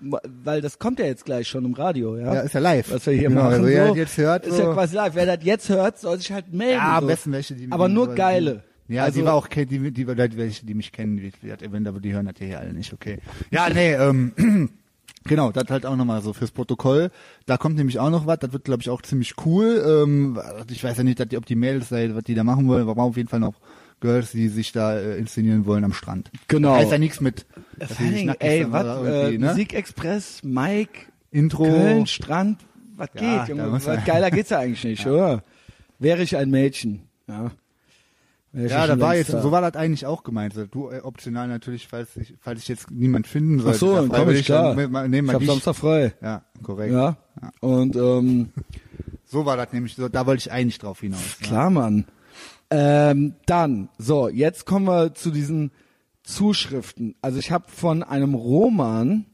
weil das kommt ja jetzt gleich schon im Radio, ja. Ja, ist ja live. Was wir hier Genau, machen. also wer so, das jetzt hört, ist so- ja quasi live. Wer das jetzt hört, soll sich halt melden. Ja, am so. besten welche, die Aber die- nur die- geile. Ja, Also- die war auch, die, die, die, die welche, die mich kennen, die, die aber die hören das hier alle nicht, okay. Ja, nee, ähm, genau, das halt auch nochmal so fürs Protokoll. Da kommt nämlich auch noch was, das wird, glaube ich, auch ziemlich cool. Ähm, ich weiß ja nicht, ob die Mädels, da, was die da machen wollen, aber auf jeden Fall noch Girls, die sich da äh, inszenieren wollen am Strand. Genau. Heißt ja nichts mit, nackig ey, was, äh, ne? Musikexpress, Mike, Intro. Köln, Strand, was Ja, geht, da Junge? Was geiler geht's ja eigentlich nicht, oder? Wäre ich ein Mädchen, ja. Ich Ja, da war jetzt, so war das eigentlich auch gemeint. Du äh, optional natürlich, falls ich, falls ich jetzt niemand finden soll. Ach so, dann komm ich, klar. Nehmen Ich wir hab dich. Samstag frei. Ja, korrekt. Ja. Und ähm, So war das nämlich, so, da wollte ich eigentlich drauf hinaus. Ja. Klar, Mann. Ähm, dann, so, jetzt kommen wir zu diesen Zuschriften. Also ich habe von einem Roman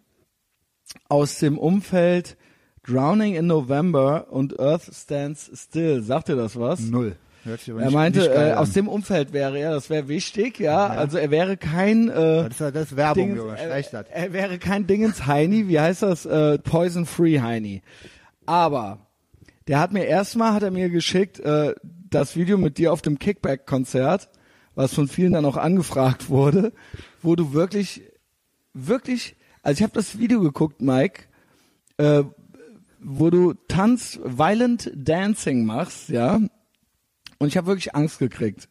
aus dem Umfeld Drowning in November und Earth Stands Still. Sagt ihr das was? Null. Hört sich aber Er nicht, meinte, nicht äh, aus dem Umfeld wäre er, das wäre wichtig, ja. Also er wäre kein äh, das ist, ja- das ist Werbung, Dingens- Junge, er, das. er wäre kein Dingens Heini, wie heißt das? Äh, Poison Free Heini. Aber der hat mir erstmal hat er mir geschickt äh, das Video mit dir auf dem Kickback Konzert, was von vielen dann auch angefragt wurde, wo du wirklich wirklich, also ich habe das Video geguckt, Mike, äh, wo du Tanz Violent Dancing machst, ja? Und ich habe wirklich Angst gekriegt.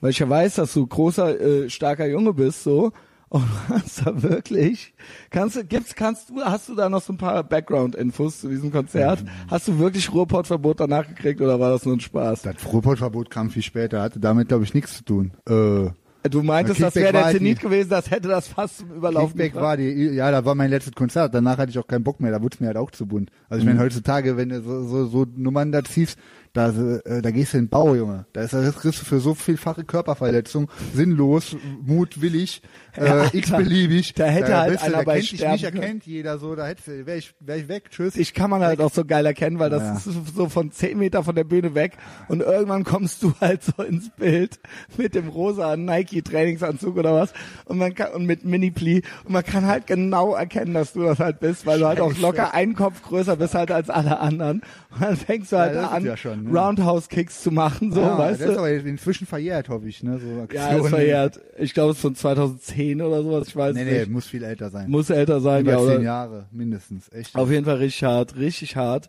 Weil ich ja weiß, dass du großer, äh, starker Junge bist, so. Und du hast da wirklich, kannst du, gibt's, kannst du, hast du da noch so ein paar Background-Infos zu diesem Konzert? Hast du wirklich Ruhrpottverbot danach gekriegt oder war das nur ein Spaß? Das Ruhrpottverbot kam viel später, hatte damit, glaube ich, nichts zu tun. Äh, Du meintest, das wäre der Zenit gewesen, das hätte das fast zum Überlaufen Kickback war die, ja, da war mein letztes Konzert. Danach hatte ich auch keinen Bock mehr. Da wurde es mir halt auch zu bunt. Also ich Mhm. meine, heutzutage, wenn du so, so, so Nummern da ziehst, da, äh, da gehst du in den Bau, Junge. Da ist das du für so vielfache Körperverletzung sinnlos, mutwillig, Ja, äh, Alter. x-beliebig. Da hätte da halt einer da bei sterben können. erkennt jeder so, da hätte, wäre ich, wär ich weg, tschüss. Ich kann man halt auch so geil erkennen, weil das Ja. ist so von zehn Meter von der Bühne weg und irgendwann kommst du halt so ins Bild mit dem rosa Nike Trainingsanzug oder was und man kann und mit Mini Pli und man kann halt genau erkennen, dass du das halt bist, weil du halt auch locker einen Kopf größer bist halt als alle anderen und dann fängst du halt ist an ja schon, ne? Roundhouse Kicks zu machen, so, ja, weißt das ist du? aber inzwischen verjährt, hoffe ich, ne, so Ja, ist verjährt. Ich glaube, es ist von 2010 oder sowas, ich weiß Nee, nee, nicht. muss viel älter sein. Muss älter sein, Über ja, zehn oder? Jahre, mindestens, echt. Auf jeden Fall richtig hart, richtig hart.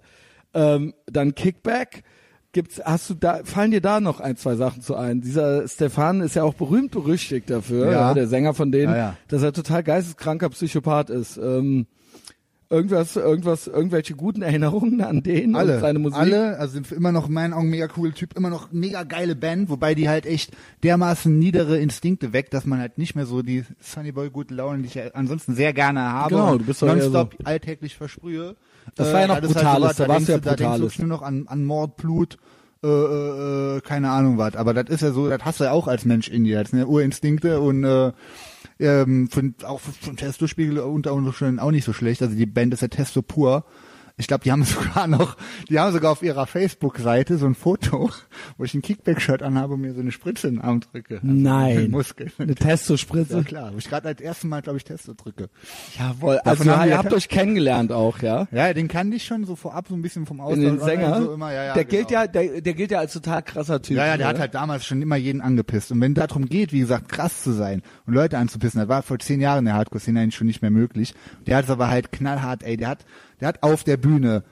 Ähm, dann Kickback. Gibt's, hast du da, fallen dir da noch ein, zwei Sachen zu ein? Dieser Stefan ist ja auch berühmt berüchtigt dafür, Ja. ja. der Sänger von denen, Ja, ja. dass er total geisteskranker Psychopath ist. Ähm, irgendwas, irgendwas, irgendwelche guten Erinnerungen an den alle, und seine Musik? alle, also sind immer noch in meinen Augen mega cool Typ, immer noch mega geile Band, wobei die halt echt dermaßen niedere Instinkte weckt, dass man halt nicht mehr so die Sunny Boy gute Laune, die ich ja ansonsten sehr gerne habe, Genau, du bist nonstop alltäglich versprühe. Das war ja noch ist Brutales, sowas, da warst du ja denkst da denkst Brutales. du nur noch an, an Mord, Blut, äh, äh, äh, keine Ahnung was, aber das ist ja so, das hast du ja auch als Mensch in dir, das sind ja Urinstinkte und äh, ähm, von, auch von Testo-Spiegel unter auch nicht so schlecht. Also die Band ist ja Testo pur. Ich glaube, die haben sogar noch, die haben sogar auf ihrer Facebook-Seite so ein Foto, wo ich ein Kickback-Shirt anhabe und mir so eine Spritze in den Arm drücke. Also Nein. Muskel. Eine Testospritze. Ja klar, wo ich gerade als erstes Mal, glaube ich, Testo drücke. Jawohl. Davon Also ihr habt euch kennengelernt auch, ja? Ja, den kannte ich schon so vorab so ein bisschen vom Austausch. den Sänger. So immer, ja, ja, der genau. gilt ja, der, der gilt ja als total krasser Typ. Ja, ja, der ne? hat halt damals schon immer jeden angepisst. Und wenn darum geht, wie gesagt, krass zu sein und Leute anzupissen, das war vor zehn Jahren in der Hardcore-Szene eigentlich schon nicht mehr möglich. Der hat es aber halt knallhart, ey, der hat, der hat auf der Bühne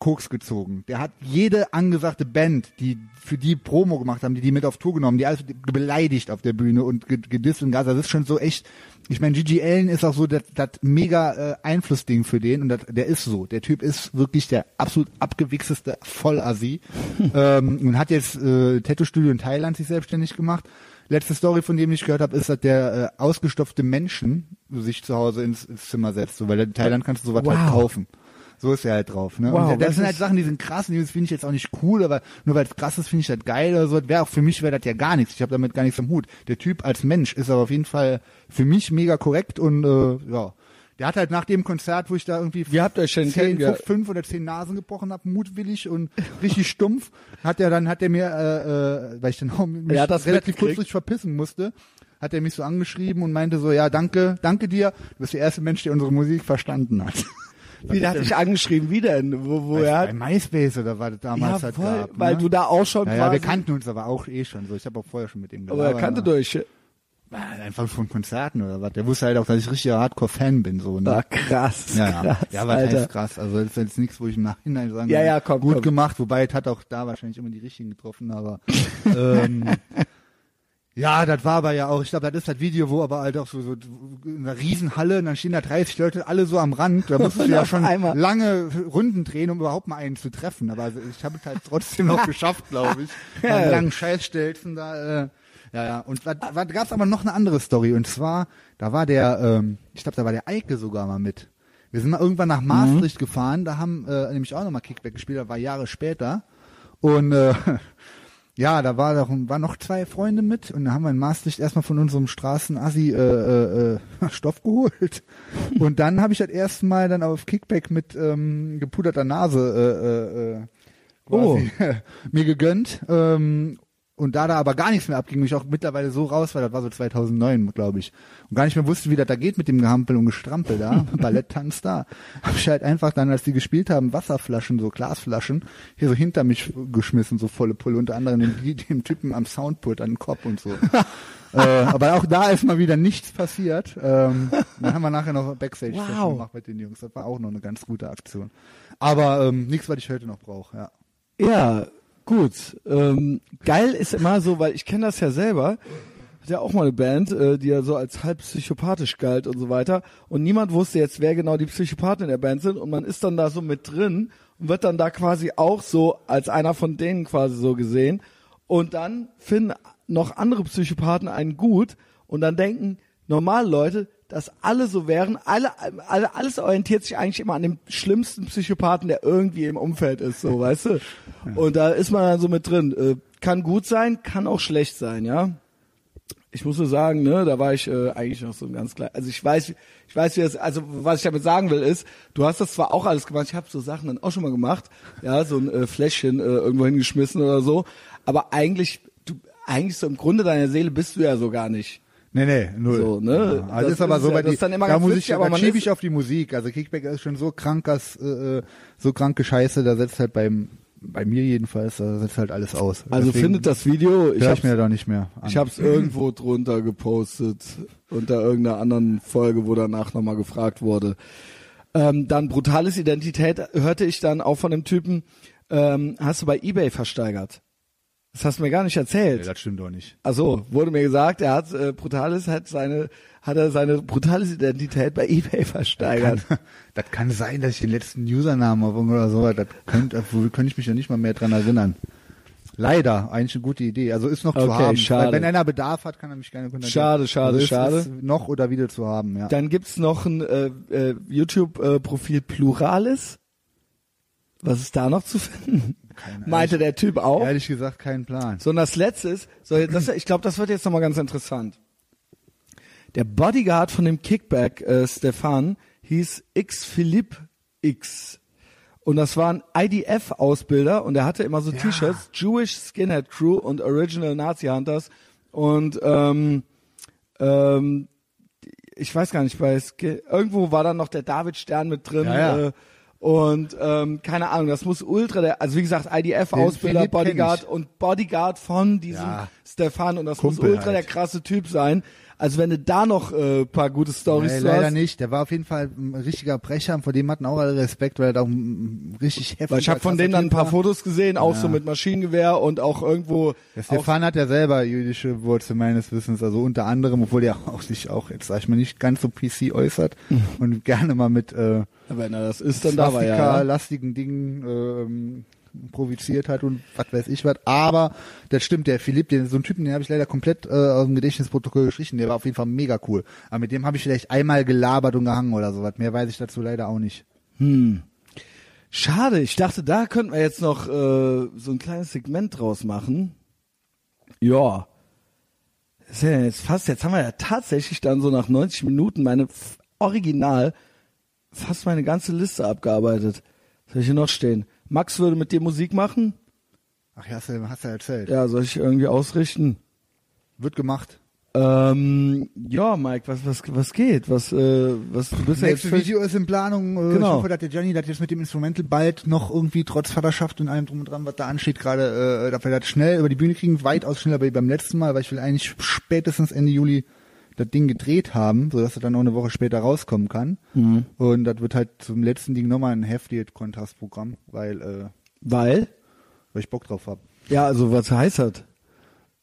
Koks gezogen. Der hat jede angesagte Band, die für die Promo gemacht haben, die die mit auf Tour genommen, die alles beleidigt auf der Bühne und ge- gedisst und Gas. Das ist schon so echt. Ich meine, Gigi Allen ist auch so das, mega äh, Einflussding für den und das, der ist so. Der Typ ist wirklich der absolut abgewichseste Vollassi ähm, und hat jetzt äh, Tattoo-Studio in Thailand sich selbstständig gemacht. Letzte Story, von dem ich gehört habe, ist, dass der äh, ausgestopfte Menschen sich zu Hause ins, ins Zimmer setzt. So, weil in Thailand kannst du sowas Wow. halt kaufen. So ist er halt drauf. Ne? Wow, und das das sind halt Sachen, die sind krass, und die finde ich jetzt auch nicht cool, aber nur weil es krass ist, finde ich das geil oder so. Wäre auch für mich wäre das ja gar nichts. Ich habe damit gar nichts am Hut. Der Typ als Mensch ist aber auf jeden Fall für mich mega korrekt und äh, ja. Der hat halt nach dem Konzert, wo ich da irgendwie Wie habt ihr zehn, fünf, fünf oder zehn Nasen gebrochen habe, mutwillig und richtig stumpf, hat er dann, hat er mir, äh, äh, weil ich dann auch mich das relativ kurzfristig verpissen musste, hat er mich so angeschrieben und meinte so, ja, danke, danke dir, du bist der erste Mensch, der unsere Musik verstanden hat. Wie, der hat dich angeschrieben, wie denn? Wo, wo er Bei MySpace oder was es damals ja, halt voll, gab. weil ne? du da auch schon ja, ja, wir kannten uns aber auch eh schon so. Ich habe auch vorher schon mit ihm aber er kannte durch. Ja, Einfach von Konzerten oder was. Der wusste halt auch, dass ich richtiger Hardcore-Fan bin. so. Ne? Ah, krass, Ja, ja. krass, ja, was Alter. heißt krass? Also das ist jetzt nichts, wo ich im Nachhinein sagen Ja, kann, ja, komm, gut komm. gemacht, wobei es hat auch da wahrscheinlich immer die richtigen getroffen, aber ähm, ja, das war aber ja auch, ich glaube, das ist das Video, wo aber halt auch so, so in einer Riesenhalle und dann stehen da 30 Leute alle so am Rand, da musstest Und du ja schon einmal- lange Runden drehen, um überhaupt mal einen zu treffen, aber also ich habe es halt trotzdem noch geschafft, glaube ich. Ja. Beim langen Scheißstelzen da, äh, ja, ja. Und was, was gab's aber noch eine andere Story und zwar, da war der, ähm, ich glaube, da war der Eike sogar mal mit. Wir sind mal irgendwann nach Maastricht gefahren, da haben äh, nämlich auch nochmal Kickback gespielt, das war Jahre später. Und äh, ja, da war doch, waren noch zwei Freunde mit und da haben wir in Maastricht erstmal von unserem Straßenassi äh, äh, äh, Stoff geholt. Und dann habe ich das erste Mal dann auf Kickback mit ähm, gepuderter Nase äh, äh, äh, quasi, mir gegönnt. Ähm, und da da aber gar nichts mehr abging, mich auch mittlerweile so raus, weil das war so 2009, glaube ich, und gar nicht mehr wusste, wie das da geht mit dem Gehampel und Gestrampel da, Balletttanz da, habe ich halt einfach dann, als die gespielt haben, Wasserflaschen, so Glasflaschen, hier so hinter mich geschmissen, so volle Pulle, unter anderem dem, dem Typen am Soundpult an den Kopf und so. äh, aber auch da ist mal wieder nichts passiert. Ähm, dann haben wir nachher noch Backstage Wow. gemacht mit den Jungs. Das war auch noch eine ganz gute Aktion. Aber ähm, nichts, was ich heute noch brauche, ja. Ja, gut. Ähm, geil ist immer so, weil ich kenne das ja selber. Hat ja auch mal eine Band, äh, die ja so als halb psychopathisch galt und so weiter. Und niemand wusste jetzt, wer genau die Psychopathen in der Band sind. Und man ist dann da so mit drin und wird dann da quasi auch so als einer von denen quasi so gesehen. Und dann finden noch andere Psychopathen einen gut und dann denken normal Leute, dass alle so wären, alle, alle, alles orientiert sich eigentlich immer an dem schlimmsten Psychopathen, der irgendwie im Umfeld ist, so, weißt du? Und da ist man dann so mit drin. Äh, kann gut sein, kann auch schlecht sein, ja? Ich muss nur sagen, ne, da war ich äh, eigentlich noch so ein ganz klein. Also ich weiß, ich weiß, wie das, also was ich damit sagen will ist, du hast das zwar auch alles gemacht, ich habe so Sachen dann auch schon mal gemacht, ja, so ein äh, Fläschchen äh, irgendwo hingeschmissen oder so, aber eigentlich, du, eigentlich so im Grunde deiner Seele bist du ja so gar nicht. Nee, nee, null. So, ne? Ja, also Das ist aber so, ja- das die, ist dann immer da muss witzig, ich, aber da man schiebe ich auf die Musik. Also Kickback ist schon so krankes, äh, so kranke Scheiße, da setzt halt beim, bei mir jedenfalls, da setzt halt alles aus. Also Deswegen findet das Video, ich hab's, mir da nicht mehr an. ich hab's irgendwo drunter gepostet, unter irgendeiner anderen Folge, wo danach nochmal gefragt wurde. Ähm, dann brutales Identität hörte ich dann auch von dem Typen, ähm, hast du bei Ebay versteigert? Das hast du mir gar nicht erzählt. nee, das stimmt doch nicht. Also wurde mir gesagt, er hat äh, brutales hat seine hat er seine brutales Identität bei eBay versteigert. Das kann sein, dass ich den letzten Usernamen habe oder so, das könnte, könnte ich mich ja nicht mal mehr dran erinnern. Leider, eigentlich eine gute Idee. Also ist noch zu Okay, haben. schade. Weil wenn einer Bedarf hat, kann er mich gerne kontaktieren. Schade, schade, also schade. Noch oder wieder zu haben, ja. Dann gibt's noch ein äh, äh, YouTube-Profil Pluralis. Was ist da noch zu finden? Keine Meinte der Typ auch. Ehrlich gesagt, keinen Plan. So, und das letzte ist, so, das, ich glaube, das wird jetzt nochmal ganz interessant. Der Bodyguard von dem Kickback, äh, Stefan, hieß X Philipp X. Und das war ein IDF-Ausbilder und er hatte immer so T-Shirts, Jewish Skinhead Crew und Original Nazi Hunters. Und ähm, ähm, ich weiß gar nicht, bei Sk irgendwo war dann noch der David Stern mit drin. Ja, ja. Äh, und ähm, keine Ahnung, das muss ultra der, also wie gesagt, IDF-Ausbilder, Bodyguard und Bodyguard von diesem Ja. Stefan und das Kumpel muss ultra halt. der krasse Typ sein. Also wenn du da noch äh, paar gute Stories Nee, leider hast. nicht. Der war auf jeden Fall ein richtiger Brecher und vor dem hatten auch alle Respekt, weil er da auch richtig heftig Weil ich habe von denen dann ein paar Fotos gesehen, auch Ja. so mit Maschinengewehr und auch irgendwo Der Stefan hat ja selber jüdische Wurzeln meines Wissens, also unter anderem, obwohl der auch sich auch, jetzt sag ich mal, nicht ganz so PC äußert und gerne mal mit äh, wenn er das ist, dann da war er. Ja. Swastika-lastigen Dingen ähm, provoziert hat und was weiß ich was. Aber das stimmt, der Philipp, den, so einen Typen, den habe ich leider komplett äh, aus dem Gedächtnisprotokoll gestrichen. Der war auf jeden Fall mega cool. Aber mit dem habe ich vielleicht einmal gelabert und gehangen oder sowas. Mehr weiß ich dazu leider auch nicht. Schade, ich dachte, da könnten wir jetzt noch äh, so ein kleines Segment draus machen. Ja. Das ist ja jetzt fast, jetzt haben wir ja tatsächlich dann so nach 90 Minuten meine f- Original fast meine ganze Liste abgearbeitet. Was soll ich hier noch stehen? Max würde mit dir Musik machen? Ach ja, hast du, hast du erzählt. Ja, soll ich irgendwie ausrichten? Wird gemacht. Ähm, ja, Mike, was, was, was geht? Was, äh, was, du bist ja jetzt Video ist in Planung. Äh, Genau. Ich hoffe, dass der Gianni das jetzt mit dem Instrumental bald noch irgendwie trotz Vaterschaft und allem drum und dran, was da ansteht, gerade, äh, dass wir das schnell über die Bühne kriegen, weitaus schneller wie beim letzten Mal, weil ich will eigentlich spätestens Ende Juli das Ding gedreht haben, sodass er dann auch eine Woche später rauskommen kann. Mhm. Und das wird halt zum letzten Ding nochmal ein heftiges Kontrastprogramm, weil, äh, Weil? weil ich Bock drauf hab. Ja, also was heißt das?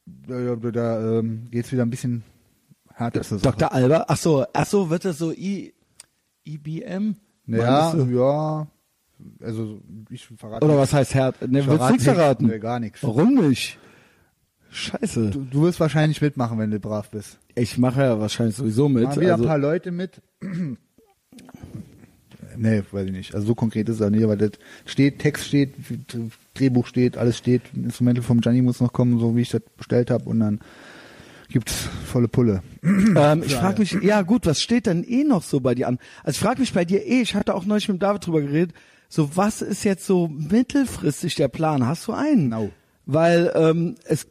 Da, da, da ähm, geht's wieder ein bisschen härter zur Sache. Dr. Alba? Ach so, ach so, wird das so I, IBM? Ja, Meinst du? ja. Also ich verrate Oder was heißt Herd? Ne, willst nichts nichts. verraten? Nee, gar nichts. Warum nicht? Scheiße. Du, du wirst wahrscheinlich mitmachen, wenn du brav bist. Ich mache ja wahrscheinlich sowieso mit. Machen wieder Also, ein paar Leute mit. nee, weiß ich nicht. Also so konkret ist es auch nicht, aber das steht, Text steht, Drehbuch steht, alles steht. Ein Instrumental vom Gianni muss noch kommen, so wie ich das bestellt habe und dann gibt's volle Pulle. ähm, ich frage mich, ja gut, was steht denn eh noch so bei dir an? Also ich frage mich bei dir eh, ich hatte auch neulich mit David drüber geredet, so was ist jetzt so mittelfristig der Plan? Hast du einen? No. Weil ähm, es,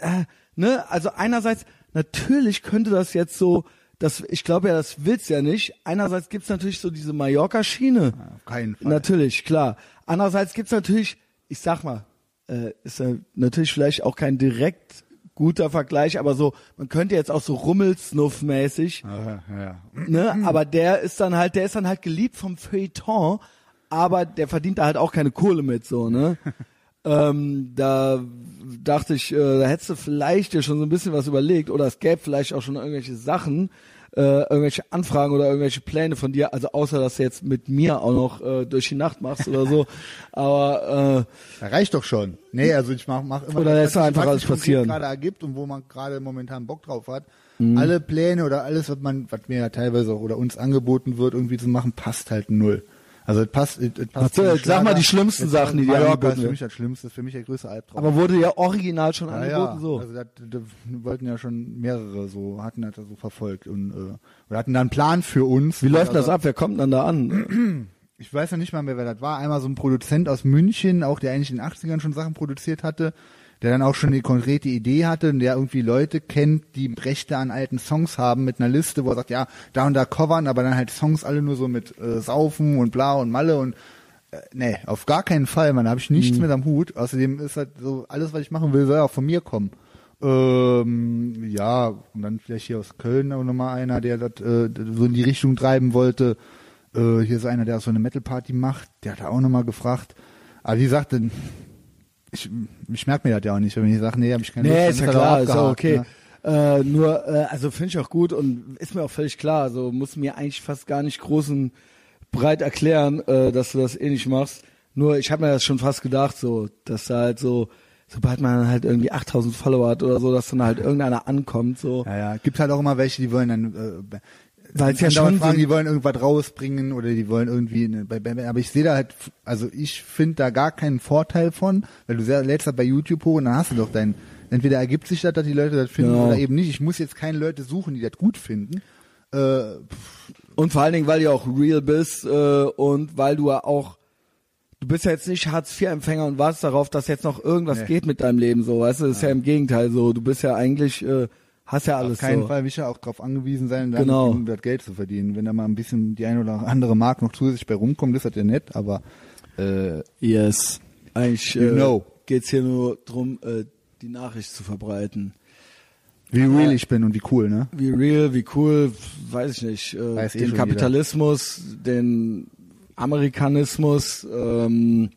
äh, ne, also einerseits, natürlich könnte das jetzt so, das, ich glaube ja, das willst ja nicht. Einerseits gibt's natürlich so diese Mallorca-Schiene. Auf keinen Fall. Natürlich, klar. Andererseits gibt's natürlich, ich sag mal, äh, ist ja natürlich vielleicht auch kein direkt guter Vergleich, aber so, man könnte jetzt auch so Rummelsnuff-mäßig, Ja, ja. ne, aber der ist dann halt, der ist dann halt geliebt vom Feuilleton, aber der verdient da halt auch keine Kohle mit, so, ne. ähm, da dachte ich, äh, da hättest du vielleicht dir schon so ein bisschen was überlegt oder es gäbe vielleicht auch schon irgendwelche Sachen, äh, irgendwelche Anfragen oder irgendwelche Pläne von dir, also außer dass du jetzt mit mir auch noch äh, durch die Nacht machst oder so, aber äh, reicht doch schon. Nee, also ich mach, mach immer Oder lässt du einfach alles passieren? gerade ergibt und wo man gerade momentan Bock drauf hat. Mhm. Alle Pläne oder alles, was man, was mir ja teilweise auch oder uns angeboten wird, irgendwie zu machen, passt halt null. Also es passt, es, passt zum sag mal die schlimmsten Sachen, die dir Mallorca angeboten ist für mich das Schlimmste, für mich der größte Albtraum. aber wurde ja original schon ja, angeboten, ja, so. also das, das wollten ja schon mehrere so, hatten das so verfolgt und äh, wir hatten da einen Plan für uns. Wie läuft das Also- ab? Wer kommt dann da an? ich weiß ja nicht mal mehr, wer das war. Einmal so ein Produzent aus München, auch der eigentlich in den 80ern schon Sachen produziert hatte, der dann auch schon die konkrete Idee hatte und der irgendwie Leute kennt, die Rechte an alten Songs haben mit einer Liste, wo er sagt, ja, da und da covern, aber dann halt Songs alle nur so mit äh, Saufen und bla und Malle und äh, nee, auf gar keinen Fall, man, da habe ich nichts mit am Hut. Außerdem ist halt so, alles, was ich machen will, soll auch von mir kommen. Ähm, ja, und dann vielleicht hier aus Köln auch nochmal einer, der das äh, so in die Richtung treiben wollte. Äh, hier ist einer, der so eine Metal-Party macht, der hat da auch nochmal gefragt. Aber wie gesagt, ich, ich merke mir das ja auch nicht, wenn ich sage, nee, habe ich keine Nee, Lust, ist ja klar, auch ist abgehakt, okay. ne? Äh, nur, äh, also finde ich auch gut und ist mir auch völlig klar. Also muss mir eigentlich fast gar nicht groß und breit erklären, äh, dass du das eh nicht machst. Nur ich habe mir das schon fast gedacht, so, dass da halt so, sobald man halt irgendwie 8000 Follower hat oder so, dass dann halt irgendeiner ankommt, so. Ja, ja. Gibt halt auch immer welche, die wollen dann, äh, Weil es ja schon fragen, so- die wollen irgendwas rausbringen oder die wollen irgendwie, eine, aber ich sehe da halt, also ich finde da gar keinen Vorteil von, weil du sehr, lädst halt bei YouTube hoch und dann hast du doch dein, entweder ergibt sich das, dass die Leute das finden Genau. oder eben nicht. Ich muss jetzt keine Leute suchen, die das gut finden. Äh, Und vor allen Dingen, weil du auch real bist äh, und weil du ja auch du bist ja jetzt nicht Hartz-IV-Empfänger und wartest darauf, dass jetzt noch irgendwas Nee. geht mit deinem Leben, so, weißt du, das ist ja im Gegenteil so, du bist ja eigentlich, äh, hast ja alles Auf keinen so. Fall will ich ja auch darauf angewiesen sein, dann Genau. um das Geld zu verdienen. Wenn da mal ein bisschen die eine oder andere Mark noch zusätzlich bei rumkommt, ist das ja nett, aber äh, Yes. Eigentlich You äh, know. geht's hier nur drum, äh, die Nachricht zu verbreiten. wie real ich bin und wie cool, ne? Wie real, wie cool, weiß ich nicht. Äh, Weiß eh den schon Kapitalismus, den Amerikanismus, ähm,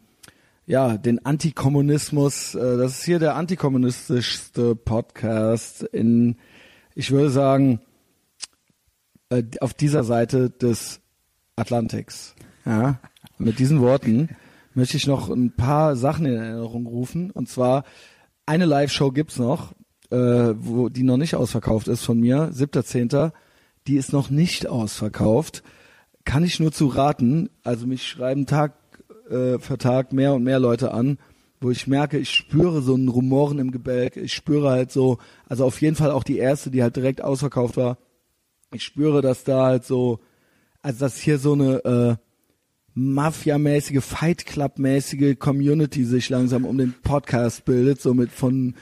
ja, den Antikommunismus. Äh, das ist hier der antikommunistischste Podcast in, ich würde sagen, äh, auf dieser Seite des Atlantiks. Ja, mit diesen Worten möchte ich noch ein paar Sachen in Erinnerung rufen. Und zwar eine Live-Show gibt's noch, äh, wo die noch nicht ausverkauft ist von mir, 7.10. Die ist noch nicht ausverkauft. Kann ich nur zu raten. Also mich schreiben Tag äh, für Tag mehr und mehr Leute an, wo ich merke, ich spüre so ein Rumoren im Gebälk. Ich spüre halt so, also auf jeden Fall auch die erste, die halt direkt ausverkauft war. Ich spüre, dass da halt so, also dass hier so eine äh, Mafia-mäßige, Fight Club-mäßige Community sich langsam um den Podcast bildet, so mit von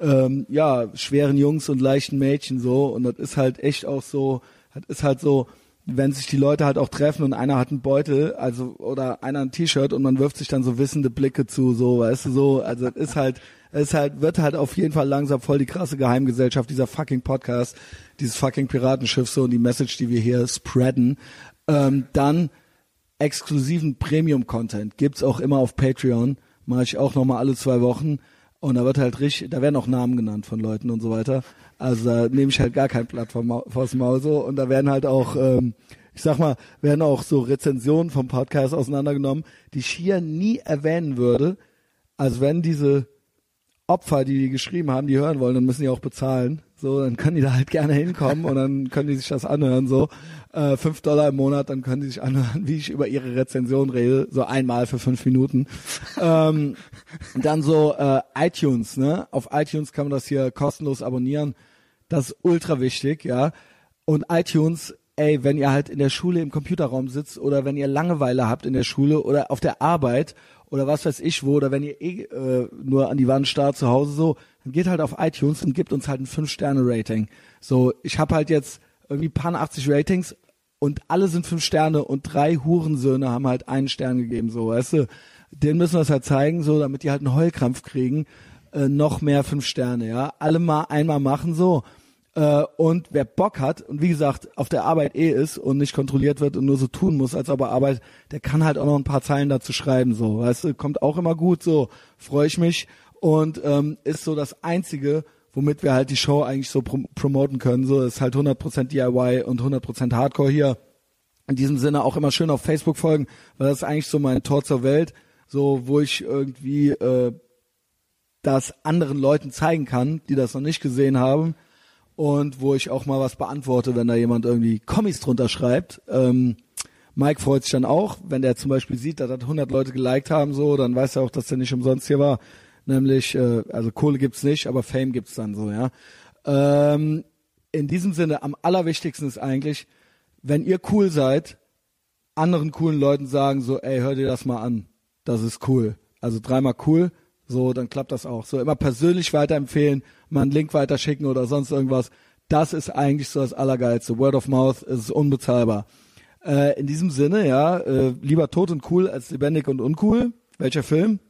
ähm, ja schweren Jungs und leichten Mädchen so und das ist halt echt auch so, das ist halt so, wenn sich die Leute halt auch treffen und einer hat einen Beutel, also oder einer ein T-Shirt und man wirft sich dann so wissende Blicke zu, so weißt du so, also das ist halt es ist halt wird halt auf jeden Fall langsam voll die krasse Geheimgesellschaft dieser fucking Podcast, dieses fucking Piratenschiff so und die Message, die wir hier spreaden. Ähm, dann exklusiven Premium-Content gibt's auch immer auf Patreon. Mache ich auch nochmal alle zwei Wochen. Und da wird halt richtig, da werden auch Namen genannt von Leuten und so weiter. Also da nehme ich halt gar kein Blatt vom vors Maul so. Und da werden halt auch, ähm, ich sag mal, werden auch so Rezensionen vom Podcast auseinandergenommen, die ich hier nie erwähnen würde. Also wenn diese Opfer, die die geschrieben haben, die hören wollen, dann müssen die auch bezahlen. So, dann können die da halt gerne hinkommen und dann können die sich das anhören. So, äh, fünf Dollar im Monat, dann können die sich anhören, wie ich über ihre Rezension rede, so einmal für fünf Minuten. ähm, dann so äh, iTunes, ne? Auf iTunes kann man das hier kostenlos abonnieren. Das ist ultra wichtig, ja. Und iTunes, ey, wenn ihr halt in der Schule im Computerraum sitzt oder wenn ihr Langeweile habt in der Schule oder auf der Arbeit oder was weiß ich wo, oder wenn ihr eh äh, nur an die Wand starrt zu Hause so, dann geht halt auf iTunes und gebt uns halt ein 5-Sterne-Rating. So, ich habe halt jetzt irgendwie paar 80 Ratings und alle sind 5 Sterne und drei Hurensöhne haben halt einen Stern gegeben, so, weißt du. Denen müssen wir es halt zeigen, so, damit die halt einen Heulkrampf kriegen. Äh, noch mehr 5 Sterne, ja. Alle mal einmal machen, so. Äh, und wer Bock hat und wie gesagt auf der Arbeit eh ist und nicht kontrolliert wird und nur so tun muss, als ob er arbeitet, der kann halt auch noch ein paar Zeilen dazu schreiben, so, weißt du, kommt auch immer gut, so, freue ich mich und ähm, ist so das Einzige, womit wir halt die Show eigentlich so prom promoten können, so, ist halt 100% DIY und 100% Hardcore hier. In diesem Sinne auch immer schön auf Facebook folgen, weil das ist eigentlich so mein Tor zur Welt, so, wo ich irgendwie äh, das anderen Leuten zeigen kann, die das noch nicht gesehen haben und wo ich auch mal was beantworte, wenn da jemand irgendwie Kommis drunter schreibt. Ähm, Mike freut sich dann auch, wenn der zum Beispiel sieht, dass das 100 Leute geliked haben, so, dann weiß er auch, dass der nicht umsonst hier war. Nämlich, äh, also Kohle gibt's nicht, aber Fame gibt's dann so, ja. Ähm, in diesem Sinne, am allerwichtigsten ist eigentlich, wenn ihr cool seid, anderen coolen Leuten sagen so, ey, hör dir das mal an, das ist cool. Also dreimal cool, so, dann klappt das auch. So immer persönlich weiterempfehlen, mal einen Link weiterschicken oder sonst irgendwas. Das ist eigentlich so das Allergeilste. Word of Mouth ist unbezahlbar. Äh, in diesem Sinne, ja, äh, lieber tot und cool als lebendig und uncool. Welcher Film?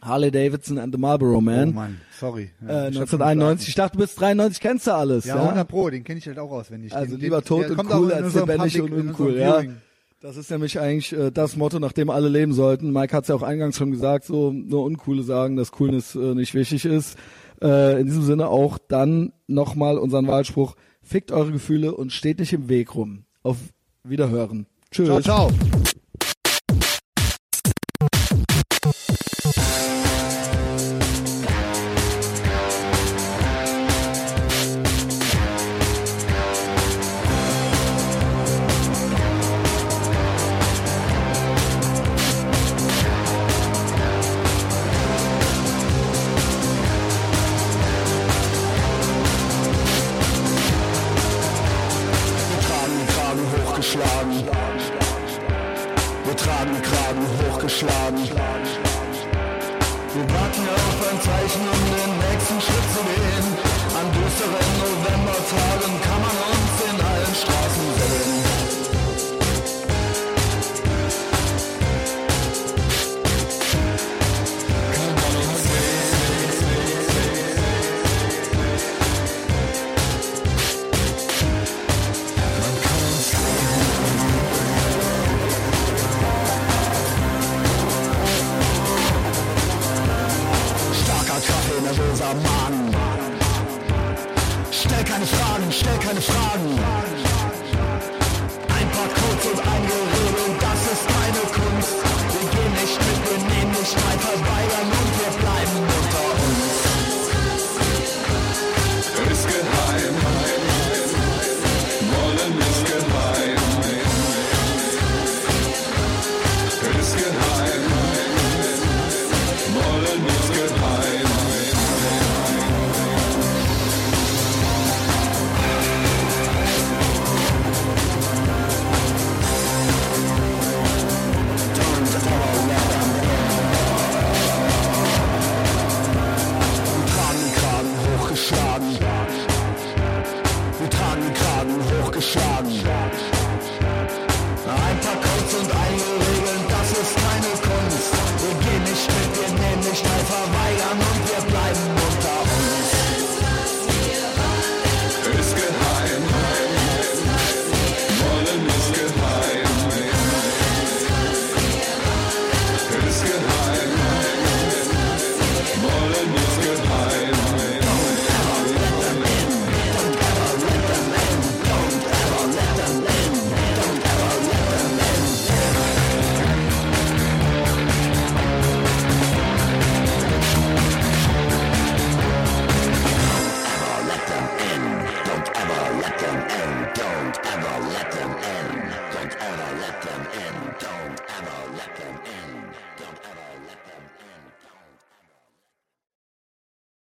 Harley Davidson and the Marlboro Oh Man. Mann, sorry. äh, Ja, schon 1991. Ich dachte, du bist 93, kennst du alles. Ja, 100 Pro, den kenne ich halt auch auswendig. Also den, lieber tot und cool als lebendig und uncool, ja. Viewing. Das ist nämlich eigentlich äh, das Motto, nach dem alle leben sollten. Mike hat es ja auch eingangs schon gesagt, so nur Uncoole sagen, dass Coolness äh, nicht wichtig ist. Äh, in diesem Sinne auch dann nochmal unseren Wahlspruch, fickt eure Gefühle und steht nicht im Weg rum. Auf Wiederhören. Tschüss. Ciao, ciao.